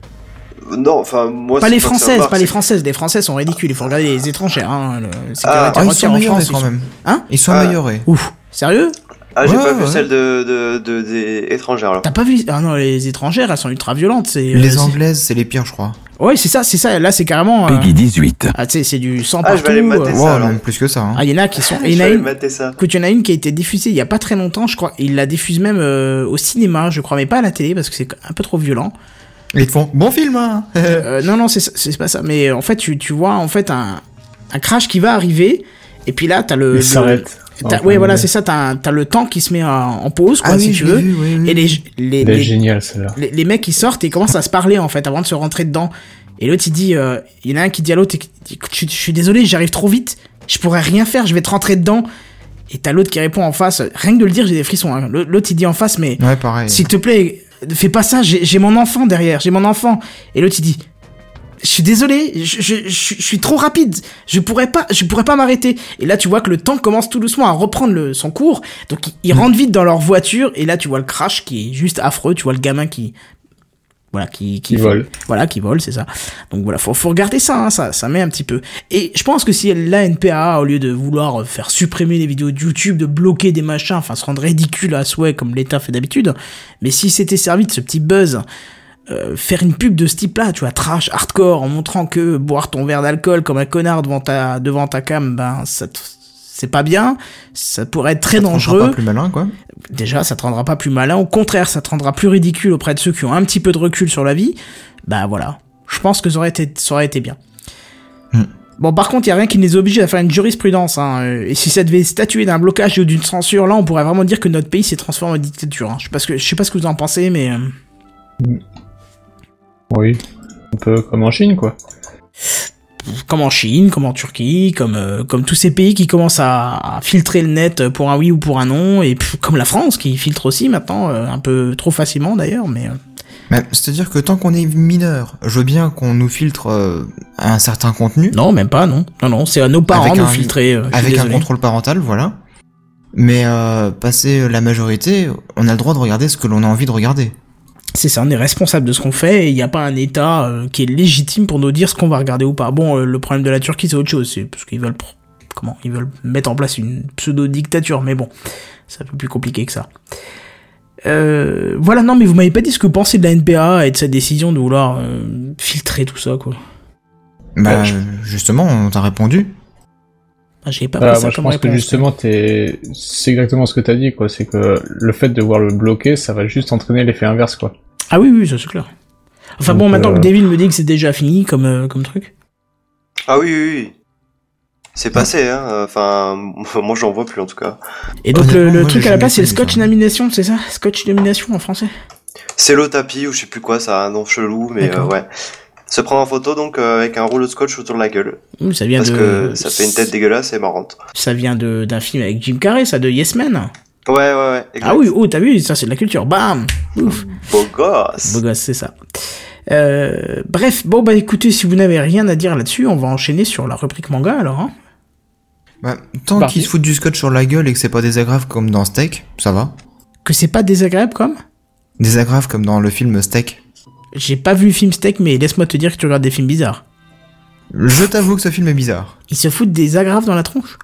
non, enfin, moi, pas les françaises, marque, pas les françaises. Les françaises sont ridicules. Il faut regarder les étrangères. Hein. Le sécurité Ah, Ah, ils sont en améliorés France, quand même. Hein Ils sont Ah. améliorés. Ouf. Sérieux? Ah, j'ai Ouais, pas vu celle de, de, de, des étrangères, là. T'as pas vu Ah non, les étrangères, elles sont ultra violentes. C'est euh, Les anglaises, c'est les pires, je crois. Ouais, c'est ça, c'est ça. Là, c'est carrément. euh, Peggy 18. Ah, tu sais, c'est du sang Ah, je partout. vais aller mater euh. ça, Ouais, alors. même plus que ça. hein. Ah, il y en a qui sont. Il Je y en a une. Écoute, il y en a une qui a été diffusée il y a pas très longtemps, je crois. Il la diffuse même euh, au cinéma, je crois, mais pas à la télé parce que c'est un peu trop violent. Ils te font bon film, hein Euh, non, non, c'est c'est pas ça. Mais en fait, tu, tu vois en fait un, un crash qui va arriver. Et puis là, t'as le. Il le- s'arrête. Enfin, ouais, voilà, il- c'est ça. T'as le temps qui se met en, en pause, quoi, Ah si oui, tu veux. vu, oui, oui. Et les, les, les, les, les mecs ils sortent et ils commencent à se parler en fait avant de se rentrer dedans. Et l'autre il dit, euh, il y en a un qui dit à l'autre, écoute, je, suis désolé, j'arrive trop vite, je pourrais rien faire, je vais te rentrer dedans. Et t'as l'autre qui répond en face, rien que de le dire j'ai des frissons. hein. L'autre il dit en face, mais Ouais, pareil. s'il te plaît, fais pas ça, j'ai j'ai mon enfant derrière, j'ai mon enfant. Et l'autre il dit, je suis désolé, je, je, je, je suis trop rapide, je pourrais pas, je pourrais pas m'arrêter. Et là, tu vois que le temps commence tout doucement à reprendre le, son cours. Donc, ils, ils rentrent vite dans leur voiture. Et là, tu vois le crash qui est juste affreux. Tu vois le gamin qui, voilà, qui, Qui vole. Voilà, qui vole, c'est ça. Donc voilà, faut, faut regarder ça, hein, ça, ça met un petit peu. Et je pense que si la NPA, au lieu de vouloir faire supprimer les vidéos de YouTube, de bloquer des machins, enfin se rendre ridicule à souhait comme l'État fait d'habitude, mais si c'était servi de ce petit buzz, euh, faire une pub de ce type-là, tu vois, trash, hardcore, en montrant que boire ton verre d'alcool comme un connard devant ta, devant ta cam, ben, ça c'est pas bien, ça pourrait être très Ça te rendra dangereux pas plus malin, quoi. déjà, ça te rendra pas plus malin. Au contraire, ça te rendra plus ridicule auprès de ceux qui ont un petit peu de recul sur la vie. Bah voilà. Je pense que ça aurait été, ça aurait été bien. Hmm. Bon, par contre, il y a rien qui les oblige à faire une jurisprudence. Hein. Et si ça devait statuer d'un blocage ou d'une censure, là, on pourrait vraiment dire que notre pays s'est transformé en dictature. Hein. Je sais pas ce que, je sais pas ce que vous en pensez, mais euh, Oui. Un peu comme en Chine, quoi. comme en Chine, comme en Turquie, comme euh, comme tous ces pays qui commencent à, à filtrer le net pour un oui ou pour un non, et puis, comme la France qui filtre aussi maintenant, euh, un peu trop facilement d'ailleurs, mais. euh, Mais C'est-à-dire que tant qu'on est mineur, je veux bien qu'on nous filtre euh, un certain contenu, Non, même pas, non. Non, non, c'est à nos parents Avec de nous un- filtrer. euh, avec un contrôle parental, voilà. Mais euh, passer la majorité, on a le droit de regarder ce que l'on a envie de regarder. C'est ça, on est responsable de ce qu'on fait et il n'y a pas un État euh, qui est légitime pour nous dire ce qu'on va regarder ou pas. Bon, euh, le problème de la Turquie, c'est autre chose. C'est parce qu'ils veulent. Comment Ils veulent mettre en place une pseudo-dictature, mais bon, c'est un peu plus compliqué que ça. Euh, voilà, non, mais vous m'avez pas dit ce que vous pensez de la NBA et de cette décision de vouloir euh, filtrer tout ça, quoi. Bah, Ouais, je- justement, on t'a répondu. Ah, J'ai pas Ah, pris ça moi, je pense que justement, c'est exactement ce que t'as dit, quoi. C'est que le fait de voir le bloquer, ça va juste entraîner l'effet inverse, quoi. Ah oui, oui, ça c'est clair. Enfin Donc, bon, maintenant euh, que Devil me dit que c'est déjà fini comme, euh, comme truc. Ah oui, oui, oui. C'est passé, hein. Enfin, moi j'en vois plus en tout cas. Et donc le, Honnêtement, le moi, truc à la place c'est le scotch nomination, c'est ça? Scotch nomination en français C'est le tapis ou je sais plus quoi, ça a un nom chelou, mais euh, ouais. Se prendre en photo donc euh, avec un rouleau de scotch autour de la gueule. Ça vient Parce de. que ça fait une tête dégueulasse et marrante. Ça vient de d'un film avec Jim Carrey, ça, de Yes Man. Ouais, ouais, ouais. exact. Ah oui, oh, t'as vu, ça c'est de la culture. Bam Ouf Beau gosse. Beau gosse, c'est ça. Euh, bref, bon bah écoutez, si vous n'avez rien à dire là-dessus, on va enchaîner sur la rubrique manga alors. Hein Bah, tant Parti. qu'ils se foutent du scotch sur la gueule et que c'est pas désagréable comme dans Steak, ça va. que c'est pas désagréable comme? Désagréable comme dans le film Steak. J'ai pas vu le film Steak, mais laisse-moi te dire que tu regardes des films bizarres. Je t'avoue que ce film est bizarre. Ils se foutent des agrafes dans la tronche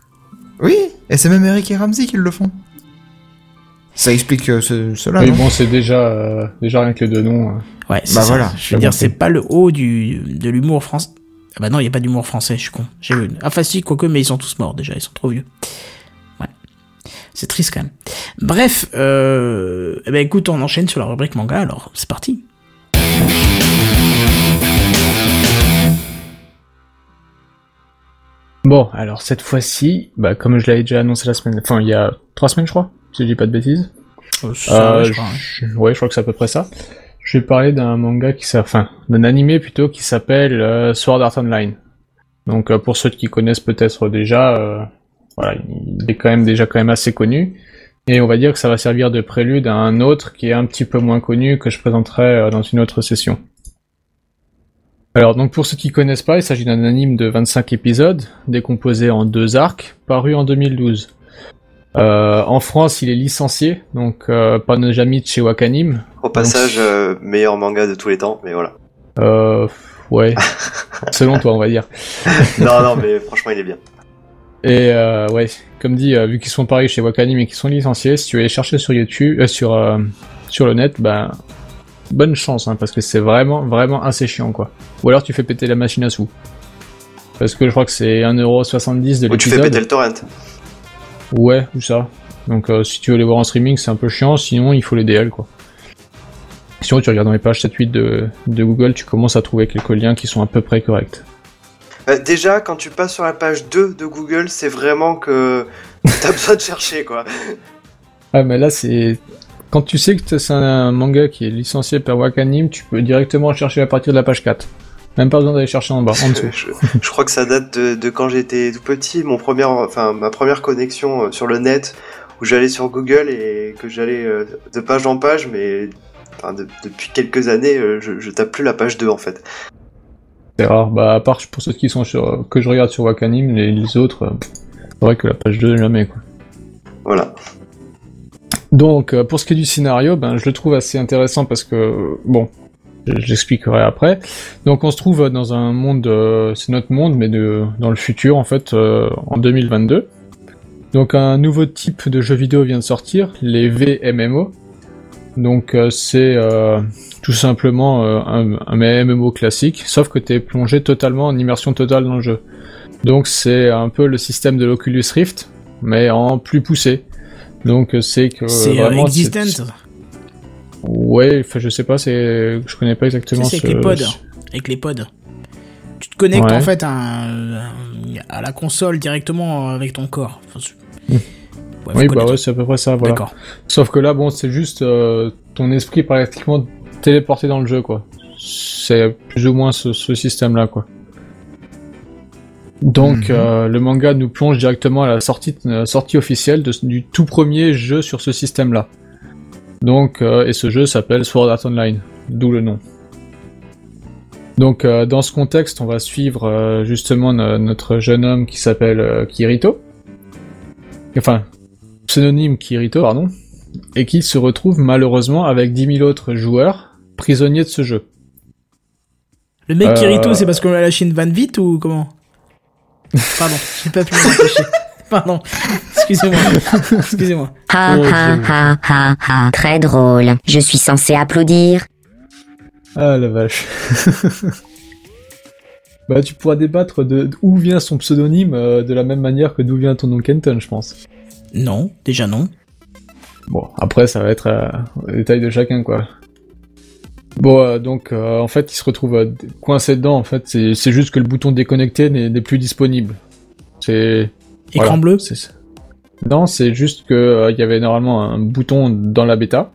Oui, et c'est même Eric et Ramsey qui le font. Ça explique euh, ce- cela, non bon, c'est déjà, euh, déjà rien que les deux noms. euh. Ouais, c'est Bah ça. voilà, Je veux dire, c'est pas le haut du, de l'humour français. Ah bah non, il y a pas d'humour français, je suis con. J'ai vu. Ah, enfin si, quoique, mais ils sont tous morts déjà, ils sont trop vieux. Ouais. C'est triste quand même. Bref, euh... eh ben écoute, on enchaîne sur la rubrique manga, alors c'est parti. Bon, alors cette fois-ci, bah, comme je l'avais déjà annoncé la semaine, enfin il y a trois semaines je crois, si je dis pas de bêtises. Euh, ça, Euh, je crois, hein. je- ouais, je crois que c'est à peu près ça. Je vais parler d'un manga qui s'a- enfin, d'un animé plutôt qui s'appelle euh, Sword Art Online. Donc euh, pour ceux qui connaissent peut-être déjà, voilà, il est quand même déjà quand même assez connu. Et on va dire que ça va servir de prélude à un autre qui est un petit peu moins connu que je présenterai euh, dans une autre session. Alors donc pour ceux qui connaissent pas, il s'agit d'un anime de 25 épisodes, décomposé en deux arcs, paru en 2012. Euh, en France, il est licencié, donc euh, de chez Wakanim. Au passage, euh, meilleur manga de tous les temps, mais voilà. Euh, ouais, selon toi, on va dire. non, non, mais franchement, il est bien. Et euh, ouais, comme dit, euh, vu qu'ils sont pareils chez Wakanim et qu'ils sont licenciés, si tu veux les chercher sur YouTube, euh, sur sur le net, ben bonne chance, hein, parce que c'est vraiment vraiment assez chiant quoi. Ou alors tu fais péter la machine à sous. Parce que je crois que c'est 1,70€ de Ou tu fais l'épisode. péter le torrent. Ouais, ou ça. Donc si tu veux les voir en streaming, c'est un peu chiant, sinon il faut les DL quoi. Sinon tu regardes dans les pages 7-8 de, de Google, tu commences à trouver quelques liens qui sont à peu près corrects. Euh, déjà, quand tu passes sur la page 2 de Google, c'est vraiment que t'as besoin de chercher, quoi. Ah mais là c'est... Quand tu sais que c'est un manga qui est licencié par Wakanim, tu peux directement chercher à partir de la page 4. Même pas besoin d'aller chercher en bas, en dessous. je, je crois que ça date de, de quand j'étais tout petit, mon premier, enfin ma première connexion euh, sur le net, où j'allais sur Google et que j'allais euh, de page en page, mais enfin, de- depuis quelques années, je, je tape plus la page 2 en fait. C'est rare. Bah à part pour ceux qui sont sur... que je regarde sur Wakanim, les, les autres, euh, c'est vrai que la page 2 jamais quoi. Voilà. Donc, euh, pour ce qui est du scénario, ben, je le trouve assez intéressant parce que, bon, je- j'expliquerai après. Donc, on se trouve dans un monde, euh, c'est notre monde, mais de, dans le futur, en fait, euh, en 2022. Donc, un nouveau type de jeu vidéo vient de sortir, les VMMO. Donc, euh, c'est euh, tout simplement euh, un, un MMO classique, sauf que tu es plongé totalement en immersion totale dans le jeu. Donc, c'est un peu le système de l'Oculus Rift, mais en plus poussé. Donc, c'est que c'est Existent. Ouais, enfin je sais pas, c'est je connais pas exactement c'est ce... avec les pods. Avec les pods. Tu te connectes Ouais. en fait à, la console directement avec ton corps. Enfin, Hmm. Ouais, Oui, bah ouais, c'est à peu près ça, voilà. D'accord. Sauf que là, bon, c'est juste euh, ton esprit pratiquement téléporté dans le jeu, quoi. C'est plus ou moins ce, ce système-là, quoi. Donc, Mhm. euh, le manga nous plonge directement à la sortie, euh, sortie officielle de- du tout premier jeu sur ce système-là. Donc, euh, et ce jeu s'appelle Sword Art Online, d'où le nom. Donc, euh, dans ce contexte, on va suivre euh, justement no- notre jeune homme qui s'appelle euh, Kirito. Enfin, pseudonyme Kirito, pardon. Et qui se retrouve malheureusement avec 10 000 autres joueurs prisonniers de ce jeu. Le mec Euh, Kirito, c'est parce qu'on a lâché une vanne vite ou comment Pardon, j'ai pas pu m'empêcher. Pardon, Excusez-moi. Excusez-moi. Ha Oh, ha ha ha ha. Très drôle. Je suis censé applaudir. Ah la vache. bah tu pourras débattre de d'où vient son pseudonyme euh, de la même manière que d'où vient ton nom Kenton, je pense. Non, déjà non. Bon, après ça va être euh, au détail de chacun quoi. Bon, euh, donc euh, en fait il se retrouve euh, coincé dedans. En fait, c'est juste que le bouton déconnecter n'est plus disponible. C'est Écran voilà, bleu c'est- Non, c'est juste que euh, il y avait normalement un bouton dans la bêta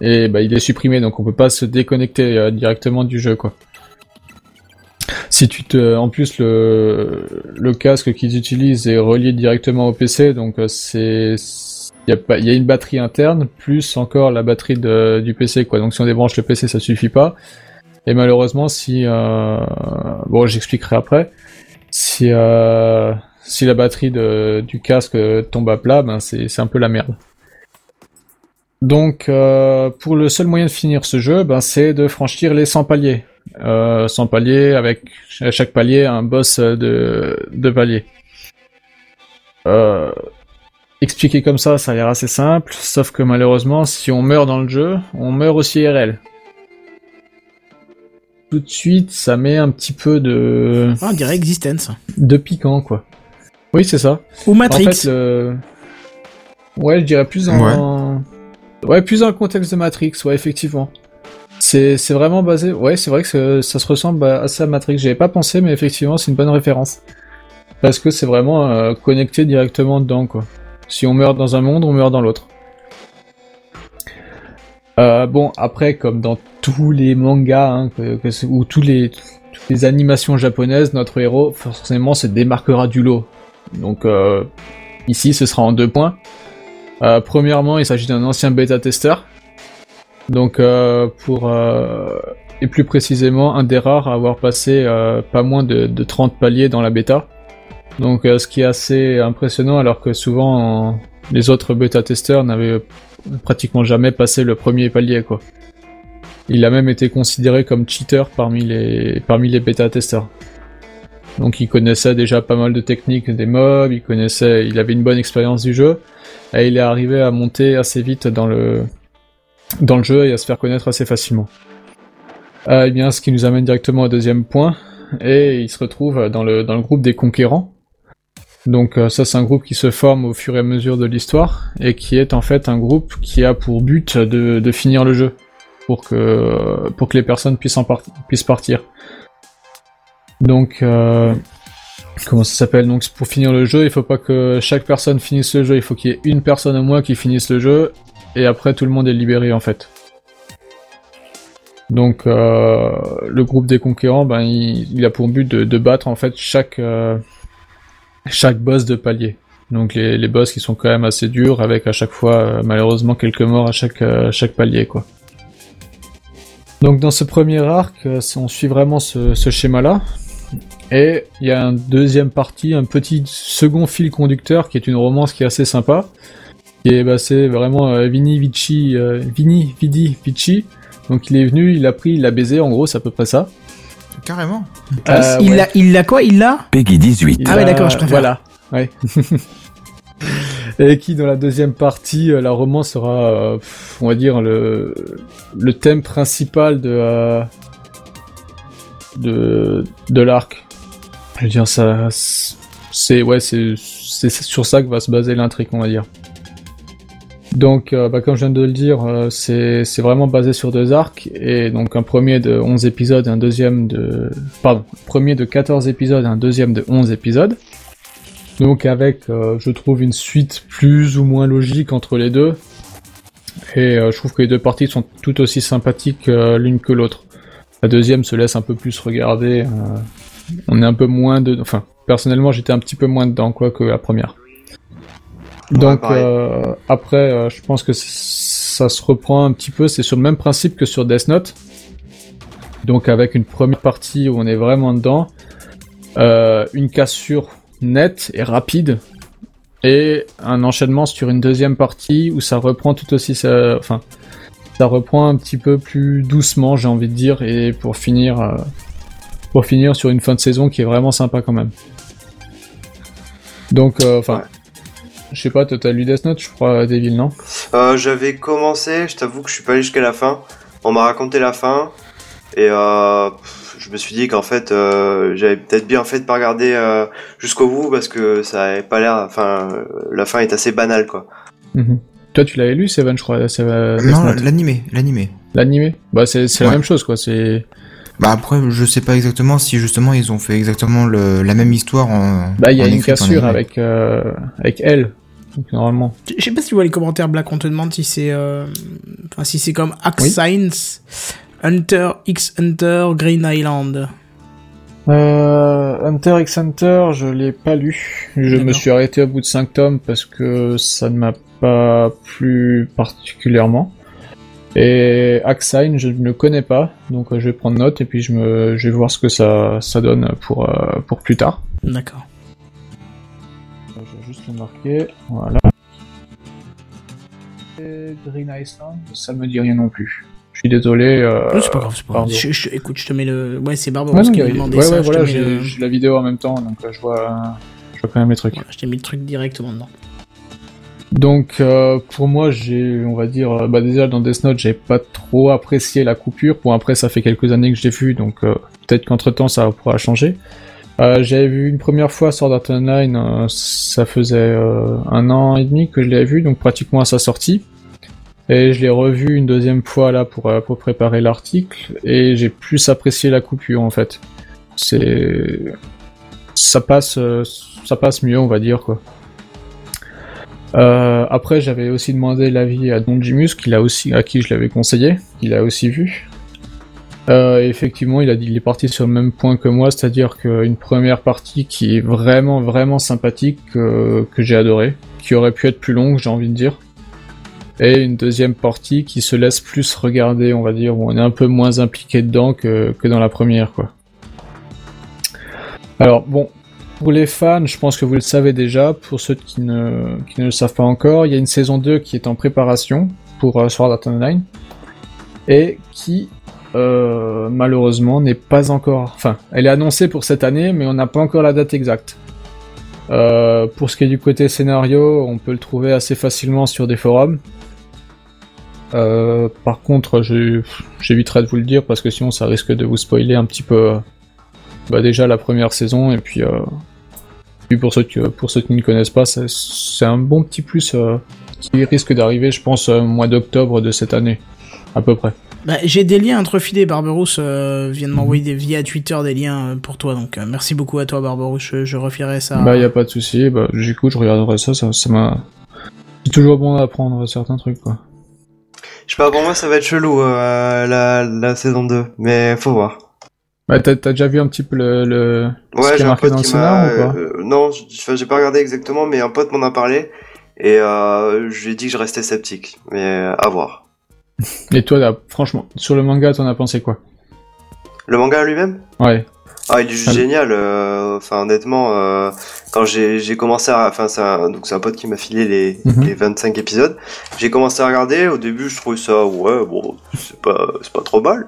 et bah, il est supprimé, donc on peut pas se déconnecter euh, directement du jeu, quoi. Si tu te, en plus le le casque qu'ils utilisent est relié directement au PC, donc euh, c'est il y a pas y a une batterie interne plus encore la batterie du PC, quoi. Donc si on débranche le PC, ça suffit pas. Et malheureusement, si euh, bon, j'expliquerai après. Si euh, si la batterie du casque tombe à plat, ben c'est c'est un peu la merde. Donc, euh, pour le seul moyen de finir ce jeu, ben, c'est de franchir les 100 paliers. Euh, 100 paliers avec à chaque palier un boss de, de palier. Euh, expliqué comme ça, ça a l'air assez simple, sauf que malheureusement, si on meurt dans le jeu, on meurt aussi IRL. Tout de suite, ça met un petit peu de, Ah, on dirait Existence. de piquant, quoi. Oui, c'est ça. Ou Matrix. En fait, le... Ouais, je dirais plus en... Ouais. plus dans le contexte de Matrix, ouais, effectivement. C'est, vraiment basé... Ouais, c'est vrai que ça- se ressemble à- assez à Matrix. J'avais pas pensé, mais effectivement, c'est une bonne référence. Parce que c'est vraiment euh, connecté directement dedans. Si on meurt dans un monde, on meurt dans l'autre. Euh, bon, après, comme dans tous les mangas, hein, ou toutes les animations japonaises, notre héros, forcément, se démarquera du lot. Donc, euh, ici, ce sera en deux points. Premièrement, il s'agit d'un ancien bêta-testeur. Donc, euh, pour... euh, et plus précisément, un des rares à avoir passé euh, pas moins de, de 30 paliers dans la bêta. Donc, ce qui est assez impressionnant, alors que souvent, en- les autres bêta-testeurs n'avaient pratiquement jamais passé le premier palier, quoi. Il a même été considéré comme cheater parmi les, parmi les bêta-testeurs. Donc il connaissait déjà pas mal de techniques des mobs, il connaissait, il avait une bonne expérience du jeu, et il est arrivé à monter assez vite dans le, dans le jeu et à se faire connaître assez facilement. Euh, eh bien, ce qui nous amène directement au deuxième point, et il se retrouve dans le, dans le groupe des conquérants. Donc euh, ça c'est un groupe qui se forme au fur et à mesure de l'histoire, et qui est en fait un groupe qui a pour but de, de finir le jeu, pour que, pour que les personnes puissent, en puissent partir. Donc, euh, comment ça s'appelle? Donc, pour finir le jeu, il faut pas que chaque personne finisse le jeu. Il faut qu'il y ait une personne au moins qui finisse le jeu, et après tout le monde est libéré en fait. Donc, euh, le groupe des conquérants, ben, il, a pour but de, battre en fait chaque euh, chaque boss de palier. Donc, les, les boss qui sont quand même assez durs, avec à chaque fois euh, malheureusement quelques morts à chaque chaque palier quoi. Donc dans ce premier arc, on suit vraiment ce, ce schéma-là. Et il y a une deuxième partie, un petit second fil conducteur qui est une romance qui est assez sympa. Qui est bah, c'est vraiment euh, Vini Vici, euh, Vini Vidi Vici. Donc il est venu, il a pris, il l'a baisé, en gros c'est à peu près ça. Carrément. Euh, il ouais. l'a, il l'a quoi? Il l'a? Peggy 18. Il Ah ouais, a- d'accord, je préfère. Voilà, ouais. Et qui, dans la deuxième partie, la romance sera, euh, on va dire, le, le thème principal de, euh, de, de l'arc. Je veux dire, ça, c'est, ouais, c'est, c'est sur ça que va se baser l'intrigue, on va dire. Donc, euh, bah, comme je viens de le dire, euh, c'est, vraiment basé sur deux arcs, et donc un premier de 11 épisodes, un deuxième de, pardon, premier de 14 épisodes, un deuxième de 11 épisodes. Donc avec, euh, je trouve, une suite plus ou moins logique entre les deux. Et euh, je trouve que les deux parties sont tout aussi sympathiques euh, l'une que l'autre. La deuxième se laisse un peu plus regarder. on est un peu moins de... Enfin, personnellement, j'étais un petit peu moins dedans, quoi, que la première. Donc euh, après, euh, je pense que ça se reprend un petit peu. C'est sur le même principe que sur Death Note. Donc avec une première partie où on est vraiment dedans, euh, une cassure nette et rapide, et un enchaînement sur une deuxième partie où ça reprend tout aussi ça, enfin, ça reprend un petit peu plus doucement, j'ai envie de dire, et pour finir, euh, pour finir sur une fin de saison qui est vraiment sympa quand même. Donc, euh, enfin, Je sais pas, toi t'as lu Death Note, je crois, Devil, non? Euh, J'avais commencé, je t'avoue que je suis pas allé jusqu'à la fin. On m'a raconté la fin. Et euh, je me suis dit qu'en fait, euh, j'avais peut-être bien fait de pas regarder euh, jusqu'au bout parce que ça avait pas l'air. Enfin, euh, la fin est assez banale, quoi. Mhm. Toi tu l'avais lu, Seven, je crois, Seven, Non, l'animé, l'animé. L'animé? Bah c'est la même chose, quoi, c'est... Bah après, je sais pas exactement si justement ils ont fait exactement le, la même histoire en. Bah il y a une cassure avec, euh, avec elle, donc, normalement. Je sais pas si tu vois les commentaires Black, on te demande si c'est euh, enfin si c'est comme Axe Oui. Science, Hunter X Hunter, Green Island. Euh, Hunter x Hunter, je l'ai pas lu. Je me suis arrêté au bout de 5 tomes parce que ça ne m'a pas plu particulièrement. Et Axine, je ne le connais pas, donc euh, je vais prendre note et puis je, me, je vais voir ce que ça, ça donne pour, euh, pour plus tard. D'accord. Je vais juste le marquer, voilà. Et Green Island, ça me dit rien non plus. Je suis désolé. Euh, c'est pas grave, c'est pas grave. pardon. Je- je- écoute, je te mets le. Ouais, c'est Ouais, Barbaros non, qui a- demandé ouais, ça. ouais, voilà, j'ai le- la vidéo en même temps, donc euh, je vois, je vois quand même les trucs. je t'ai mis le truc directement dedans. Donc euh, pour moi, j'ai, on va dire, euh, bah déjà dans Death Note, j'ai pas trop apprécié la coupure. Bon après, ça fait quelques années que je l'ai vu, donc euh, peut-être qu'entre temps ça pourra changer. J'avais vu une première fois Sword Art Online, ça faisait un an et demi que je l'avais vu, donc pratiquement à sa sortie. Et je l'ai revu une deuxième fois là pour, pour préparer l'article, et j'ai plus apprécié la coupure en fait. C'est, ça passe, ça passe mieux, on va dire quoi. Euh, après, j'avais aussi demandé l'avis à Don Jimus, a aussi, à qui je l'avais conseillé, qu'il a aussi vu. Euh, effectivement, il a dit, il est parti sur le même point que moi, c'est-à-dire qu'une première partie qui est vraiment, vraiment sympathique, que, que j'ai adoré, qui aurait pu être plus longue, j'ai envie de dire. Et une deuxième partie qui se laisse plus regarder, on va dire, où on est un peu moins impliqué dedans que, que dans la première, quoi. Alors, bon, pour les fans, je pense que vous le savez déjà. Pour ceux qui ne, qui ne le savent pas encore, il y a une saison 2 qui est en préparation pour euh, Sword Art Online et qui euh, malheureusement n'est pas encore. Enfin, elle est annoncée pour cette année, mais on n'a pas encore la date exacte. Euh, pour ce qui est du côté scénario, on peut le trouver assez facilement sur des forums. Euh, par contre, j'éviterai de vous le dire parce que sinon ça risque de vous spoiler un petit peu bah déjà la première saison et puis puis pour ceux qui pour ceux qui ne connaissent pas c'est- un bon petit plus euh, qui risque d'arriver je pense euh, au mois d'octobre de cette année à peu près Bah, j'ai des liens intrefidés. Barberousse euh, vient de m'envoyer des, via Twitter des liens euh, pour toi. Donc, euh, merci beaucoup à toi, Barberousse. Je, je refierai ça. bah y a pas de souci bah j'écoute je regarderai ça ça ça m'a c'est toujours bon d'apprendre certains trucs quoi Je sais pas, pour moi ça va être chelou euh, la, la saison 2, mais faut voir. Bah t'as t'as déjà vu un petit peu le, le... ce Ouais, qui est marqué dans le scénar ou pas? euh, non, j'ai pas regardé exactement, mais un pote m'en a parlé. Et euh, je lui ai dit que je restais sceptique. Mais à voir. et toi là franchement sur le manga t'en as pensé quoi? Le manga lui-même? Ouais Ah, il est juste Ah. génial. euh, Enfin, honnêtement, euh, quand j'ai commencé à, enfin, c'est un, donc c'est un pote qui m'a filé les, Mhm. les 25 épisodes. J'ai commencé à regarder. Au début, je trouvais ça, ouais, bon, c'est pas, c'est pas trop mal.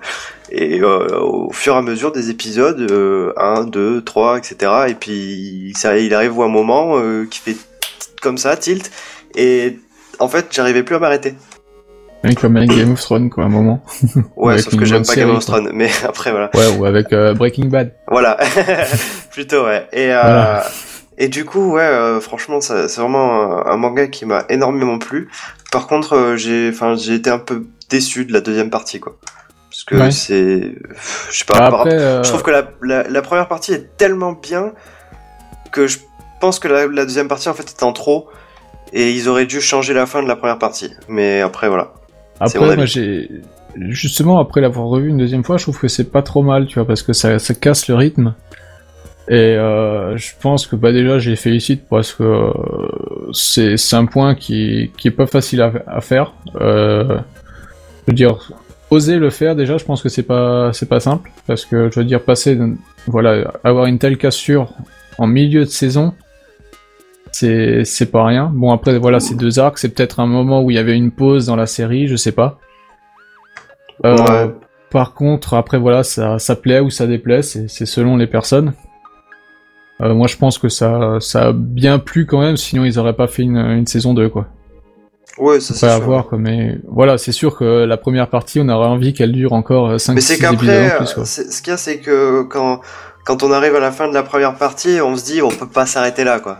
Et euh, au fur et à mesure des épisodes, euh, 1, 2, 3, etc. Et puis, ça, il arrive un moment euh, qui fait comme ça, tilt. Et en fait, j'arrivais plus à m'arrêter. Ouais, comme avec Game of Thrones quoi à un moment Ouais, Avec sauf que j'aime pas série, Game of. Thrones. Mais après, voilà. ouais ou avec euh, Breaking Bad Voilà, plutôt ouais. Et euh, Voilà. et du coup ouais, euh, franchement c'est vraiment un, un manga qui m'a énormément plu. Par contre j'ai, enfin j'ai été un peu déçu de la deuxième partie quoi, parce que Ouais. c'est, je sais pas. Bah, après Je trouve que la, la la première partie est tellement bien que je pense que la, la deuxième partie en fait est en trop et ils auraient dû changer la fin de la première partie. Mais après voilà. Après, moi, j'ai justement après l'avoir revu une deuxième fois, je trouve que c'est pas trop mal, tu vois, parce que ça, ça casse le rythme. Et euh, je pense que bah déjà, je les félicite parce que euh, c'est un point qui qui est pas facile à, à faire. Euh, je veux dire, oser le faire déjà, je pense que c'est pas c'est pas simple parce que je veux dire passer voilà avoir une telle cassure en milieu de saison c'est c'est pas rien. Bon après voilà, c'est deux arcs, c'est peut-être un moment où il y avait une pause dans la série, je sais pas. Euh, Ouais. Par contre, après voilà, ça ça plaît ou ça déplaît, c'est c'est selon les personnes. Euh, moi, je pense que ça, ça a bien plu quand même, sinon ils auraient pas fait une, une saison 2, quoi. Ouais, ça c'est sûr. voir, quoi. Mais voilà, c'est sûr que la première partie, on aurait envie qu'elle dure encore 5 Mais c'est 6 épisodes qu'après, euh, ce qu'il y a, c'est que quand, quand on arrive à la fin de la première partie, on se dit on peut pas s'arrêter là, quoi.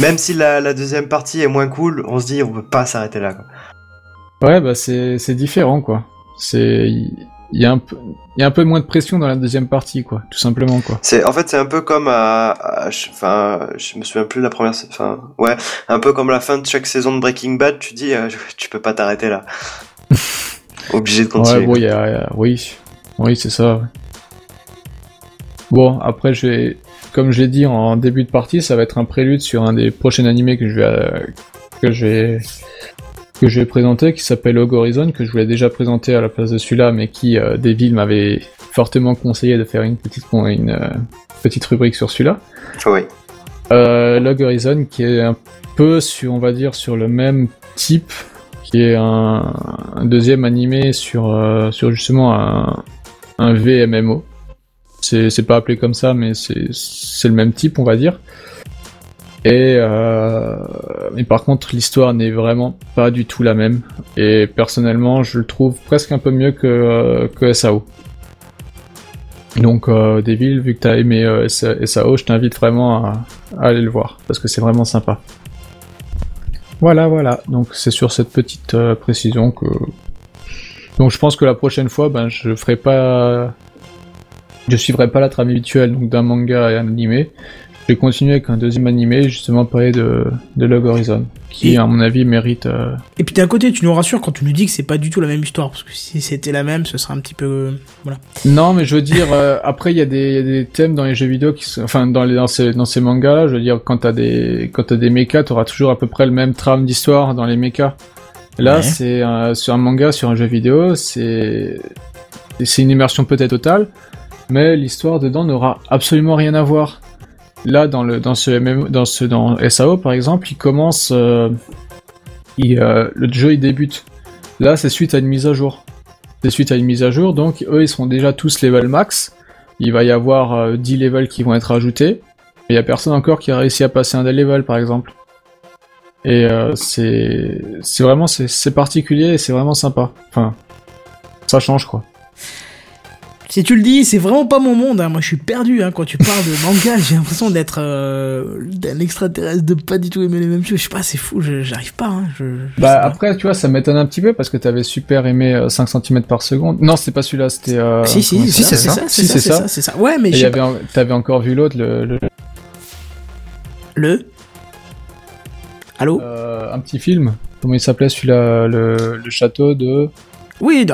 Même si la, la deuxième partie est moins cool, on se dit on peut pas s'arrêter là, quoi. Ouais, bah c'est différent, quoi. C'est il y a un peu il y a un peu moins de pression dans la deuxième partie, quoi. Tout simplement, quoi. C'est, en fait, c'est un peu comme à, à- je- enfin, je me souviens plus de la première, enfin, ouais, un peu comme la fin de chaque saison de Breaking Bad, tu dis, euh, tu peux pas t'arrêter là. Obligé de continuer. Ouais, bon, il y a, il y a- oui, oui, c'est ça. ouais. Bon, après, je vais, comme je l'ai dit en début de partie, ça va être un prélude sur un des prochains animés que je vais, euh, que je vais, que je vais présenter, qui s'appelle Hog Horizon, que je voulais déjà présenter à la place de celui-là, mais qui, euh, Devil m'avait fortement conseillé de faire une petite, une, euh, petite rubrique sur celui-là. Oui. Euh, Log Horizon qui est un peu sur, on va dire, sur le même type, qui est un, un deuxième animé sur, sur justement un, un VMMO. C'est, pas appelé comme ça, mais c'est, le même type, on va dire. Et euh, mais par contre, l'histoire n'est vraiment pas du tout la même. Et personnellement, je le trouve presque un peu mieux que, euh, que SAO. Donc, euh, Devil, vu que t'as aimé euh, SAO, je t'invite vraiment à, à aller le voir, parce que c'est vraiment sympa. Voilà, voilà. Donc, c'est sur cette petite précision que. Donc, je pense que la prochaine fois, ben, je ferai pas. Je suivrai pas la trame habituelle donc d'un manga et un animé. Je vais continuer avec un deuxième animé, justement parler de, de Log Horizon, qui, Et- à mon avis, mérite. euh, Et puis d'un côté, tu nous rassures quand tu nous dis que c'est pas du tout la même histoire, parce que si c'était la même, ce serait un petit peu, euh, voilà. Non, mais je veux dire, euh, après, il y, a des- il y a des thèmes dans les jeux vidéo qui sont, enfin, dans, les, dans ces, dans ces mangas-là, je veux dire, quand t'as des, quand t'as des mechas, t'auras toujours à peu près le même trame d'histoire dans les mechas. Là, Ouais. c'est un- sur un manga, sur un jeu vidéo, c'est, c'est une immersion peut-être totale, mais l'histoire dedans n'aura absolument rien à voir. Là, dans le, dans ce MMO dans ce, dans SAO, par exemple, il commence, euh, il, euh, le jeu, il débute. Là, c'est suite à une mise à jour. C'est suite à une mise à jour, donc eux ils seront déjà tous level max. Il va y avoir euh, 10 levels qui vont être ajoutés. Il y a personne encore qui a réussi à passer un des levels par exemple. Et euh, c'est vraiment c'est particulier et c'est vraiment sympa. Enfin, ça change quoi. Si tu le dis, c'est vraiment pas mon monde. Hein. Moi, je suis perdu hein. quand tu parles de manga. J'ai l'impression d'être euh, d'un extraterrestre, de pas du tout aimer les mêmes choses. Je sais pas, c'est fou. J'arrive pas. Hein. Je, je sais Bah pas. après tu vois ça m'étonne un petit peu parce que t'avais super aimé euh, 5 cm par seconde. Non c'était pas celui-là c'était. Euh, si, si, si, c'est ça, c'est Si, ça, c'est ça. ça, c'est ça. Ouais, mais en- t'avais encore vu l'autre le, le- Le. Allô? euh, un petit film. Comment il s'appelait celui-là? Le, le château de. Oui,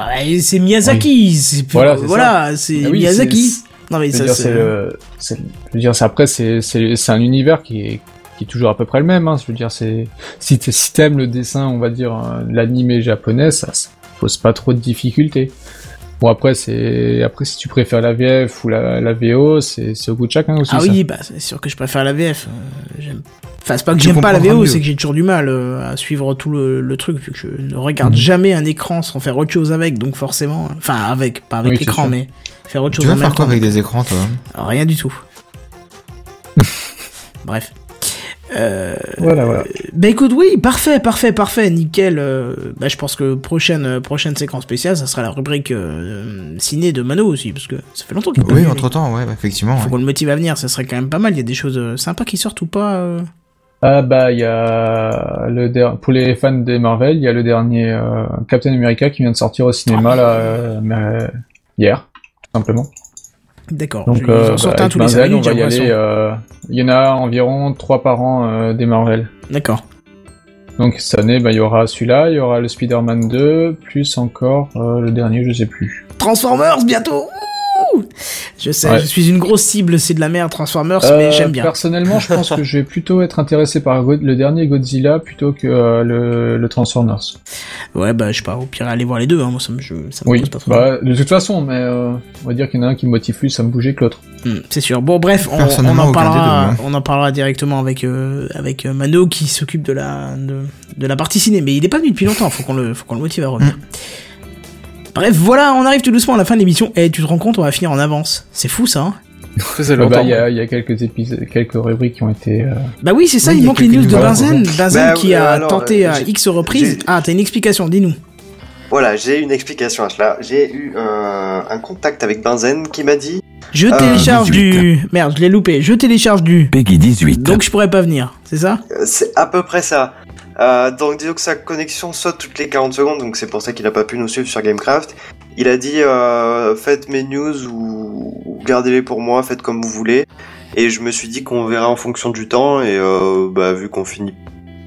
c'est Miyazaki. C'est Voilà, c'est voilà, c'est Ah oui, Miyazaki. Non mais ça c'est. le, je veux dire, c'est après, c'est, un univers qui est, qui est toujours à peu près le même. Hein. Je veux dire, c'est, si, t'aimes le dessin, on va dire euh, l'animé japonais, ça, ça pose pas trop de difficultés. Bon après, c'est, après si tu préfères la VF ou la, la VO, c'est, au goût de chacun aussi. Ah ça. oui, bah c'est sûr que je préfère la VF. euh, j'aime- Enfin, c'est pas que Tu j'aime pas la VO, c'est que j'ai toujours du mal euh, à suivre tout le, le truc, vu que je ne regarde Mhm. jamais un écran sans faire autre chose avec, donc forcément. Enfin, avec, pas avec Oui, l'écran, mais faire autre Tu chose vas en même faire quoi avec des écrans, toi? Alors, Rien du tout. Bref. Euh, Voilà, voilà. bah écoute, oui, parfait, parfait, parfait, nickel. euh, bah je pense que prochaine, euh, prochaine séquence spéciale, ça sera la rubrique euh, ciné de Mano aussi, parce que ça fait longtemps qu'il est pas Oui, entre temps, ouais, effectivement. Faut ouais. qu'on le motive à venir, ça serait quand même pas mal. Il y a des choses euh, sympas qui sortent ou pas euh Ah bah il y a le der- pour les fans des Marvel, il y a le dernier euh, Captain America qui vient de sortir au cinéma là euh, hier, tout simplement. D'accord. Donc, euh, bah, un avec tous les Marvel, 5 on minutes, va j'ai y aller. euh, Il y en a environ trois par an des Marvel. D'accord. Donc cette année, bah, il y aura celui-là, il y aura le Spider-Man 2, plus encore le dernier, je sais plus. Transformers bientôt Ouh Je sais, Ouais. je suis une grosse cible, c'est de la merde Transformers, Euh, mais j'aime bien. Personnellement, je pense que je vais plutôt être intéressé par le dernier Godzilla plutôt que euh, le, le Transformers. Ouais, bah je sais pas, au pire aller voir les deux, hein, moi ça me, je- ça me Oui, pose pas trop. bah, de toute façon, mais euh, on va dire qu'il y en a un qui me motive plus à me bouger que l'autre. Hmm, c'est sûr. Bon, bref, on, en parlera, deux, on en parlera directement avec euh, avec euh, Mano qui s'occupe de la de, de la partie ciné, mais il est pas venu depuis longtemps. Faut qu'on le faut qu'on le motive à revenir. Bref, voilà, on arrive tout doucement à la fin de l'émission. Et tu te rends compte, on va finir en avance. C'est fou ça. Hein Ah bah, il y, a, y a quelques épisodes, quelques rubriques qui ont été. euh, Bah oui, c'est ça, Oui, il manque les news de. Benzen. Benzen Bah, qui euh, a alors, tenté euh, à j'ai- X reprises. Ah, t'as une explication, dis-nous. Voilà, j'ai une explication à cela. J'ai eu un, un contact avec Benzen qui m'a dit Je Euh, télécharge du... Merde, je l'ai loupé. Je télécharge du... Peggy 18. Donc je pourrais pas venir, c'est ça? Euh, c'est à peu près ça. Euh, donc disons que sa connexion saute toutes les 40 secondes, donc c'est pour ça qu'il a pas pu nous suivre sur Gamecraft. Il a dit euh, faites mes news ou, gardez-les pour moi, faites comme vous voulez. Et je me suis dit qu'on verra en fonction du temps et euh, bah vu qu'on finit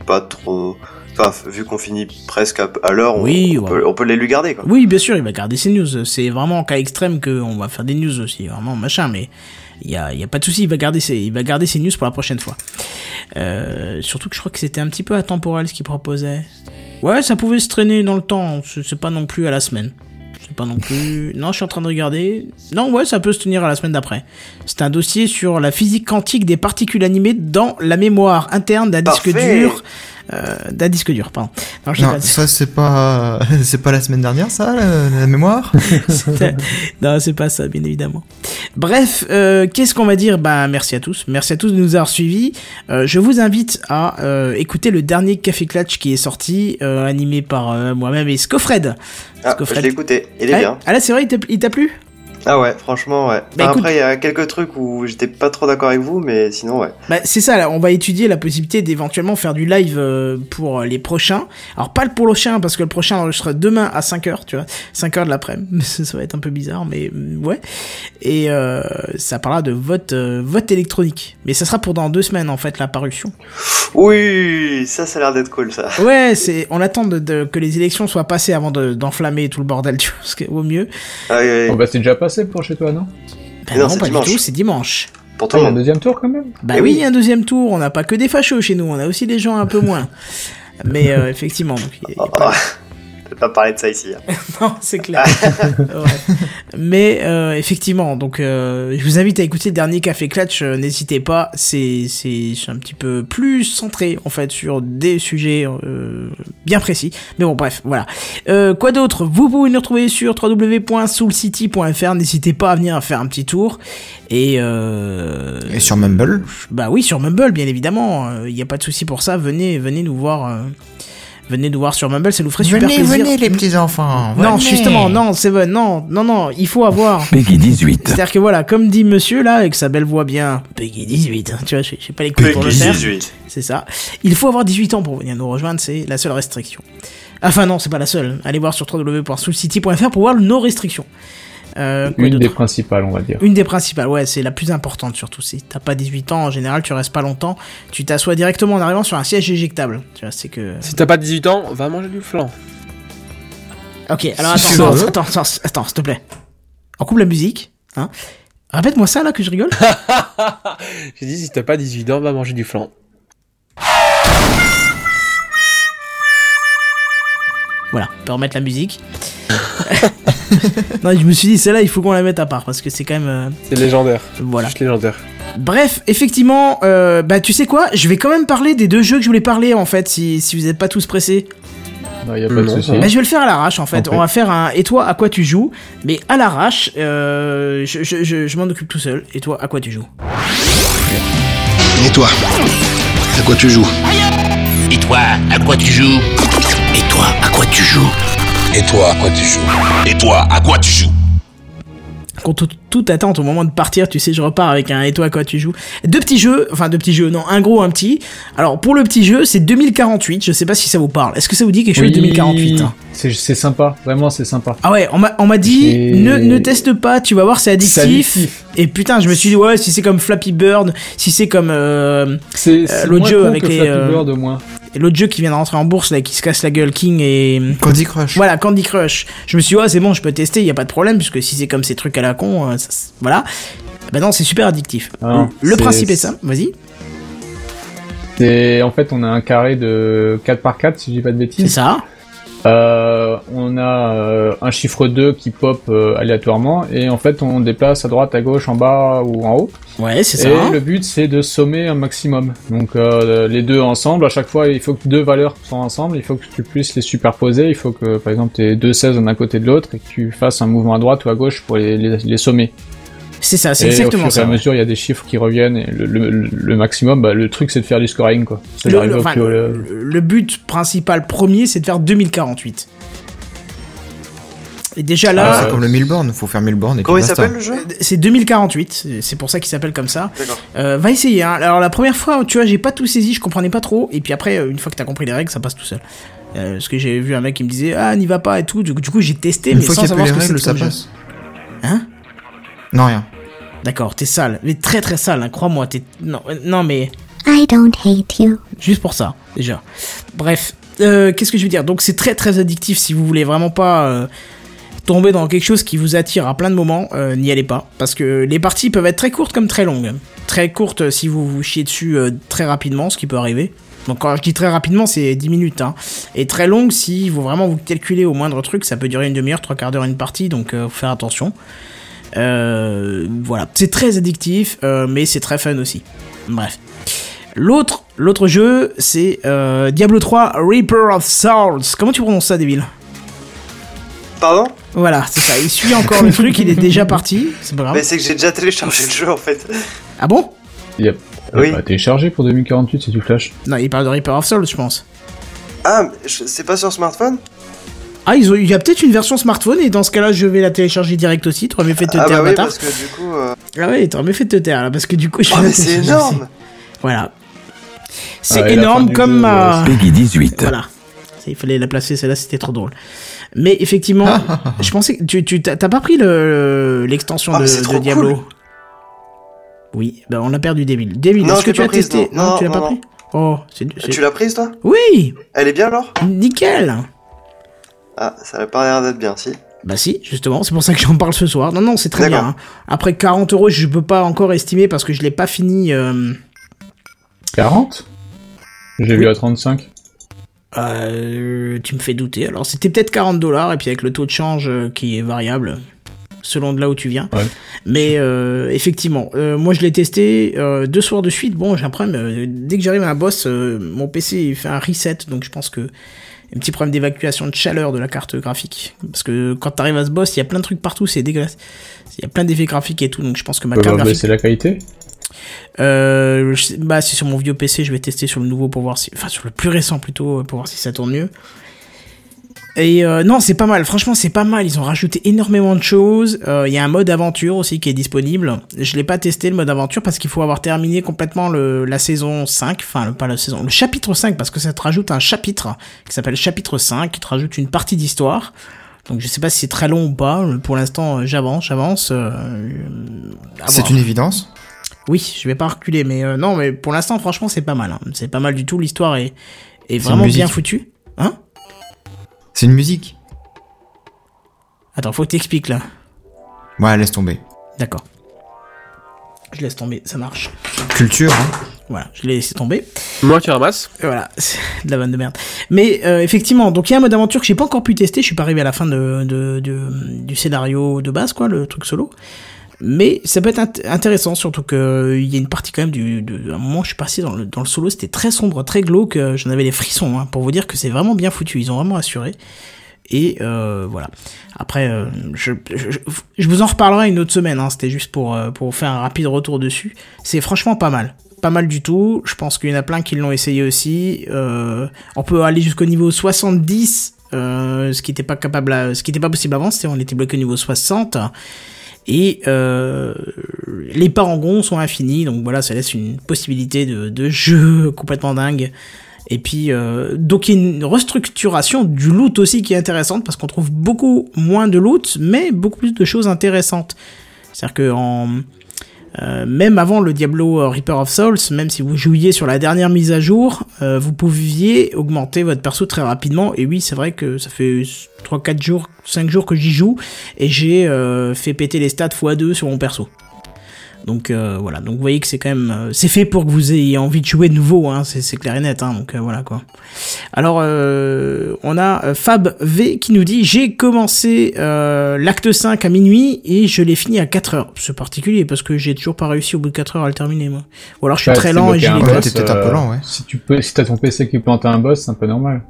pas trop, enfin vu qu'on finit presque à, l'heure, on, Oui, on ouais. peut, on peut les lui garder quoi. Oui, bien sûr, il va garder ses news. C'est vraiment en cas extrême qu'on va faire des news aussi, vraiment machin, mais il y a, il y a pas de souci, il va garder ses, il va garder ses news pour la prochaine fois. Euh, surtout que je crois que c'était un petit peu atemporel ce qu'il proposait. Ouais, ça pouvait se traîner dans le temps, c'est pas non plus à la semaine. C'est pas non plus. Non, je suis en train de regarder. Non, ouais, ça peut se tenir à la semaine d'après. C'est un dossier sur la physique quantique des particules animées dans la mémoire interne d'un disque dur. Euh, d'un disque dur, pardon. Non, je sais Non, pas. ça c'est pas c'est pas la semaine dernière ça la, la mémoire? Non, c'est pas ça, bien évidemment. Bref, euh, qu'est-ce qu'on va dire? Bah, merci à tous. Merci à tous de nous avoir suivis. Euh, je vous invite à euh, écouter le dernier Café Clutch qui est sorti, euh, animé par euh, moi-même et Scofred. Ah, Scofred. je l'ai écouté, il est ah, bien. ah là, c'est vrai, il t'a plu? Ah ouais, franchement ouais. Bah, Enfin, écoute- Après il y a quelques trucs où j'étais pas trop d'accord avec vous, mais sinon ouais. Bah, c'est ça, là, on va étudier la possibilité d'éventuellement faire du live euh, pour les prochains. Alors, pas le prochain, parce que le prochain sera demain à 5h, tu vois, 5h de l'après-midi, ça, ça va être un peu bizarre, mais euh, ouais. Et euh, ça parlera de vote, euh, vote électronique. Mais ça sera pour dans deux semaines, en fait, la parution. Oui, ça ça a l'air d'être cool ça. Ouais, c'est, on attend de, de- que les élections soient passées avant de- d'enflammer tout le bordel, tu vois, parce que, au mieux. Ah, oui, oui. Bon, bah, c'est déjà passé pour chez toi, non Bah Non, non, c'est pas dimanche. du tout, c'est dimanche. Pour tout Ah, il y a un deuxième tour quand même Bah Eh oui, oui. un deuxième tour, on n'a pas que des fachos chez nous, on a aussi des gens un peu moins. Mais euh, effectivement, donc, il y a- il y a Oh, pas- Vais pas parler de ça ici. hein. Non, c'est clair. Ouais. Mais euh, effectivement, donc euh, je vous invite à écouter le dernier Café Clutch. euh, N'hésitez pas, c'est c'est un petit peu plus centré en fait sur des sujets euh, bien précis. Mais bon, bref, voilà. Euh, quoi d'autre? Vous pouvez nous retrouver sur www.soulcity.fr. N'hésitez pas à venir faire un petit tour. Et, euh, Et sur Mumble. bah oui, sur Mumble, bien évidemment. Il n'y a pas de souci pour ça. Venez, venez nous voir. Venez nous voir sur Mumble, ça nous ferait super venez, plaisir. venez les petits enfants. Non, venez. justement, non, c'est vrai, non, non, non, il faut avoir. Peggy 18. C'est-à-dire que voilà, comme dit monsieur là, avec sa belle voix bien, Peggy 18, hein, tu vois, j'ai j'ai pas les couilles pour le Peggy faire. 18. C'est ça. Il faut avoir 18 ans pour venir nous rejoindre, c'est la seule restriction. Enfin non, c'est pas la seule. Allez voir sur www.soulcity.fr pour voir nos restrictions. Euh, Une des principales, on va dire. une des principales, ouais, c'est la plus importante surtout. Si t'as pas 18 ans, en général, tu restes pas longtemps. Tu t'assois directement en arrivant sur un siège éjectable. Tu vois, c'est que. Si t'as pas 18 ans, va manger du flan. Ok, alors attends, attends, attends, attends, attends, s'il te plaît. On coupe la musique, hein. Répète-moi ça là que je rigole. J'ai dit si t'as pas 18 ans, va manger du flan. Voilà, on peut remettre la musique. non, je me suis dit, celle-là, il faut qu'on la mette à part parce que c'est quand même. euh, C'est légendaire. voilà. Juste légendaire. Bref, effectivement, euh, bah tu sais quoi, je vais quand même parler des deux jeux que je voulais parler en fait, si, si vous n'êtes pas tous pressés. Non, y a pas de souci. Bah, je vais le faire à l'arrache en fait. On va faire un et toi à quoi tu joues, mais à l'arrache, euh, je, je, je, je m'en occupe tout seul. Et toi à quoi tu joues? Et toi À quoi tu joues? Et toi, à quoi tu joues? Et toi, à quoi tu joues? Et toi, à quoi tu joues? Et toi, à quoi tu joues? Contre tout- toute attente au moment de partir, tu sais, je repars avec un et toi à quoi tu joues. Deux petits jeux, enfin deux petits jeux, non, un gros, un petit. Alors pour le petit jeu, c'est 2048. Je sais pas si ça vous parle. Est-ce que ça vous dit quelque chose Oui, 2048 hein C'est c'est sympa, vraiment c'est sympa. Ah ouais, on m'a dit Et- ne, ne teste pas, tu vas voir c'est addictif. C'est addictif. Et putain, je me suis dit ouais, si c'est comme Flappy Bird, si c'est comme euh, C'est c'est l'autre jeu avec que les, Flappy euh, Bird au moins. l'autre jeu qui vient de rentrer en bourse là qui se casse la gueule King et Candy Crush. voilà, Candy Crush. Je me suis dit ouais, c'est bon, je peux tester, il y a pas de problème puisque si c'est comme ces trucs à la con, euh, ça- c'est- voilà. Bah non, c'est super addictif. Ah, le c'est- principe est ça, vas-y. C'est en fait on a un carré de 4 par 4 si je dis pas de C'est bêtises. ça. Euh, on a euh, un chiffre 2 qui pop euh, aléatoirement et en fait on déplace à droite, à gauche, en bas ou en haut. Ouais, c'est ça. Et le but c'est de sommer un maximum. Donc les deux ensemble, à chaque fois il faut que deux valeurs soient ensemble, il faut que tu puisses les superposer, il faut que par exemple tu aies deux 16 d'un côté de l'autre et que tu fasses un mouvement à droite ou à gauche pour les, les, les sommer. C'est ça, c'est exactement au fur et ça. à mesure, il y a des chiffres qui reviennent et le, le, le maximum, bah, le truc c'est de faire du scoring quoi. C'est Le, enfin, but principal premier, c'est de faire 2048. Et déjà là, Ah, c'est comme le Milborn, faut faire Milborn et Comment il s'appelle le jeu c'est 2048, c'est- c'est pour ça qu'il s'appelle comme ça. Euh, va essayer. Hein. Alors la première fois, tu vois, j'ai pas tout saisi, je comprenais pas trop. Et puis après, euh, une fois que t'as compris les règles, ça passe tout seul. Euh, parce que j'ai vu un mec qui me disait ah n'y va pas et tout. Du coup, j'ai testé, Une mais fois sans savoir les ce que règles, c'était ça jeu. passe. Hein? Non, rien. D'accord, t'es sale, mais très très sale. Hein, Crois-moi, t'es non, euh, non mais I don't hate you. Juste pour ça, déjà. Bref, euh, qu'est-ce que je veux dire? Donc c'est très très addictif si vous voulez vraiment pas euh, tomber dans quelque chose qui vous attire à plein de moments, euh, n'y allez pas. Parce que les parties peuvent être très courtes comme très longues. Très courtes si vous vous chiez dessus très rapidement, ce qui peut arriver. Donc quand je dis très rapidement, c'est 10 minutes. Hein. Et très longue, si vous vraiment vous calculez au moindre truc, ça peut durer une demi-heure, trois quarts d'heure une partie, donc faut faire attention. Euh, voilà, c'est très addictif, euh, mais c'est très fun aussi. Bref. L'autre, l'autre jeu, c'est euh, Diablo 3 Reaper of Souls. Comment tu prononces ça, débile Pardon? Voilà, c'est ça. Il suit encore le truc, il est déjà parti. C'est pas grave. Mais c'est que j'ai déjà téléchargé le jeu en fait. Ah bon? Il y a, il y a Oui. pas téléchargé pour 2048 si tu flashes. Non, il parle de Reaper of Souls, je pense. Ah, c'est pas sur smartphone? Ah, ils ont- il y a peut-être une version smartphone, et dans ce cas-là, je vais la télécharger direct aussi. T'aurais mieux fait de te Ah taire, bah oui, bâtard. parce que du coup... euh, Ah ouais, t'aurais mieux fait de te taire, là, parce que du coup, je Oh vais la mais c'est énorme aussi. Voilà. C'est Ah, énorme comme jeu, ma... Peggy 18. Voilà. Il fallait la placer, celle-là, c'était trop drôle. Mais effectivement, je pensais que tu, tu t'as pas pris le l'extension Ah, mais de, c'est trop de Diablo. cool. Oui, bah on a perdu. David, Non, est-ce que tu as prise, testé? non. Non, tu l'as non, pas non. pris? Oh, c'est c'est- Tu l'as prise toi? Oui, Elle est bien alors? Nickel. Ah, ça a pas l'air d'être bien, si. Bah si, justement, c'est pour ça que j'en parle ce soir. Non, non, c'est très bien. D'accord. hein. Après 40 euros, je peux pas encore estimer parce que je l'ai pas fini. euh, 40 J'ai vu à 35. euh, tu me fais douter. Alors c'était peut-être 40 dollars et puis avec le taux de change euh, qui est variable selon de là où tu viens. Ouais. Mais euh, effectivement, euh, moi je l'ai testé euh, deux soirs de suite. Bon, j'ai un problème. euh, dès que j'arrive à la boss, euh, mon PC il fait un reset, donc je pense que un petit problème d'évacuation de chaleur de la carte graphique. Parce que quand t'arrives à ce boss, il y a plein de trucs partout, c'est dégueulasse. Il y a plein d'effets graphiques et tout, donc je pense que ma carte graphique. baisser la qualité Euh, je sais- bah c'est sur mon vieux PC, je vais tester sur le nouveau pour voir si, enfin sur le plus récent plutôt pour voir si ça tourne mieux. Et euh, non, c'est pas mal. Franchement, c'est pas mal. Ils ont rajouté énormément de choses. Euh, Il y a un mode aventure aussi qui est disponible. Je l'ai pas testé le mode aventure parce qu'il faut avoir terminé complètement le, la saison 5. Enfin, pas la saison, le chapitre 5 parce que ça te rajoute un chapitre qui s'appelle chapitre 5 qui te rajoute une partie d'histoire. Donc je sais pas si c'est très long ou pas. Pour l'instant, euh, j'avance, j'avance. euh, C'est une évidence. Oui, je vais pas reculer, mais euh, non, mais pour l'instant, franchement, c'est pas mal. hein. C'est pas mal du tout. L'histoire est, est vraiment bien foutue. C'est une musique. Attends, faut que t'expliques là. Ouais, laisse tomber. D'accord. Je laisse tomber, ça marche. Culture, hein. Voilà, je l'ai laissé tomber. Moi, tu ramasses. Et Voilà, c'est de la vanne de merde. Mais euh, effectivement, donc il y a un mode aventure que j'ai pas encore pu tester. Je suis pas arrivé à la fin de, de- de- du scénario de base, quoi, le truc solo. Mais ça peut être int- intéressant, surtout que il y a une partie quand même du. Un moment, je suis passé dans le, dans le solo, c'était très sombre, très glauque. euh, J'en avais les frissons, hein, pour vous dire que c'est vraiment bien foutu. Ils ont vraiment assuré. Et euh, voilà. Après, euh, je, je, je- vous en reparlerai une autre semaine. Hein, C'était juste pour, euh, pour faire un rapide retour dessus. C'est franchement pas mal. Pas mal du tout. Je pense qu'il y en a plein qui l'ont essayé aussi. Euh, on peut aller jusqu'au niveau 70. euh, ce qui n'était pas pas possible avant, c'était on était bloqué au niveau 60. Et euh, les parangons sont infinis, donc voilà, ça laisse une possibilité de, de jeu complètement dingue. Et puis, euh, donc il y a une restructuration du loot aussi qui est intéressante parce qu'on trouve beaucoup moins de loot, mais beaucoup plus de choses intéressantes. C'est-à-dire que en, euh, même avant le Diablo euh, Reaper of Souls, même si vous jouiez sur la dernière mise à jour, euh, vous pouviez augmenter votre perso très rapidement. Et oui, c'est vrai que ça fait 3-4 jours, 5 jours que j'y joue, et j'ai fait péter les stats x2 sur mon perso. Donc euh, voilà, donc vous voyez que c'est quand même, euh, c'est fait pour que vous ayez envie de jouer de nouveau, hein, c'est c'est clair et net, hein, donc euh, voilà quoi. Alors euh, on a euh, Fab V qui nous dit j'ai commencé euh, l'acte 5 à minuit et je l'ai fini à 4 heures. C'est particulier parce que j'ai toujours pas réussi au bout de 4 heures à le terminer moi. Ou alors je suis Ouais, très lent et j'ai un les Ouais, boss, t'es peut-être un peu lent, ouais. Si tu peux, si t'as ton PC qui plante un boss, c'est un peu normal.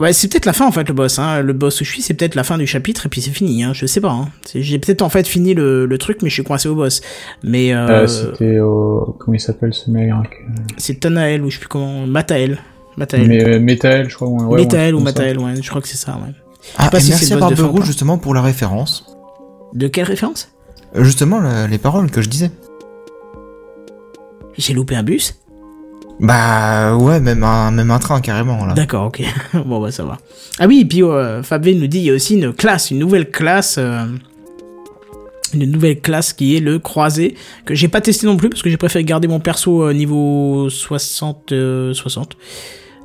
Ouais, c'est peut-être la fin en fait le boss. Hein. Le boss où je suis, c'est peut-être la fin du chapitre et puis c'est fini. Hein. Je sais pas. Hein. J'ai peut-être en fait fini le, le truc, mais je suis coincé au boss. Mais euh, Euh, C'était au... Comment il s'appelle ce mec hein, que- c'est Tanael ou je sais plus comment. Matael. Matael. Mais, euh, Metael, je crois. Ouais, ouais, Metael ouais, ou. Matael, ouais. Je crois que c'est ça, ouais. Ah, pas et si merci c'est à Barberousse pas. justement pour la référence. De quelle référence? Euh, Justement, la- les paroles que je disais. J'ai loupé un bus Bah ouais, même un, même un train carrément là. D'accord, ok. bon, bah ça va. Ah oui, et puis euh, Fab V nous dit il y a aussi une classe, une nouvelle classe. euh, une nouvelle classe qui est le croisé, que j'ai pas testé non plus parce que j'ai préféré garder mon perso euh, niveau 60. euh, 60.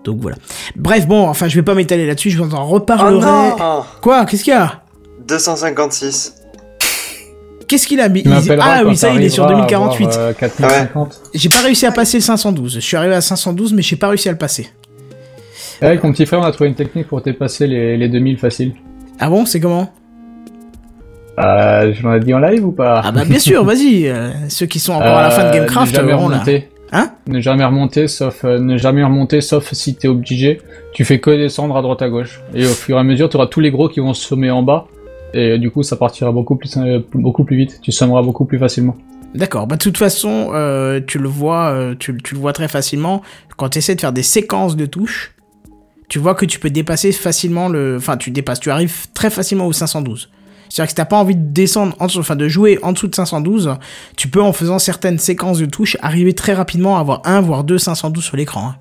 Donc voilà. Bref, bon, enfin, je vais pas m'étaler là-dessus, je vous en Oh reparlerai. non Quoi? Qu'est-ce qu'il y a? 256. Qu'est-ce qu'il a mis Ah oui, ça, il est sur t'arriveras à 2048. avoir, euh, 4050. J'ai pas réussi à passer le 512. Je suis arrivé à 512, mais j'ai pas réussi à le passer. Et Avec mon petit frère, on a trouvé une technique pour dépasser les, les 2000 faciles. Ah bon, c'est comment Euh, je l'en ai dit en live ou pas Ah bah bien sûr, vas-y. euh, ceux qui sont encore à la fin de Euh, Gamecraft ne jamais verront là. remonter. Hein Ne jamais remonter, sauf euh, ne jamais remonter, sauf si t'es obligé. Tu fais que descendre à droite à gauche. Et au fur et à mesure, tu auras tous les gros qui vont se sommer en bas. Et du coup, ça partira beaucoup plus, euh, beaucoup plus vite. Tu sommeras beaucoup plus facilement. D'accord. Bah de toute façon, euh, tu le vois, euh, tu, tu le vois très facilement quand tu essaies de faire des séquences de touches. Tu vois que tu peux dépasser facilement le, enfin tu dépasses, tu arrives très facilement au 512. C'est-à-dire que si t'as pas envie de descendre en dessous, enfin de jouer en dessous de 512, tu peux en faisant certaines séquences de touches arriver très rapidement à avoir un voire deux 512 sur l'écran. hein.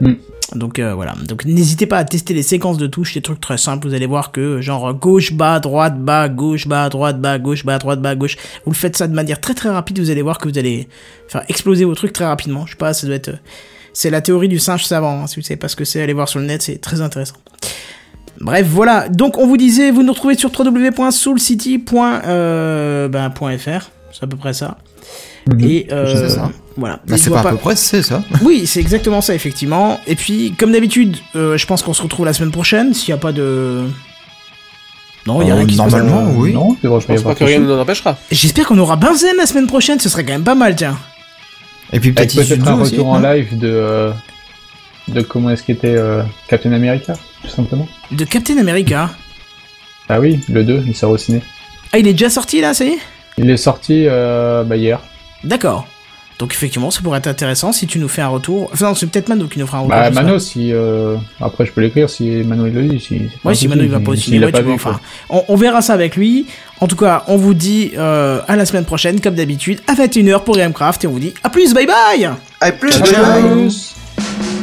Mm. Donc euh, voilà. Donc n'hésitez pas à tester les séquences de touches, des trucs très simples. Vous allez voir que genre gauche bas droite bas gauche bas droite bas gauche bas droite bas gauche. Vous le faites ça de manière très très rapide. Vous allez voir que vous allez faire exploser vos trucs très rapidement. Je sais pas, ça doit être. euh, C'est la théorie du singe savant. hein. Si vous savez pas ce que c'est, allez voir sur le net, c'est très intéressant. Bref, voilà. Donc on vous disait, vous nous retrouvez sur www.soulcity.fr. Euh, ben. C'est à peu près ça. Et euh, C'est ça. voilà. Bah, c'est pas à peu près, c'est ça. oui, c'est exactement ça, effectivement. Et puis, comme d'habitude, euh, je pense qu'on se retrouve la semaine prochaine, s'il n'y a pas de... Non, il y a Euh, rien qui se passe. normalement, oui. Non, devrait Je pense pas que rien ne nous en empêchera. J'espère qu'on aura Benzen la semaine prochaine, ce serait quand même pas mal, tiens. Et puis peut-être peut-être un aussi. retour en non live de, euh, de comment est-ce qu'était euh, Captain America, tout simplement. De Captain America. Ah oui, le 2, il sort au ciné. Ah, il est déjà sorti, là, ça y est? Il est sorti euh, bah, hier. D'accord. Donc, effectivement, ça pourrait être intéressant si tu nous fais un retour. Enfin, non, c'est peut-être Mano qui nous fera un retour. Bah, Mano, si. euh, Après, je peux l'écrire si Mano il le dit. Si... c'est pas Ouais, si Manu il va pas au tu vois, enfin, on, on verra ça avec lui. En tout cas, on vous dit euh, à la semaine prochaine, comme d'habitude, à 21h pour Gamecraft, et on vous dit à plus, bye bye Allez, plus, bye bye.